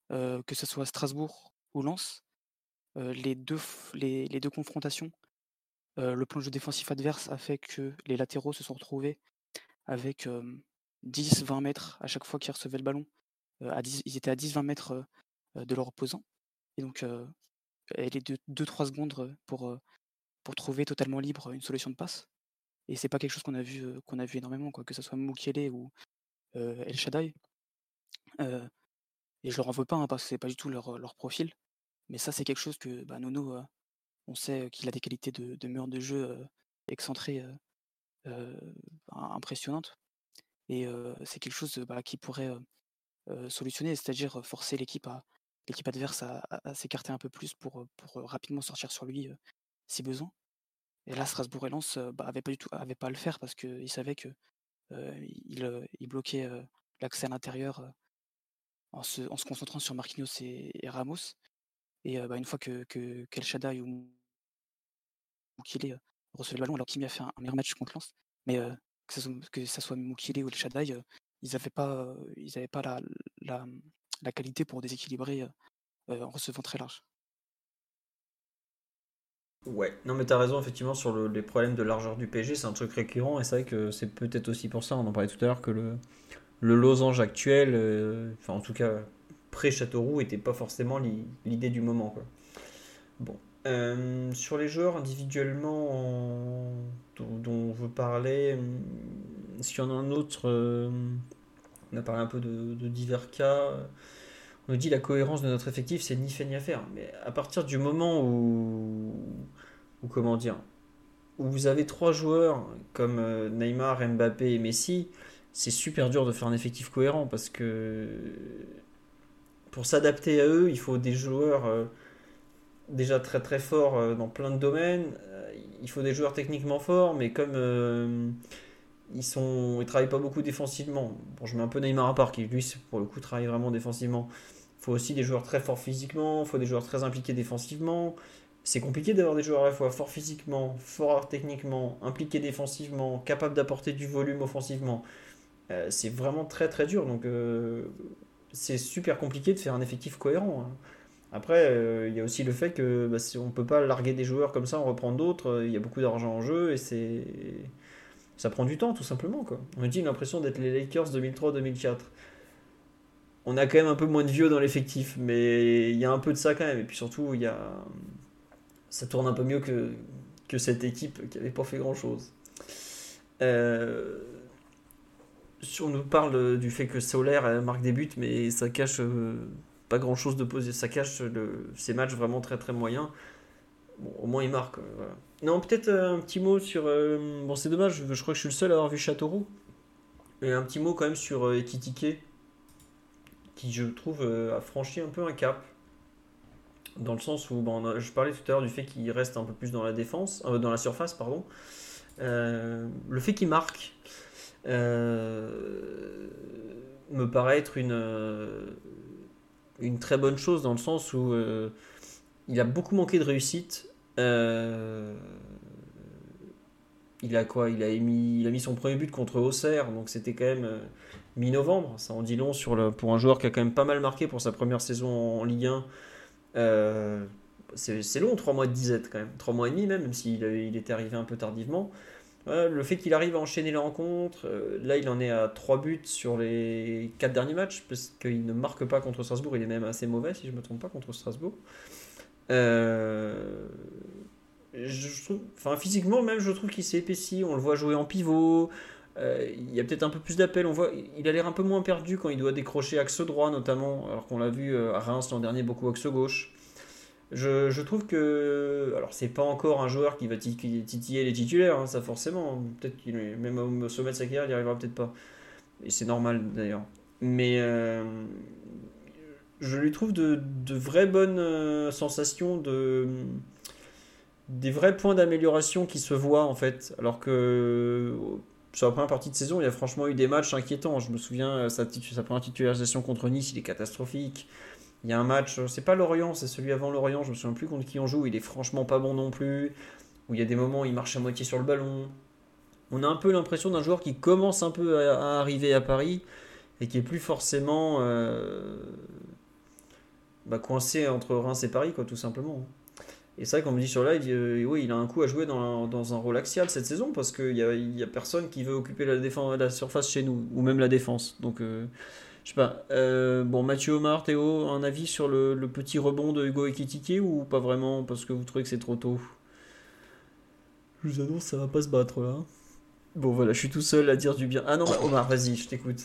que ce soit Strasbourg ou Lens, les, deux, les, les, deux confrontations, le plan de jeu défensif adverse a fait que les latéraux se sont retrouvés avec 10-20 mètres à chaque fois qu'ils recevaient le ballon ils étaient à 10-20 mètres de leur opposant. Et donc, elle est de 2-3 secondes pour, pour trouver totalement libre une solution de passe. Et c'est pas quelque chose qu'on a vu qu'on a vu énormément, quoi, que ce soit Mukiele ou El Shaddai. et je leur en veux pas hein, parce que c'est pas du tout leur, leur, profil. Mais ça, c'est quelque chose que bah, Nono, on sait qu'il a des qualités de, de mur de jeu excentré impressionnantes. Et c'est quelque chose bah, qui pourrait solutionner, c'est-à-dire forcer l'équipe à l'équipe adverse à, s'écarter un peu plus pour, pour rapidement sortir sur lui si besoin. Et là, Strasbourg et Lens bah, avaient pas du tout, pas à le faire parce qu'ils savaient que il, il l'accès à l'intérieur en se, en se concentrant sur Marquinhos et, Ramos. Et bah, une fois que, que El Shaddai ou, Mukile recevait le ballon, alors Kimi a fait un, meilleur match contre Lens, mais que, ça soit, que soit ou El Shaddai, ils n'avaient pas, la, la, la, qualité pour déséquilibrer en recevant très large. Ouais, non mais t'as raison effectivement sur le, les problèmes de largeur du PG, c'est un truc récurrent et c'est vrai que c'est peut-être aussi pour ça, on en parlait tout à l'heure, que le, losange actuel, enfin en tout cas pré-Châteauroux, était pas forcément l'idée du moment. Bon, sur les joueurs individuellement dont, on veut parler, s'il y en a un autre on a parlé un peu de, divers cas. On nous dit la cohérence de notre effectif, c'est ni fait ni à faire. Mais à partir du moment où, où comment dire, où vous avez trois joueurs comme euh, Neymar, Mbappé et Messi, c'est super dur de faire un effectif cohérent parce que pour s'adapter à eux, il faut des joueurs euh, déjà très très fort dans plein de domaines. il faut des joueurs techniquement forts, mais comme ils sont ils travaillent pas beaucoup défensivement. Bon, je mets un peu Neymar à part qui lui pour le coup travaille vraiment défensivement. Il faut aussi des joueurs très forts physiquement, il faut des joueurs très impliqués défensivement. C'est compliqué d'avoir des joueurs à la fois forts physiquement, forts techniquement, impliqués défensivement, capables d'apporter du volume offensivement. Euh, c'est vraiment très très dur. Donc euh, c'est super compliqué de faire un effectif cohérent. Hein. Après, euh, il y a aussi le fait que bah, si on ne peut pas larguer des joueurs comme ça, on reprend d'autres. Il y a beaucoup d'argent en jeu et c'est ça prend du temps tout simplement. Quoi. On a dit l'impression d'être les Lakers 2003-2004. On a quand même un peu moins de vieux dans l'effectif, mais il y a un peu de ça quand même. Et puis surtout, y a... ça tourne un peu mieux que, que cette équipe qui n'avait pas fait grand-chose. Euh... Si on nous parle du fait que Solaire marque des buts, mais ça cache euh, pas grand-chose de posé. Ça cache le... ces matchs vraiment très très moyens. Bon, au moins il marque. Euh. Non, peut-être euh, un petit mot sur. Euh, bon, c'est dommage, je, crois que je suis le seul à avoir vu Châteauroux. Et un petit mot quand même sur euh, qui je trouve a franchi un peu un cap. Dans le sens où, bon, je parlais tout à l'heure du fait qu'il reste un peu plus dans la défense, dans la surface, pardon. le fait qu'il marque me paraît être une, une très bonne chose dans le sens où il a beaucoup manqué de réussite euh, il a mis son premier but contre Auxerre, donc c'était quand même euh, mi-novembre. Ça en dit long pour un joueur qui a quand même pas mal marqué pour sa première saison en Ligue 1. Euh, c'est long, 3 mois de disette quand même. 3 mois et demi même, même s'il il était arrivé un peu tardivement. Le fait qu'il arrive à enchaîner les rencontres, là il en est à 3 buts sur les 4 derniers matchs, parce qu'il ne marque pas contre Strasbourg, il est même assez mauvais si je ne me trompe pas contre Strasbourg. Euh, physiquement même, je trouve qu'il s'est épaissi. On le voit jouer en pivot. Euh, il y a peut-être un peu plus d'appel. Voit, il a l'air un peu moins perdu quand il doit décrocher axe droit notamment, alors qu'on l'a vu euh, à Reims l'an dernier beaucoup axe gauche. Je, je, trouve que, alors c'est pas encore un joueur qui va titiller les titulaires, hein, ça forcément. Peut-être qu'il même au sommet de sa carrière, il n'y arrivera peut-être pas. Et c'est normal d'ailleurs. Mais je lui trouve de, de vraies bonnes euh, sensations, de, des vrais points d'amélioration qui se voient en fait. Alors que sur la première partie de saison, il y a franchement eu des matchs inquiétants. Je me souviens, euh, sa, sa première titularisation contre Nice, il est catastrophique. Il y a un match, euh, c'est pas Lorient, c'est celui avant Lorient, je me souviens plus contre qui on joue, il est franchement pas bon non plus. Où il y a des moments où il marche à moitié sur le ballon. On a un peu l'impression d'un joueur qui commence un peu à, arriver à Paris et qui est plus forcément bah, coincé entre Reims et Paris, quoi, tout simplement. Et c'est vrai qu'on me dit sur live, euh, oui, il a un coup à jouer dans, dans un rôle axial cette saison parce qu'il n'y a, y a personne qui veut occuper la, défense, la surface chez nous, ou même la défense. Donc, euh, je sais pas. Euh, bon, Mathieu Omar, Théo, un avis sur le, le petit rebond de Hugo Ekitike ou pas vraiment parce que vous trouvez que c'est trop tôt? Je vous annonce, ça va pas se battre là. Bon, voilà, je suis tout seul à dire du bien. Ah non, bah, Omar, vas-y, je t'écoute.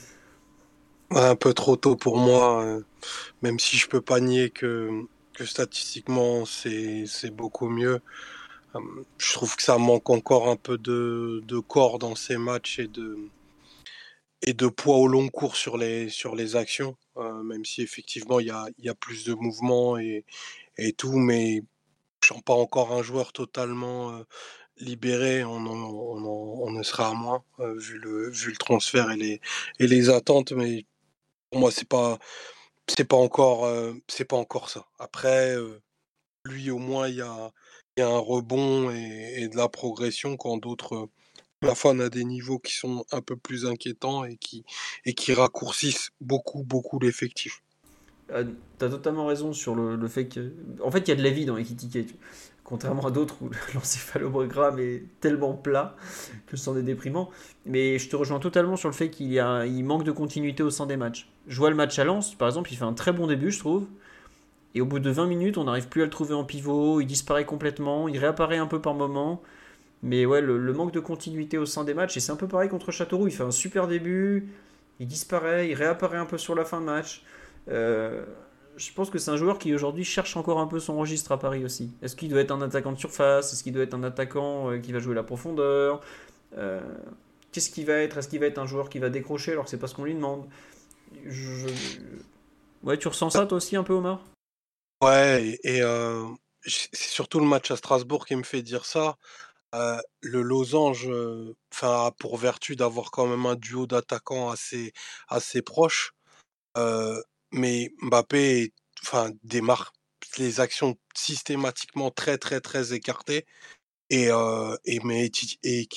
Un peu trop tôt pour moi, euh, même si je peux pas nier que, que statistiquement c'est beaucoup mieux. Euh, je trouve que ça manque encore un peu de, de corps dans ces matchs et de, et de poids au long cours sur les, sur les actions, euh, même si effectivement il y a, y a, plus de mouvements et, et tout, mais je sens pas encore un joueur totalement libéré, on, on, on, ne sera à moins, vu, le, vu le transfert et les, et les attentes, mais pour moi, c'est pas, c'est pas encore, c'est pas encore ça. Après, lui, au moins, il y a, y a un rebond et, de la progression quand d'autres, la fois, on a des niveaux qui sont un peu plus inquiétants et qui, raccourcissent beaucoup, beaucoup l'effectif. Ah, tu as totalement raison sur le, fait que. En fait, il y a de la vie dans Ekitike contrairement à d'autres où l'encéphalogramme est tellement plat que c'en est déprimant. Mais je te rejoins totalement sur le fait qu'il il manque de continuité au sein des matchs. Je vois le match à Lens, par exemple, il fait un très bon début, je trouve. Et au bout de 20 minutes, on n'arrive plus à le trouver en pivot, il disparaît complètement, il réapparaît un peu par moment. Mais ouais, le, manque de continuité au sein des matchs, et c'est un peu pareil contre Châteauroux, il fait un super début, il disparaît, il réapparaît un peu sur la fin de match. Euh, je pense que c'est un joueur qui aujourd'hui cherche encore un peu son registre à Paris aussi. Est-ce qu'il doit être un attaquant de surface? Est-ce qu'il doit être un attaquant euh, qui va jouer la profondeur? Euh, Qu'est-ce qu'il va être? Est-ce qu'il va être un joueur qui va décrocher alors que c'est pas ce qu'on lui demande? Ouais, tu ressens ça toi aussi un peu, Omar? Ouais, et, c'est surtout le match à Strasbourg qui me fait dire ça. Le losange, enfin, a pour vertu d'avoir quand même un duo d'attaquants assez, assez proche. mais Mbappé, démarre les actions systématiquement très, très, très écartées. Et, et mais et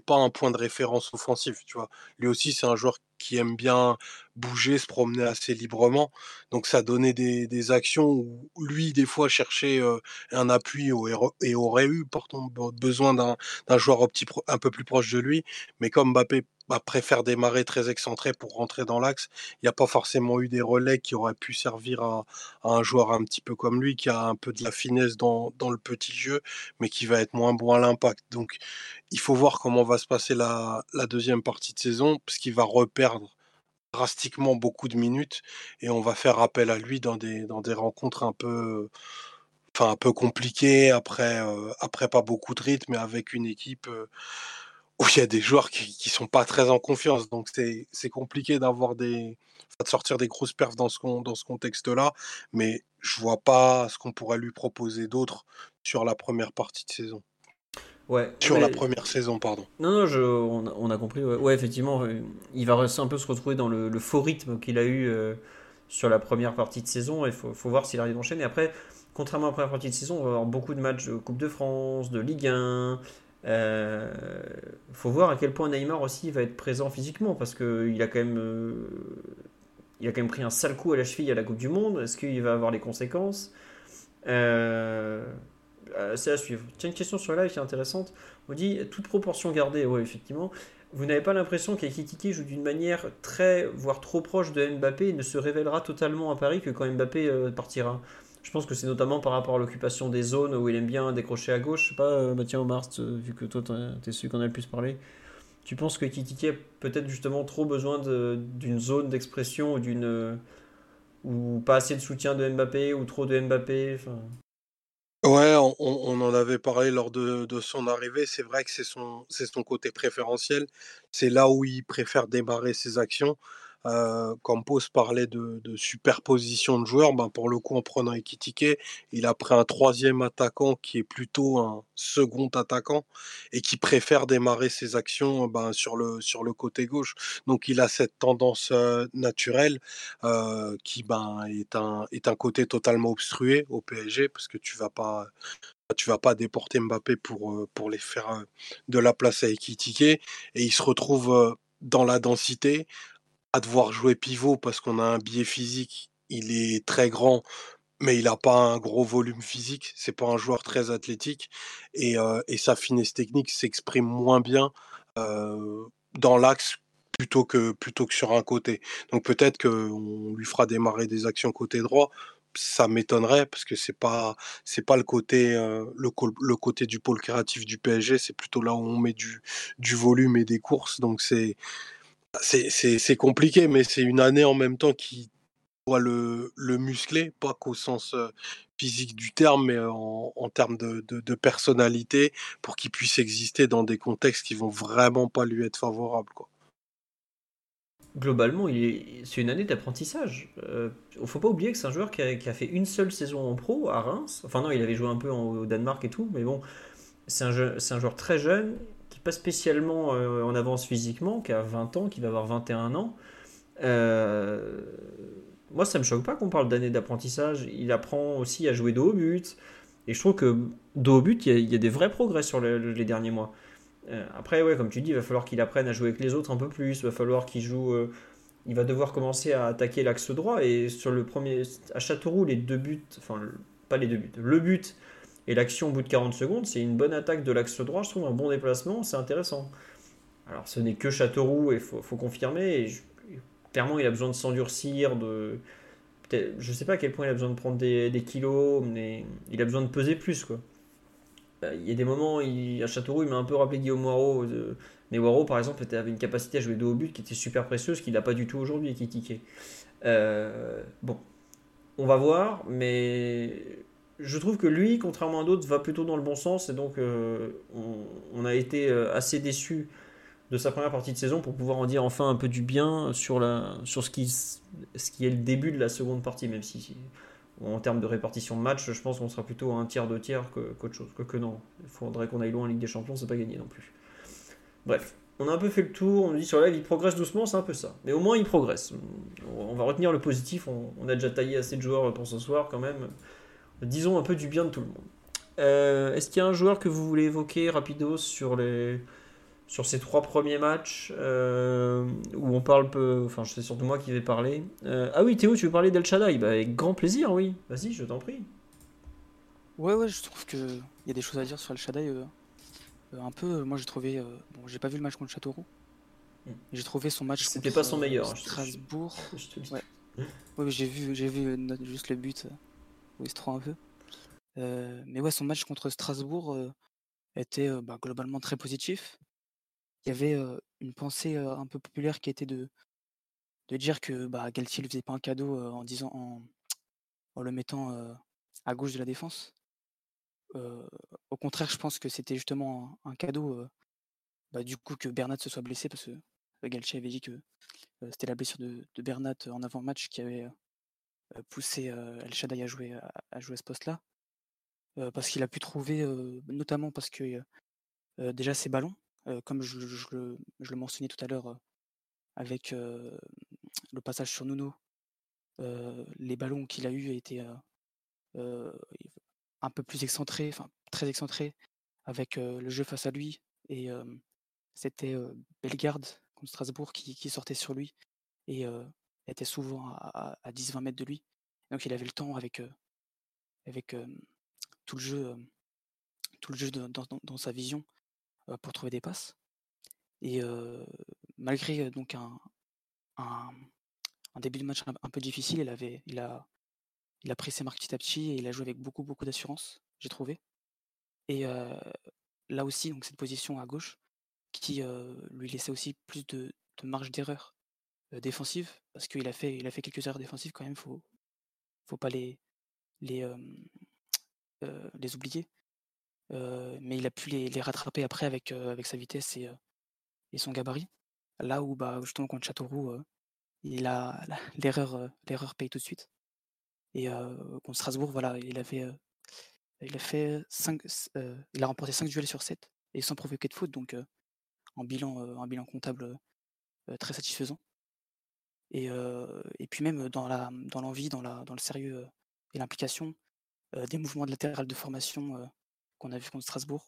pas un point de référence offensif, tu vois. Lui aussi, c'est un joueur qui aime bien bouger, se promener assez librement. Donc ça donnait des, actions où lui, des fois, cherchait un appui et aurait eu pourtant besoin d'un joueur un peu plus proche de lui. Mais comme Mbappé bah, préfère démarrer très excentré pour rentrer dans l'axe. Il n'y a pas forcément eu des relais qui auraient pu servir à, un joueur un petit peu comme lui, qui a un peu de la finesse dans, le petit jeu, mais qui va être moins bon à l'impact. Donc il faut voir comment va se passer la, deuxième partie de saison, parce qu'il va reperdre drastiquement beaucoup de minutes et on va faire appel à lui dans des, rencontres un peu compliquées après euh, après pas beaucoup de rythme mais avec une équipe euh, où il y a des joueurs qui, qui sont pas très en confiance. Donc c'est compliqué d'avoir des de sortir des grosses perfs dans ce, dans ce contexte-là, mais je vois pas ce qu'on pourrait lui proposer d'autre sur la première partie de saison. Ouais, sur la première saison, pardon. Non, non, je, on, a, compris. Ouais. effectivement, il va un peu se retrouver dans le, le faux rythme qu'il a eu euh, sur la première partie de saison. Il faut, faut voir s'il arrive d'enchaîner. Après, contrairement à la première partie de saison, on va avoir beaucoup de matchs de Coupe de France, de Ligue 1, il euh, faut voir à quel point Neymar aussi va être présent physiquement parce qu'il a quand même euh, il a quand même pris un sale coup à la cheville à la Coupe du Monde. Est-ce qu'il va avoir les conséquences? Euh, C'est à suivre. Tiens, une question sur live qui est intéressante. On dit toute proportion gardée. Oui, effectivement. Vous n'avez pas l'impression qu'Ekitike joue d'une manière très, voire trop proche de Mbappé et ne se révélera totalement à Paris que quand Mbappé partira? Je pense que c'est notamment par rapport à l'occupation des zones où il aime bien décrocher à gauche. Je sais pas, euh, Mathieu Omar, vu que toi, tu es celui qu'on a le plus parlé. Tu penses que Kitiki a peut-être justement trop besoin d'une zone d'expression ou d'une ou pas assez de soutien de Mbappé ou trop de Mbappé Ouais, on, en avait parlé lors de, son arrivée. C'est vrai que c'est son, son côté préférentiel. C'est là où il préfère démarrer ses actions. Euh, Campos parlait de, superposition de joueurs, ben pour le coup en prenant Ekitike, il a pris un troisième attaquant qui est plutôt un second attaquant et qui préfère démarrer ses actions ben, sur, le, sur le côté gauche. Donc il a cette tendance euh, naturelle euh, qui ben, est, un, est un côté totalement obstrué au PSG parce que tu vas pas tu vas pas déporter Mbappé pour, pour les faire de la place à Ekitike et il se retrouve dans la densité devoir jouer pivot parce qu'on a un biais physique, il est très grand, mais il n'a pas un gros volume physique. C'est pas un joueur très athlétique et, euh, sa finesse technique s'exprime moins bien euh, dans l'axe plutôt que plutôt que sur un côté. Donc peut-être qu'on lui fera démarrer des actions côté droit. Ça m'étonnerait parce que c'est pas c'est pas le côté euh, le, côté du pôle créatif du PSG. C'est plutôt là où on met du volume et des courses. Donc c'est c'est compliqué, mais c'est une année en même temps qui doit le, le muscler, pas qu'au sens physique du terme, mais en, termes de, personnalité, pour qu'il puisse exister dans des contextes qui vont vraiment pas lui être favorables. Globalement, c'est une année d'apprentissage. Il euh, ne faut pas oublier que c'est un joueur qui a, fait une seule saison en pro à Reims. Enfin non, il avait joué un peu au Danemark et tout, mais bon, c'est un joueur très jeune pas spécialement euh, en avance physiquement, qui a 20 ans, qui va avoir 21 ans. Euh, moi, ça me choque pas qu'on parle d'année d'apprentissage. Il apprend aussi à jouer dos au but. Et je trouve que dos au but, il y, a, des vrais progrès sur les derniers mois. Euh, après, ouais, comme tu dis, il va falloir qu'il apprenne à jouer avec les autres un peu plus. Il va falloir qu'il joue. il va devoir commencer à attaquer l'axe droit. Et sur le premier. À Châteauroux, les deux buts. Enfin, pas les deux buts. Le but et l'action au bout de 40 secondes, c'est une bonne attaque de l'axe droit, je trouve un bon déplacement, c'est intéressant. Alors ce n'est que Châteauroux, et il faut, confirmer. clairement, il a besoin de s'endurcir, de... Je sais pas à quel point il a besoin de prendre des, kilos, mais il a besoin de peser plus. quoi. Euh, il y a des moments, il, à Châteauroux, il m'a un peu rappelé Guillaume Moirot. Mais Waro, par exemple, avait une capacité à jouer de haut but qui était super précieuse, qu'il n'a pas du tout aujourd'hui et qui tiquait. Euh, bon, on va voir, mais je trouve que lui, contrairement à d'autres, va plutôt dans le bon sens et donc euh, on, a été euh, assez déçus de sa première partie de saison pour pouvoir en dire enfin un peu du bien sur, la, sur ce, qui, ce qui est le début de la seconde partie, même si en termes de répartition de match, je pense qu'on sera plutôt à un tiers, deux tiers qu'autre chose. Que, que non, il faudrait qu'on aille loin en Ligue des Champions, c'est pas gagné non plus. Bref, on a un peu fait le tour, on nous dit sur live, il progresse doucement, c'est un peu ça. Mais au moins, il progresse. On va retenir le positif, on, a déjà taillé assez de joueurs pour ce soir quand même. Disons un peu du bien de tout le monde. Euh, est-ce qu'il y a un joueur que vous voulez évoquer rapido sur les sur ces trois premiers matchs euh, où on parle peu, enfin c'est surtout moi qui vais parler. Euh, ah oui Théo, tu veux parler d'El Shaddai? Bah, Avec grand plaisir, oui. Vas-y, je t'en prie. Ouais ouais, je trouve que il y a des choses à dire sur El Shaddai. un peu, moi j'ai trouvé, bon j'ai pas vu le match contre Châteauroux, hmm. j'ai trouvé son match. C'était pas son meilleur. Hein, Strasbourg. Je ouais. ouais j'ai vu, j'ai vu juste le but où il se trouve un peu. mais ouais, son match contre Strasbourg était bah, globalement très positif. Il y avait une pensée un peu populaire qui était de, de dire que bah, Galtier ne faisait pas un cadeau en, disant, en, le mettant à gauche de la défense. au contraire, je pense que c'était justement un, cadeau bah, du coup que Bernat se soit blessé parce que Galtier avait dit que c'était la blessure de, de Bernat en avant-match qui avait poussé El Shaddai à jouer à, jouer ce poste-là. parce qu'il a pu trouver, notamment parce que déjà ses ballons, comme je, le, mentionnais tout à l'heure avec le passage sur Nuno, les ballons qu'il a eus étaient un peu plus excentrés, enfin très excentrés, avec le jeu face à lui. Et c'était Bellegarde contre Strasbourg qui, sortait sur lui et était souvent à, 10-20 mètres de lui. Donc il avait le temps avec, avec tout le jeu, tout le jeu dans, sa vision pour trouver des passes. Et malgré donc un, un, début de match un, peu difficile, il, avait, il, a, il a pris ses marques petit à petit et il a joué avec beaucoup, beaucoup d'assurance, j'ai trouvé. Et là aussi, donc cette position à gauche, qui lui laissait aussi plus de marge d'erreur défensive, parce qu'il a fait, il a fait quelques erreurs défensives quand même, faut, faut pas les, les, les oublier. mais il a pu les, les rattraper après avec, avec sa vitesse et, et son gabarit. Là où bah, justement contre Châteauroux, il a l'erreur l'erreur paye tout de suite. Et contre Strasbourg, voilà, il avait il a fait 5, il a remporté 5 duels sur 7 et sans provoquer de faute, donc en bilan, un bilan comptable très satisfaisant. Et, puis même dans la dans l'envie, dans la dans le sérieux et l'implication, des mouvements de latéral de formation qu'on a vu contre Strasbourg.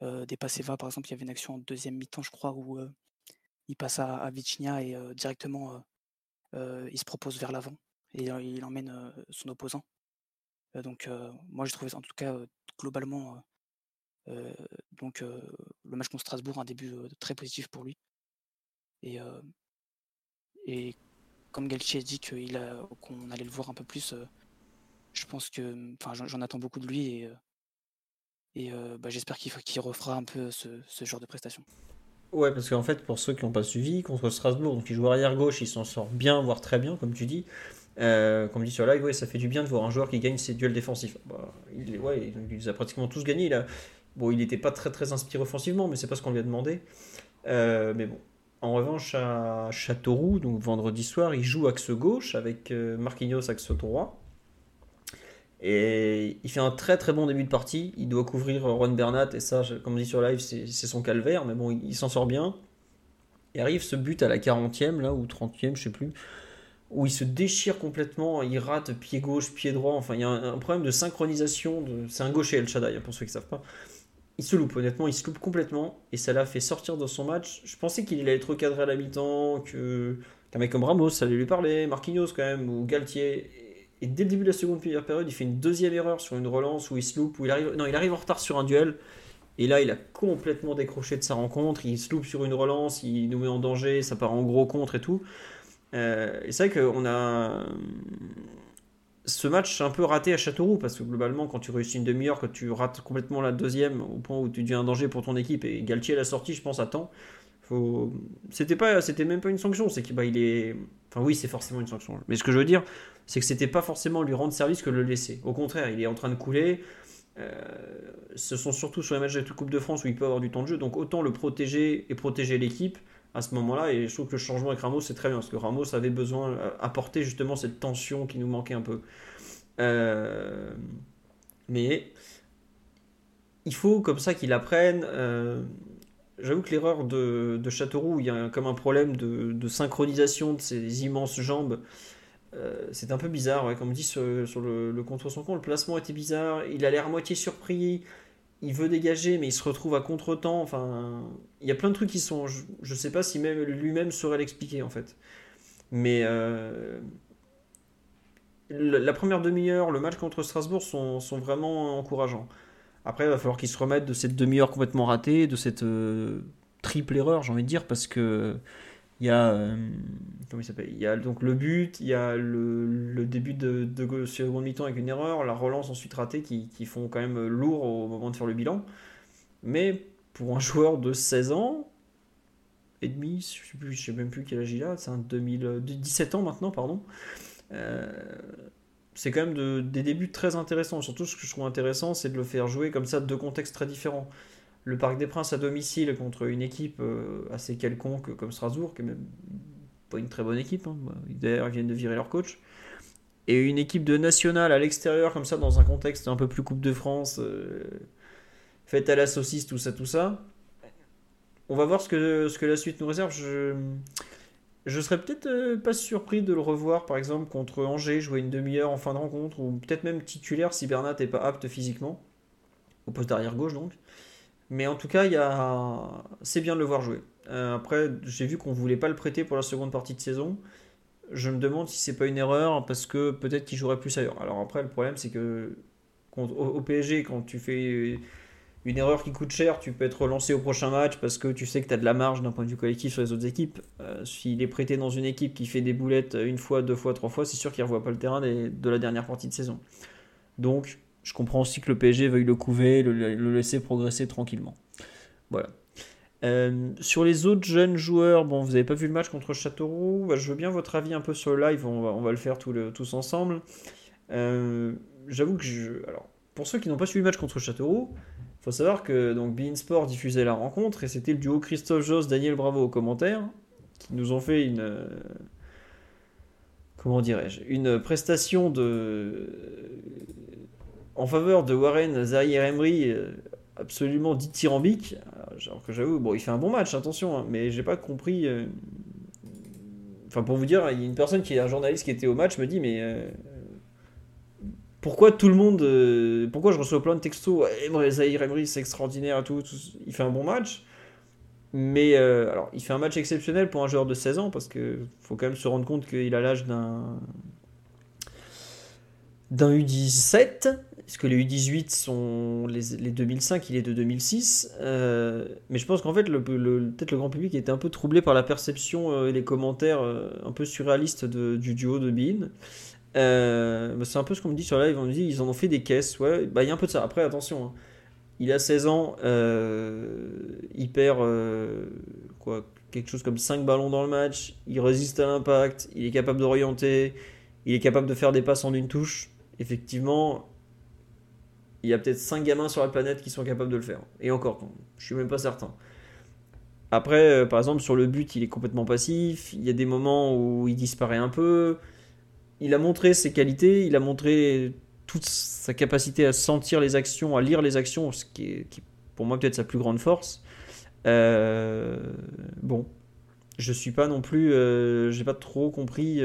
des passés va par exemple, il y avait une action en deuxième mi-temps, je crois, où il passe à, à et directement il se propose vers l'avant et il emmène son opposant. donc moi j'ai trouvé en tout cas globalement donc le match contre Strasbourg un début très positif pour lui. Et comme a dit qu'on allait le voir un peu plus, je pense que enfin j'en attends beaucoup de lui et, et bah, j'espère qu'il refera un peu ce, genre de prestation. Ouais, parce qu'en fait, pour ceux qui n'ont pas suivi, contre Strasbourg, donc il joue arrière gauche, il s'en sort bien, voire très bien, comme tu dis. comme dit sur live, ouais, ça fait du bien de voir un joueur qui gagne ses duels défensifs. Bah, il, ouais, il, les a pratiquement tous gagnés. Il bon, il n'était pas très très inspiré offensivement, mais c'est pas ce qu'on lui a demandé. mais bon, en revanche, à Châteauroux, donc vendredi soir, il joue axe gauche avec Marquinhos axe droit. Et il fait un très très bon début de partie. Il doit couvrir Juan Bernat, et ça, comme on dit sur live, c'est son calvaire, mais bon, il, s'en sort bien. Et arrive ce but à la 40e, là, ou 30e, je sais plus, où il se déchire complètement, il rate pied gauche, pied droit. Enfin, il y a un, problème de synchronisation. C'est un gaucher, El Shaddai, hein, pour ceux qui ne savent pas. Il se loupe, honnêtement, il se loupe complètement, et ça l'a fait sortir de son match. Je pensais qu'il allait être recadré à la mi-temps, qu'un mec comme Ramos, ça allait lui parler, Marquinhos quand même, ou Galtier. Et dès le début de la seconde période, il fait une deuxième erreur sur une relance où il se loupe, où il arrive, non, il arrive en retard sur un duel. Et là, il a complètement décroché de sa rencontre. Il se loupe sur une relance, il nous met en danger, ça part en gros contre et tout. Euh, et c'est vrai qu'on a ce match un peu raté à Châteauroux parce que globalement, quand tu réussis une demi-heure, que tu rates complètement la deuxième au point où tu deviens un danger pour ton équipe et Galtier l'a sorti, je pense, à temps. Faut... C'était pas, c'était même pas une sanction, c'est qu'il bah, est, enfin oui, c'est forcément une sanction. Mais ce que je veux dire, c'est que c'était pas forcément lui rendre service que le laisser. Au contraire, il est en train de couler. Euh, ce sont surtout sur les matchs de la Coupe de France où il peut avoir du temps de jeu, donc autant le protéger et protéger l'équipe à ce moment-là. Et je trouve que le changement avec Ramos, c'est très bien, parce que Ramos avait besoin, d'apporter justement cette tension qui nous manquait un peu. Euh, mais il faut comme ça qu'il apprenne. Euh, j'avoue que l'erreur de, de, Châteauroux, il y a comme un problème de, synchronisation de ses immenses jambes. c'est un peu bizarre, comme on dit sur, le, contre son compte, le placement était bizarre. Il a l'air moitié surpris il veut dégager, mais il se retrouve à contre-temps. Enfin, il y a plein de trucs qui sont. Je, ne sais pas si même lui-même saurait l'expliquer en fait. Mais euh, la première demi-heure, le match contre Strasbourg sont, vraiment encourageants. Après, il va falloir qu'il se remette de cette demi-heure complètement ratée, de cette euh, triple erreur, j'ai envie de dire, parce que il y a euh, il y a donc le but, il y a le, début de, de seconde mi-temps avec une erreur, la relance ensuite ratée qui, qui, font quand même lourd au moment de faire le bilan. Mais pour un joueur de 16 ans et demi, je sais, sais même plus quel âge il a, c'est un 2017 ans maintenant, pardon. Euh, c'est quand même de, des débuts très intéressants. Surtout, ce que je trouve intéressant, c'est de le faire jouer comme ça, deux contextes très différents le Parc des Princes à domicile contre une équipe euh, assez quelconque comme Strasbourg, qui est même pas une très bonne équipe. Hein. D'ailleurs, ils viennent de virer leur coach. Et une équipe de nationale à l'extérieur, comme ça, dans un contexte un peu plus Coupe de France, euh, faite à la saucisse, tout ça, tout ça. On va voir ce que, ce que la suite nous réserve. Je, je serais peut-être euh, pas surpris de le revoir, par exemple, contre Angers, jouer une demi-heure en fin de rencontre, ou peut-être même titulaire si Bernat n'est pas apte physiquement, au poste d'arrière gauche donc. Mais en tout cas, a... c'est bien de le voir jouer. Euh, après, j'ai vu qu'on voulait pas le prêter pour la seconde partie de saison. Je me demande si c'est pas une erreur parce que peut-être qu'il jouerait plus ailleurs. Alors après, le problème c'est que au PSG, quand tu fais une erreur qui coûte cher, tu peux être relancé au prochain match parce que tu sais que tu as de la marge d'un point de vue collectif sur les autres équipes. Euh, s'il est prêté dans une équipe qui fait des boulettes une fois, deux fois, trois fois, c'est sûr qu'il ne revoit pas le terrain de la dernière partie de saison. Donc, je comprends aussi que le PSG veuille le couver, le, laisser progresser tranquillement. Voilà. Euh, sur les autres jeunes joueurs, bon, vous n'avez pas vu le match contre Châteauroux. Bah, je veux bien votre avis un peu sur le live. On va, le faire tous ensemble. Euh, j'avoue que je. Alors, pour ceux qui n'ont pas suivi le match contre Châteauroux, il faut savoir que donc Bein Sport diffusait la rencontre et c'était le duo Christophe Joss, Daniel Bravo aux commentaires qui nous ont fait une. Comment dirais-je Une prestation de en faveur de Warren Zahir Emery euh, absolument dithyrambique. Alors que j'avoue, bon, il fait un bon match, attention, hein, mais j'ai pas compris. Euh, enfin, pour vous dire, il y a une personne qui est un journaliste qui était au match me dit, mais euh, pourquoi tout le monde, pourquoi je reçois plein de textos, Zahir Emery c'est extraordinaire et tout, il fait un bon match. Mais alors, il fait un match exceptionnel pour un joueur de 16 ans parce que faut quand même se rendre compte qu'il a l'âge d'un d'un U17 parce que les U18 sont les, les 2005, il est de 2006. Euh, mais je pense qu'en fait, le, peut-être le grand public était un peu troublé par la perception euh, et les commentaires euh, un peu surréalistes du duo de Bean. c'est un peu ce qu'on me dit sur live. On me dit ils en ont fait des caisses. Ouais, bah, il y a un peu de ça. Après, attention, hein. il a 16 ans, il perd quelque chose comme 5 ballons dans le match. Il résiste à l'impact, il est capable d'orienter, il est capable de faire des passes en une touche. Effectivement, il y a peut-être 5 gamins sur la planète qui sont capables de le faire. Et encore, je suis même pas certain. Après, euh, par exemple, sur le but, il est complètement passif. Il y a des moments où il disparaît un peu. Il a montré ses qualités, il a montré toute sa capacité à sentir les actions, à lire les actions, ce qui est, pour moi peut-être sa plus grande force. Euh, bon, je suis pas non plus, euh, j'ai pas trop compris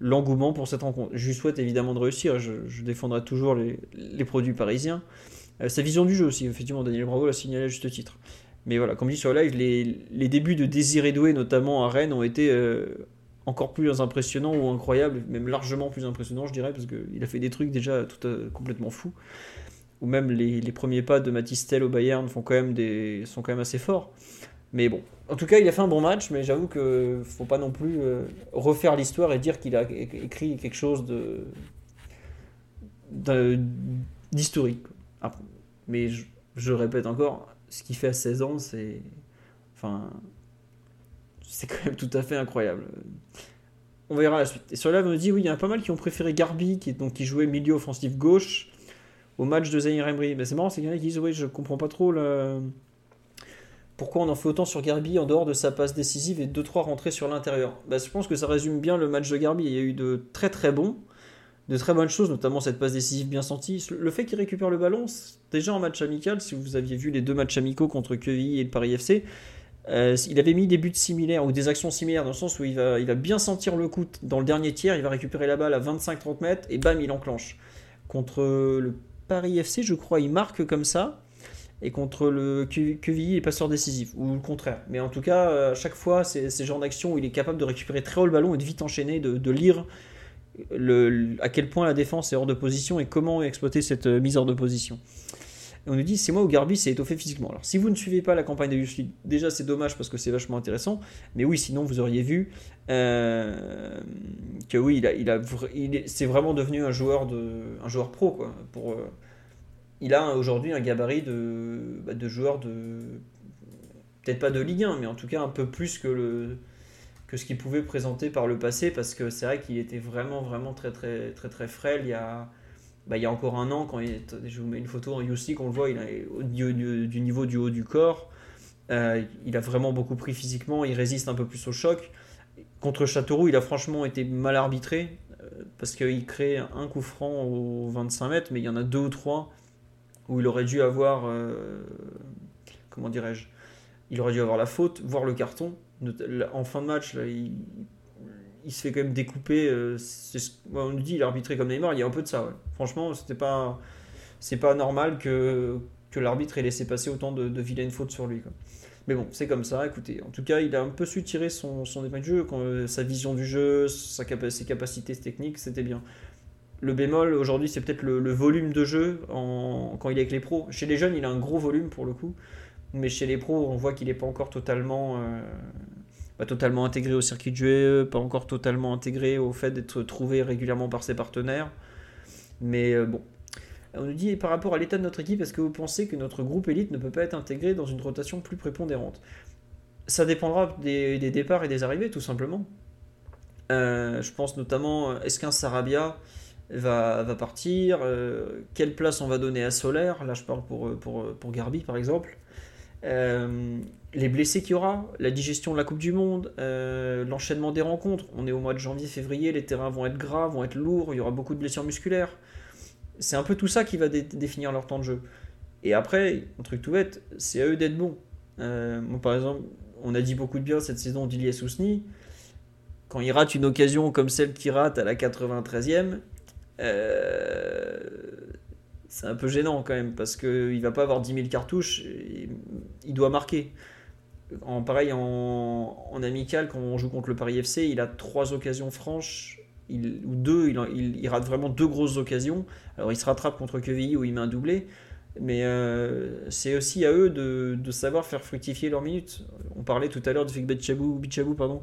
l'engouement pour cette rencontre. Je lui souhaite évidemment de réussir, je, défendrai toujours les, produits parisiens. Euh, sa vision du jeu aussi, effectivement, Daniel Bravo l'a signalé à juste titre. Mais voilà, comme dit sur live, les, débuts de Désiré Doué, notamment à Rennes, ont été euh, encore plus impressionnants ou incroyables, même largement plus impressionnants, je dirais, parce qu'il a fait des trucs déjà tout complètement fous. Ou même les, premiers pas de Mathis Tell au Bayern font quand même des, sont quand même assez forts. Mais bon, en tout cas, il a fait un bon match, mais j'avoue que faut pas non plus euh, refaire l'histoire et dire qu'il a écrit quelque chose de d'historique. Mais je, répète encore, ce qu'il fait à 16 ans, c'est enfin c'est quand même tout à fait incroyable. On verra la suite. Et sur là, on me dit oui, il y a pas mal qui ont préféré Garbi, qui, donc, qui jouait milieu offensif gauche, au match de Zahir Emery. Mais c'est marrant, c'est qu'il y en a qui disent oui, je comprends pas trop le pourquoi on en fait autant sur Garbi en dehors de sa passe décisive et 2-3 rentrées sur l'intérieur bah, Je pense que ça résume bien le match de Garbi. Il y a eu de très très bons, de très bonnes choses, notamment cette passe décisive bien sentie. Le fait qu'il récupère le ballon, déjà en match amical, si vous aviez vu les deux matchs amicaux contre Quevilly et le Paris FC, euh, il avait mis des buts similaires ou des actions similaires dans le sens où il va, il va bien sentir le coup dans le dernier tiers, il va récupérer la balle à 25-30 mètres et bam, il enclenche. Contre le Paris FC, je crois, il marque comme ça. Et contre le il est passeur décisif, ou le contraire. Mais en tout cas, à chaque fois, c'est ces genres d'actions où il est capable de récupérer très haut le ballon et de vite enchaîner, de, lire à quel point la défense est hors de position et comment exploiter cette euh, mise hors de position. Et on nous dit, c'est moi ou Garbi s'est étoffé physiquement. Alors, si vous ne suivez pas la campagne de Youth déjà c'est dommage parce que c'est vachement intéressant. Mais oui, sinon vous auriez vu euh, que oui, il a, a, c'est vraiment devenu un joueur de, un joueur pro quoi. Euh, il a aujourd'hui un gabarit de, bah, de joueur de, peut-être pas de Ligue 1, mais en tout cas un peu plus que ce qu'il pouvait présenter par le passé parce que c'est vrai qu'il était vraiment vraiment très très très très frêle il y a bah, encore un an, quand je vous mets une photo en UC, qu'on le voit, il est au, niveau du haut du corps. Euh, il a vraiment beaucoup pris physiquement, il résiste un peu plus au choc. Contre Châteauroux, il a franchement été mal arbitré euh, parce qu'il crée un coup franc aux 25 mètres, mais il y en a deux ou trois où il aurait dû avoir, euh, comment dirais-je, il aurait dû avoir la faute, voir le carton. En fin de match, là, il, se fait quand même découper. Euh, on nous dit il a comme Neymar, il y a un peu de ça. Franchement, c'était pas, c'est pas normal que, que l'arbitre ait laissé passer autant de, de vilaines fautes sur lui. Mais bon, c'est comme ça. Écoutez, en tout cas, il a un peu su tirer son, son épingle du jeu, euh, sa vision du jeu, sa ses capacités techniques, c'était bien. Le bémol aujourd'hui, c'est peut-être le, volume de jeu quand il est avec les pros. Chez les jeunes, il a un gros volume pour le coup, mais chez les pros, on voit qu'il n'est pas encore totalement. Euh, totalement intégré au circuit de jeu, pas encore totalement intégré au fait d'être trouvé régulièrement par ses partenaires. Mais euh, bon. On nous dit par rapport à l'état de notre équipe, est-ce que vous pensez que notre groupe élite ne peut pas être intégré dans une rotation plus prépondérante? Ça dépendra des, départs et des arrivées, tout simplement. Euh, je pense notamment, est-ce qu'un Sarabia va, va partir euh, Quelle place on va donner à Solaire Là, je parle pour, pour, pour Garbi, par exemple. Euh, les blessés qu'il y aura, la digestion de la Coupe du Monde, euh, l'enchaînement des rencontres. On est au mois de janvier, février, les terrains vont être gras, vont être lourds, il y aura beaucoup de blessures musculaires. C'est un peu tout ça qui va définir leur temps de jeu. Et après, un truc tout bête, c'est à eux d'être bons. Par exemple, on a dit beaucoup de bien cette saison d'Ilias Ousni. Quand il rate une occasion comme celle qu'il rate à la 93e, euh, c'est un peu gênant quand même parce qu'il va pas avoir 10 000 cartouches, il doit marquer. En pareil, en, amical, quand on joue contre le Paris FC, il a trois occasions franches, ou deux, il, il, rate vraiment deux grosses occasions. Alors il se rattrape contre Quevilly où il met un doublé, mais euh, c'est aussi à eux de, de, savoir faire fructifier leurs minutes. On parlait tout à l'heure de Bichabou, Bichabou pardon,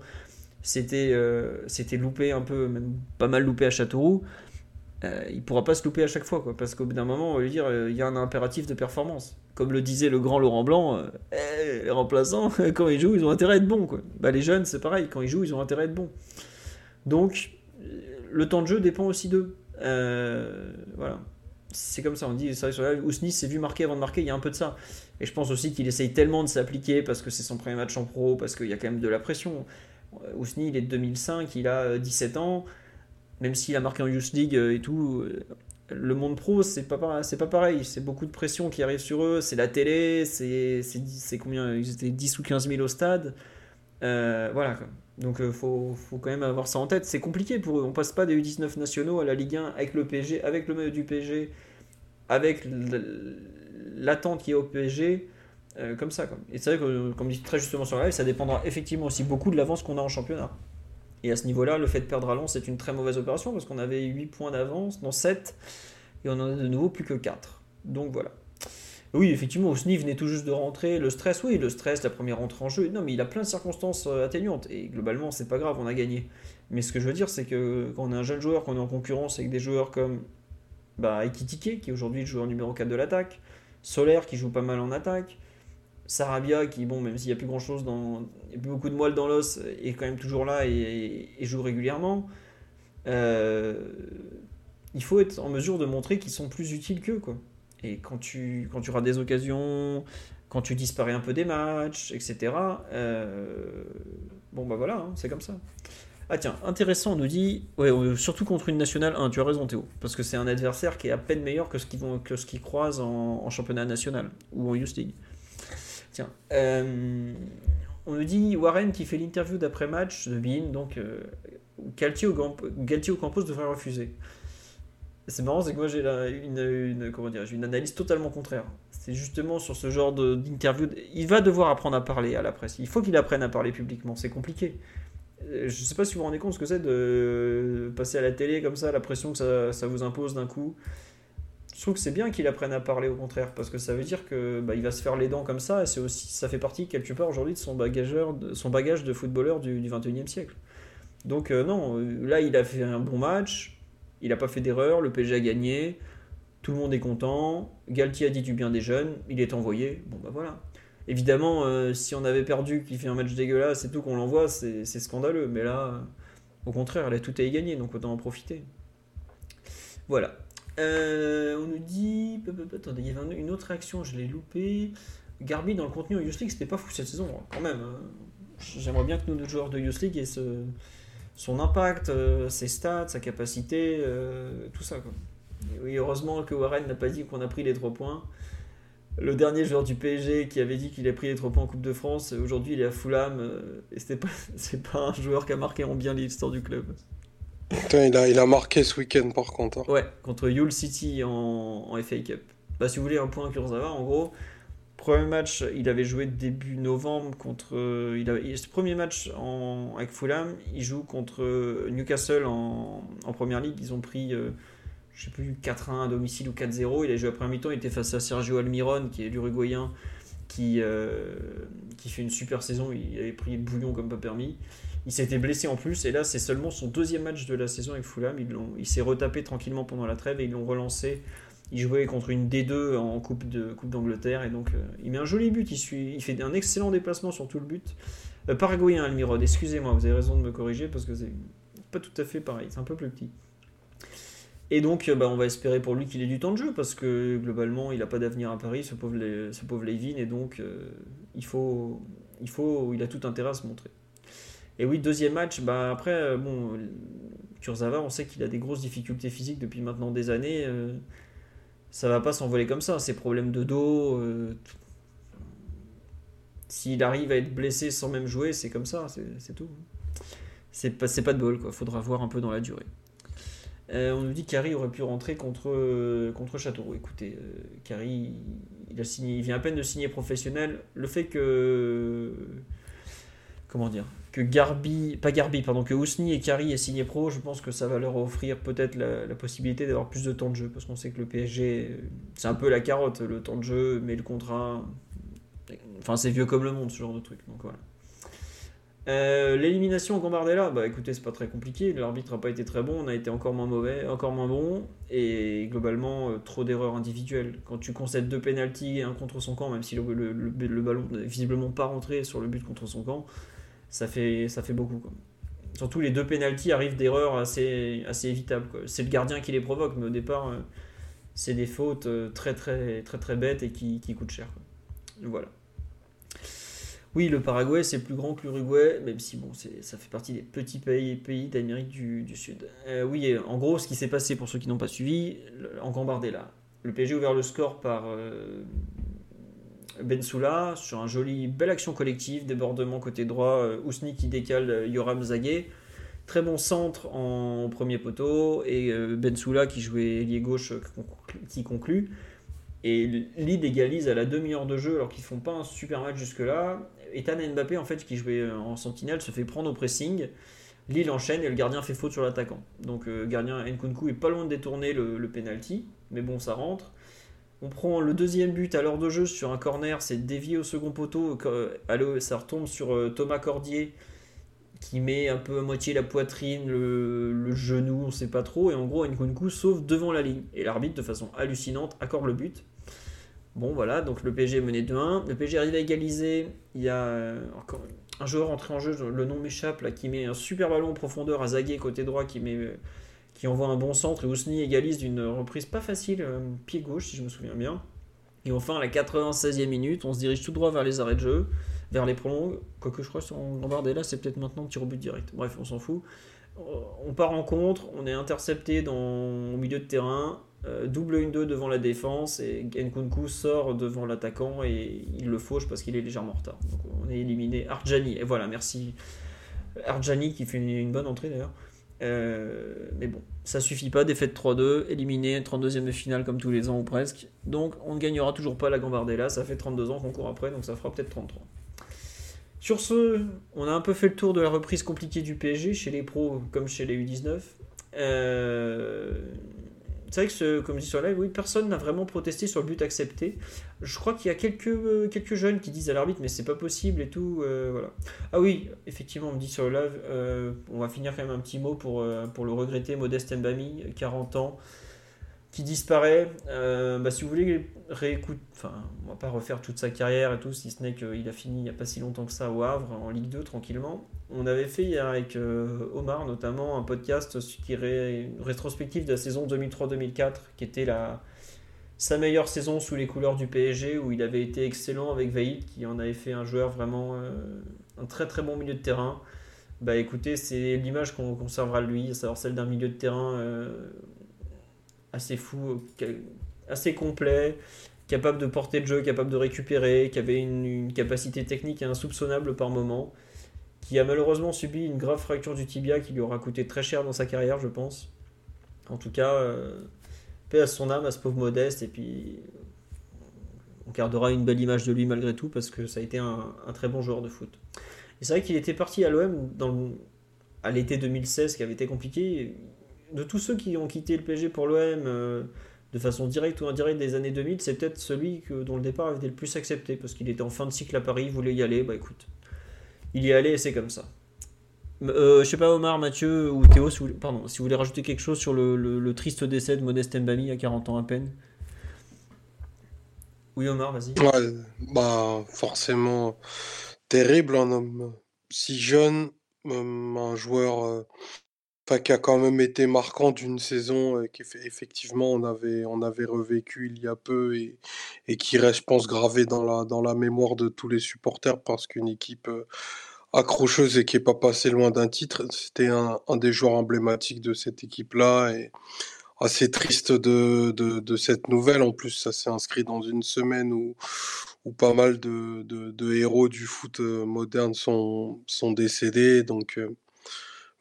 c'était euh, c'était loupé un peu, même pas mal loupé à Châteauroux. Euh, il pourra pas se louper à chaque fois, quoi, parce qu'au bout d'un moment, on va lui dire, euh, il y a un impératif de performance. Comme le disait le grand Laurent Blanc, euh, eh, les remplaçants, quand ils jouent, ils ont intérêt à être bons. Quoi. Bah, les jeunes, c'est pareil, quand ils jouent, ils ont intérêt à être bons. Donc, le temps de jeu dépend aussi d'eux. voilà. C'est comme ça, on dit, c'est vrai, Ousnis s'est vu marquer avant de marquer, il y a un peu de ça. Et je pense aussi qu'il essaye tellement de s'appliquer parce que c'est son premier match en pro, parce qu'il y a quand même de la pression. Ousni, il est de 2005, il a 17 ans même s'il a marqué en Youth League euh, et tout, euh, le monde pro, c'est pas, c'est pas pareil. C'est beaucoup de pression qui arrive sur eux. C'est la télé, c'est, c'est, combien Ils étaient 10 ou 15 000 au stade. Euh, voilà. Donc il faut, faut, quand même avoir ça en tête. C'est compliqué pour eux. On passe pas des U19 nationaux à la Ligue 1 avec le PSG, avec le maillot du PSG, avec l'attente qui est au PSG. comme ça. Et c'est vrai que, comme dit très justement sur la live, ça dépendra effectivement aussi beaucoup de l'avance qu'on a en championnat. Et à ce niveau-là, le fait de perdre à Lens, c'est une très mauvaise opération parce qu'on avait 8 points d'avance, non 7, et on en a de nouveau plus que 4. Donc voilà. Oui, effectivement, Osni venait tout juste de rentrer. Le stress, oui, le stress, la première entrée en jeu. Non, mais il a plein de circonstances euh, atténuantes. Et globalement, c'est pas grave, on a gagné. Mais ce que je veux dire, c'est que quand on est un jeune joueur, qu'on est en concurrence avec des joueurs comme bah, Ekitike, qui est aujourd'hui le joueur numéro 4 de l'attaque, Solaire, qui joue pas mal en attaque, Sarabia, qui, bon, même s'il n'y a plus grand chose dans. A plus beaucoup de moelle dans l'os, est quand même toujours là et, joue régulièrement. Euh, il faut être en mesure de montrer qu'ils sont plus utiles qu'eux, quoi. Et quand tu, quand tu rates des occasions, quand tu disparais un peu des matchs, etc., euh, bon, bah voilà, hein, c'est comme ça. Ah tiens, intéressant, on nous dit, ouais, surtout contre une nationale 1, tu as raison Théo, parce que c'est un adversaire qui est à peine meilleur que ce qu'ils qu'ils croisent en, en championnat national ou en Youth League. Euh, on nous dit Warren qui fait l'interview d'après-match de Bean, donc euh, Galtier, au, Campos devrait refuser. C'est marrant, c'est que moi j'ai une, une- analyse totalement contraire. C'est justement sur ce genre d'interview. Il va devoir apprendre à parler à la presse. Il faut qu'il apprenne à parler publiquement. C'est compliqué. Euh, Je sais pas si vous vous rendez compte ce que c'est de passer à la télé comme ça, la pression que ça vous impose d'un coup. Je trouve que c'est bien qu'il apprenne à parler au contraire, parce que ça veut dire que bah, il va se faire les dents comme ça, et c'est aussi, ça fait partie quelque part aujourd'hui de son bagage de footballeur du, du 21e siècle. Donc euh, non, euh, là il a fait un bon match, il n'a pas fait d'erreur, le PSG a gagné, tout le monde est content, Galtier a dit du bien des jeunes, il est envoyé, bon bah voilà. Évidemment, euh, si on avait perdu, qu'il fait un match dégueulasse et tout, qu'on l'envoie, c'est scandaleux. Mais là, au contraire, a tout y gagner, donc autant en profiter. Voilà. Euh, on nous dit. Attendez, il y avait un- une autre réaction, je l'ai loupé. Garbi dans le contenu en Youth League, c'était pas fou cette saison, hein, quand même. hein. J'aimerais bien que nous, nos joueurs de Youth League, aient ce- son impact, euh, ses stats, sa capacité, euh, tout ça. Oui, heureusement que Warren n'a pas dit qu'on a pris les 3 points. Le dernier joueur du PSG qui avait dit qu'il a pris les 3 points en Coupe de France, aujourd'hui il est à Fulham, et c'était pas, c'est pas un joueur qui a marqué en bien l'histoire du club. Il, a, il a marqué ce week-end par contre. hein. Ouais, contre Hull City en, FA Cup. Bah, si vous voulez un point Kurzawa, en gros, premier match, il avait joué début novembre contre. euh, Il a, il- ce premier match avec Fulham, il joue contre euh, Newcastle en, en première ligue. Ils ont pris, euh, je sais plus, 4-1 à domicile ou 4-0. Il a joué après mi-temps, il était face à Sergio Almiron, qui est l'Uruguayen, qui, euh, qui fait une super saison. Il avait pris le bouillon comme pas permis. Il s'était blessé en plus, et là c'est seulement son deuxième match de la saison avec Fulham. Ils l'ont- il s'est retapé tranquillement pendant la trêve et ils l'ont relancé. Il jouait contre une D2 en Coupe de Coupe d'Angleterre et donc euh, il met un joli but. Il, suit, il fait un excellent déplacement sur tout le but. Euh, Paraguayen Almirod, excusez-moi, vous avez raison de me corriger parce que c'est pas tout à fait pareil, c'est un peu plus petit. Et donc, euh, bah, on va espérer pour lui qu'il ait du temps de jeu parce que globalement, il n'a pas d'avenir à Paris, ce pauvre, ce Levin, et donc il, faut, il, faut, il a tout intérêt à se montrer. Et oui, deuxième match, bah après, euh, bon, on sait qu'il a des grosses difficultés physiques depuis maintenant des années. euh, ça va pas s'envoler comme ça. Ses problèmes de dos, euh, s'il arrive à être blessé sans même jouer, c'est comme ça, c'est tout. C'est pas, de bol, quoi. Faudra voir un peu dans la durée. On nous dit qu'Harry aurait pu rentrer contre, contre Châteauroux. Écoutez, Carrie, il, il vient à peine de signer professionnel. Le fait que. Comment dire Que Garbi. Pas Garbi, pardon, que Ousni et Carrie aient signé pro, je pense que ça va leur offrir peut-être la, possibilité d'avoir plus de temps de jeu. Parce qu'on sait que le PSG, euh, c'est un peu la carotte, le temps de jeu, mais le contrat. Enfin, c'est vieux comme le monde, ce genre de truc. Donc voilà. Euh, L'élimination au Gambardella, bah écoutez, c'est pas très compliqué. L'arbitre n'a pas été très bon, on a été encore moins mauvais, encore moins bon, et globalement euh, trop d'erreurs individuelles. Quand tu concèdes deux pénalties et un contre son camp, même si le- le ballon n'est visiblement pas rentré sur le but contre son camp, ça fait, ça fait beaucoup. Surtout les deux pénalties arrivent d'erreurs assez, assez évitables. C'est le gardien qui les provoque, mais au départ, euh, c'est des fautes euh, très très très très bêtes et qui, qui coûtent cher. quoi. Voilà. Oui, le Paraguay, c'est plus grand que l'Uruguay, même si bon, ça fait partie des petits pays, pays d'Amérique du, du Sud. Euh, oui, et en gros, ce qui s'est passé, pour ceux qui n'ont pas suivi, en Gambardella, le PSG a ouvert le score par euh, Bensoula sur un joli, belle action collective, débordement côté droit, euh, Ousni qui décale euh, Yoram Zaguet. Très bon centre en premier poteau, et euh, Bensoula qui jouait ailier gauche qui conclut. Et Lille égalise à la demi-heure de jeu alors qu'ils font pas un super match jusque-là. Ethan Mbappé, en fait, qui jouait en sentinelle, se fait prendre au pressing. Lille enchaîne et le gardien fait faute sur l'attaquant. Donc, gardien Nkunku est pas loin de détourner le, le penalty, mais bon, ça rentre. On prend le deuxième but à l'heure de jeu sur un corner, c'est dévié au second poteau. ça retombe sur euh, Thomas Cordier qui met un peu à moitié la poitrine, le, genou, on sait pas trop. Et en gros, Nkunku sauve devant la ligne. Et l'arbitre, de façon hallucinante, accorde le but. Bon, voilà, donc le PSG est mené 2-1. Le PSG arrive à égaliser. Il y a euh, encore un joueur entré en jeu, le nom m'échappe, là, qui met un super ballon en profondeur à Zaguet côté droit, qui, met, euh, qui envoie un bon centre. Et Ousni égalise d'une reprise pas facile, euh, pied gauche, si je me souviens bien. Et enfin, à la 96e minute, on se dirige tout droit vers les arrêts de jeu. vers les prolongues. Quoique je crois que son Gambardella, c'est peut-être maintenant tir au but direct. Bref, on s'en fout. On part en contre, on est intercepté dans, au milieu de terrain, euh, double 1-2 devant la défense et Nkunku sort devant l'attaquant et il le fauche parce qu'il est légèrement en retard. Donc on est éliminé. Arjani, et voilà, merci. Arjani qui fait une, bonne entrée d'ailleurs. Euh, mais bon, ça suffit pas, défaite 3-2, éliminé, 32e de finale comme tous les ans ou presque. Donc on ne gagnera toujours pas la Gambardella, ça fait 32 ans qu'on court après, donc ça fera peut-être 33. Sur ce, on a un peu fait le tour de la reprise compliquée du PSG, chez les pros comme chez les U19. Euh, c'est vrai que, comme je dis sur live, personne n'a vraiment protesté sur le but accepté. Je crois qu'il y a quelques, euh, jeunes qui disent à l'arbitre, mais c'est pas possible et tout. Euh, voilà. Ah oui, effectivement, on me dit sur le live, on va finir quand même un petit mot pour, pour le regretter, Modeste Mbami, 40 ans qui disparaît. Euh, bah, si vous voulez réécouter, enfin, on va pas refaire toute sa carrière et tout, si ce n'est qu'il a fini il n'y a pas si longtemps que ça au Havre, en Ligue 2, tranquillement. On avait fait hier avec euh, Omar notamment un podcast qui est une rétrospective de la saison 2003-2004, qui était la, sa meilleure saison sous les couleurs du PSG, où il avait été excellent avec Vaïd, qui en avait fait un joueur vraiment, euh, un très très bon milieu de terrain. Bah écoutez, c'est l'image qu'on conservera de lui, à savoir celle d'un milieu de terrain assez fou, assez complet, capable de porter le jeu, capable de récupérer, qui avait une, capacité technique insoupçonnable par moment, qui a malheureusement subi une grave fracture du tibia qui lui aura coûté très cher dans sa carrière, je pense. En tout cas, euh, paix à son âme, à ce pauvre modeste, et puis on gardera une belle image de lui malgré tout parce que ça a été un, très bon joueur de foot. Et c'est vrai qu'il était parti à l'OM à l'été 2016, qui avait été compliqué de tous ceux qui ont quitté le PSG pour l'OM euh, de façon directe ou indirecte des années 2000, c'est peut-être celui dont le départ avait été le plus accepté parce qu'il était en fin de cycle à Paris, il voulait y aller. Bah écoute, il y allait et c'est comme ça. Euh, je sais pas, Omar, Mathieu ou Théo, si vous, voulez rajouter quelque chose sur le, triste décès de Modeste Mbami à 40 ans à peine. Oui, Omar, vas-y. bah, forcément terrible, un homme si jeune, un joueur qui a quand même été marquant d'une saison et qu'effectivement on avait, on avait revécu il y a peu et, et qui reste, je pense, gravé dans la, dans la mémoire de tous les supporters parce qu'une équipe accrocheuse et qui n'est pas passée loin d'un titre, c'était un, des joueurs emblématiques de cette équipe-là et assez triste de, de, cette nouvelle. En plus, ça s'est inscrit dans une semaine où, où pas mal de, de, héros du foot moderne sont, sont décédés. Donc,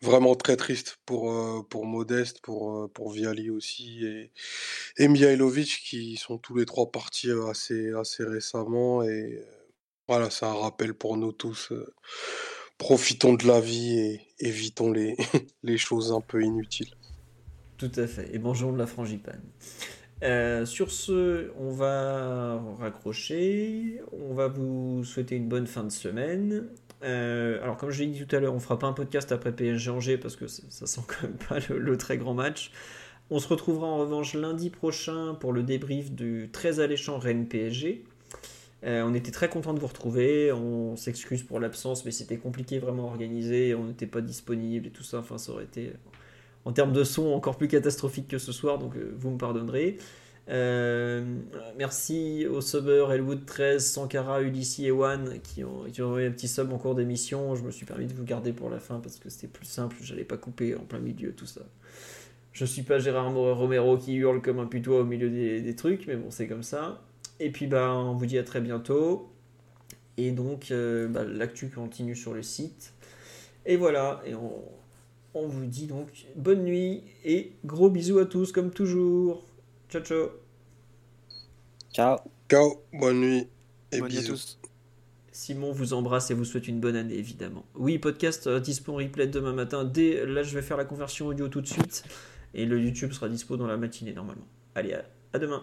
vraiment très triste pour, euh, pour Modeste, pour, euh, pour Viali aussi et, et Mihailovic qui sont tous les trois partis euh, assez, assez récemment. Et voilà, c'est un rappel pour nous tous. profitons de la vie et évitons les, les choses un peu inutiles. Tout à fait. Et bonjour de la frangipane. sur ce, on va raccrocher. On va vous souhaiter une bonne fin de semaine. Euh, alors, comme je l'ai dit tout à l'heure, on fera pas un podcast après PSG Angers parce que ça sent quand même pas le, très grand match. On se retrouvera en revanche lundi prochain pour le débrief du très alléchant Rennes PSG. Euh, on était très content de vous retrouver. On s'excuse pour l'absence, mais c'était compliqué vraiment à organiser. On n'était pas disponible et tout ça. Enfin, ça aurait été en termes de son encore plus catastrophique que ce soir, donc euh, vous me pardonnerez. Euh, merci aux subbers Elwood 13, Sankara, Ulysse et One qui ont, qui ont envoyé un petit sub en cours d'émission. Je me suis permis de vous garder pour la fin parce que c'était plus simple, j'allais pas couper en plein milieu tout ça. Je suis pas Gérard Romero qui hurle comme un putois au milieu des, trucs, mais bon, c'est comme ça. Et puis, bah, on vous dit à très bientôt. Et donc, euh, bah, l'actu continue sur le site. Et voilà, et on, on vous dit donc bonne nuit et gros bisous à tous comme toujours. Ciao, ciao. Ciao. Ciao, bonne nuit et bisous. à tous. Simon vous embrasse et vous souhaite une bonne année, évidemment. Oui, podcast euh, dispo en replay demain matin. Dès là, je vais faire la conversion audio tout de suite. Et le YouTube sera dispo dans la matinée, normalement. Allez, à, à demain.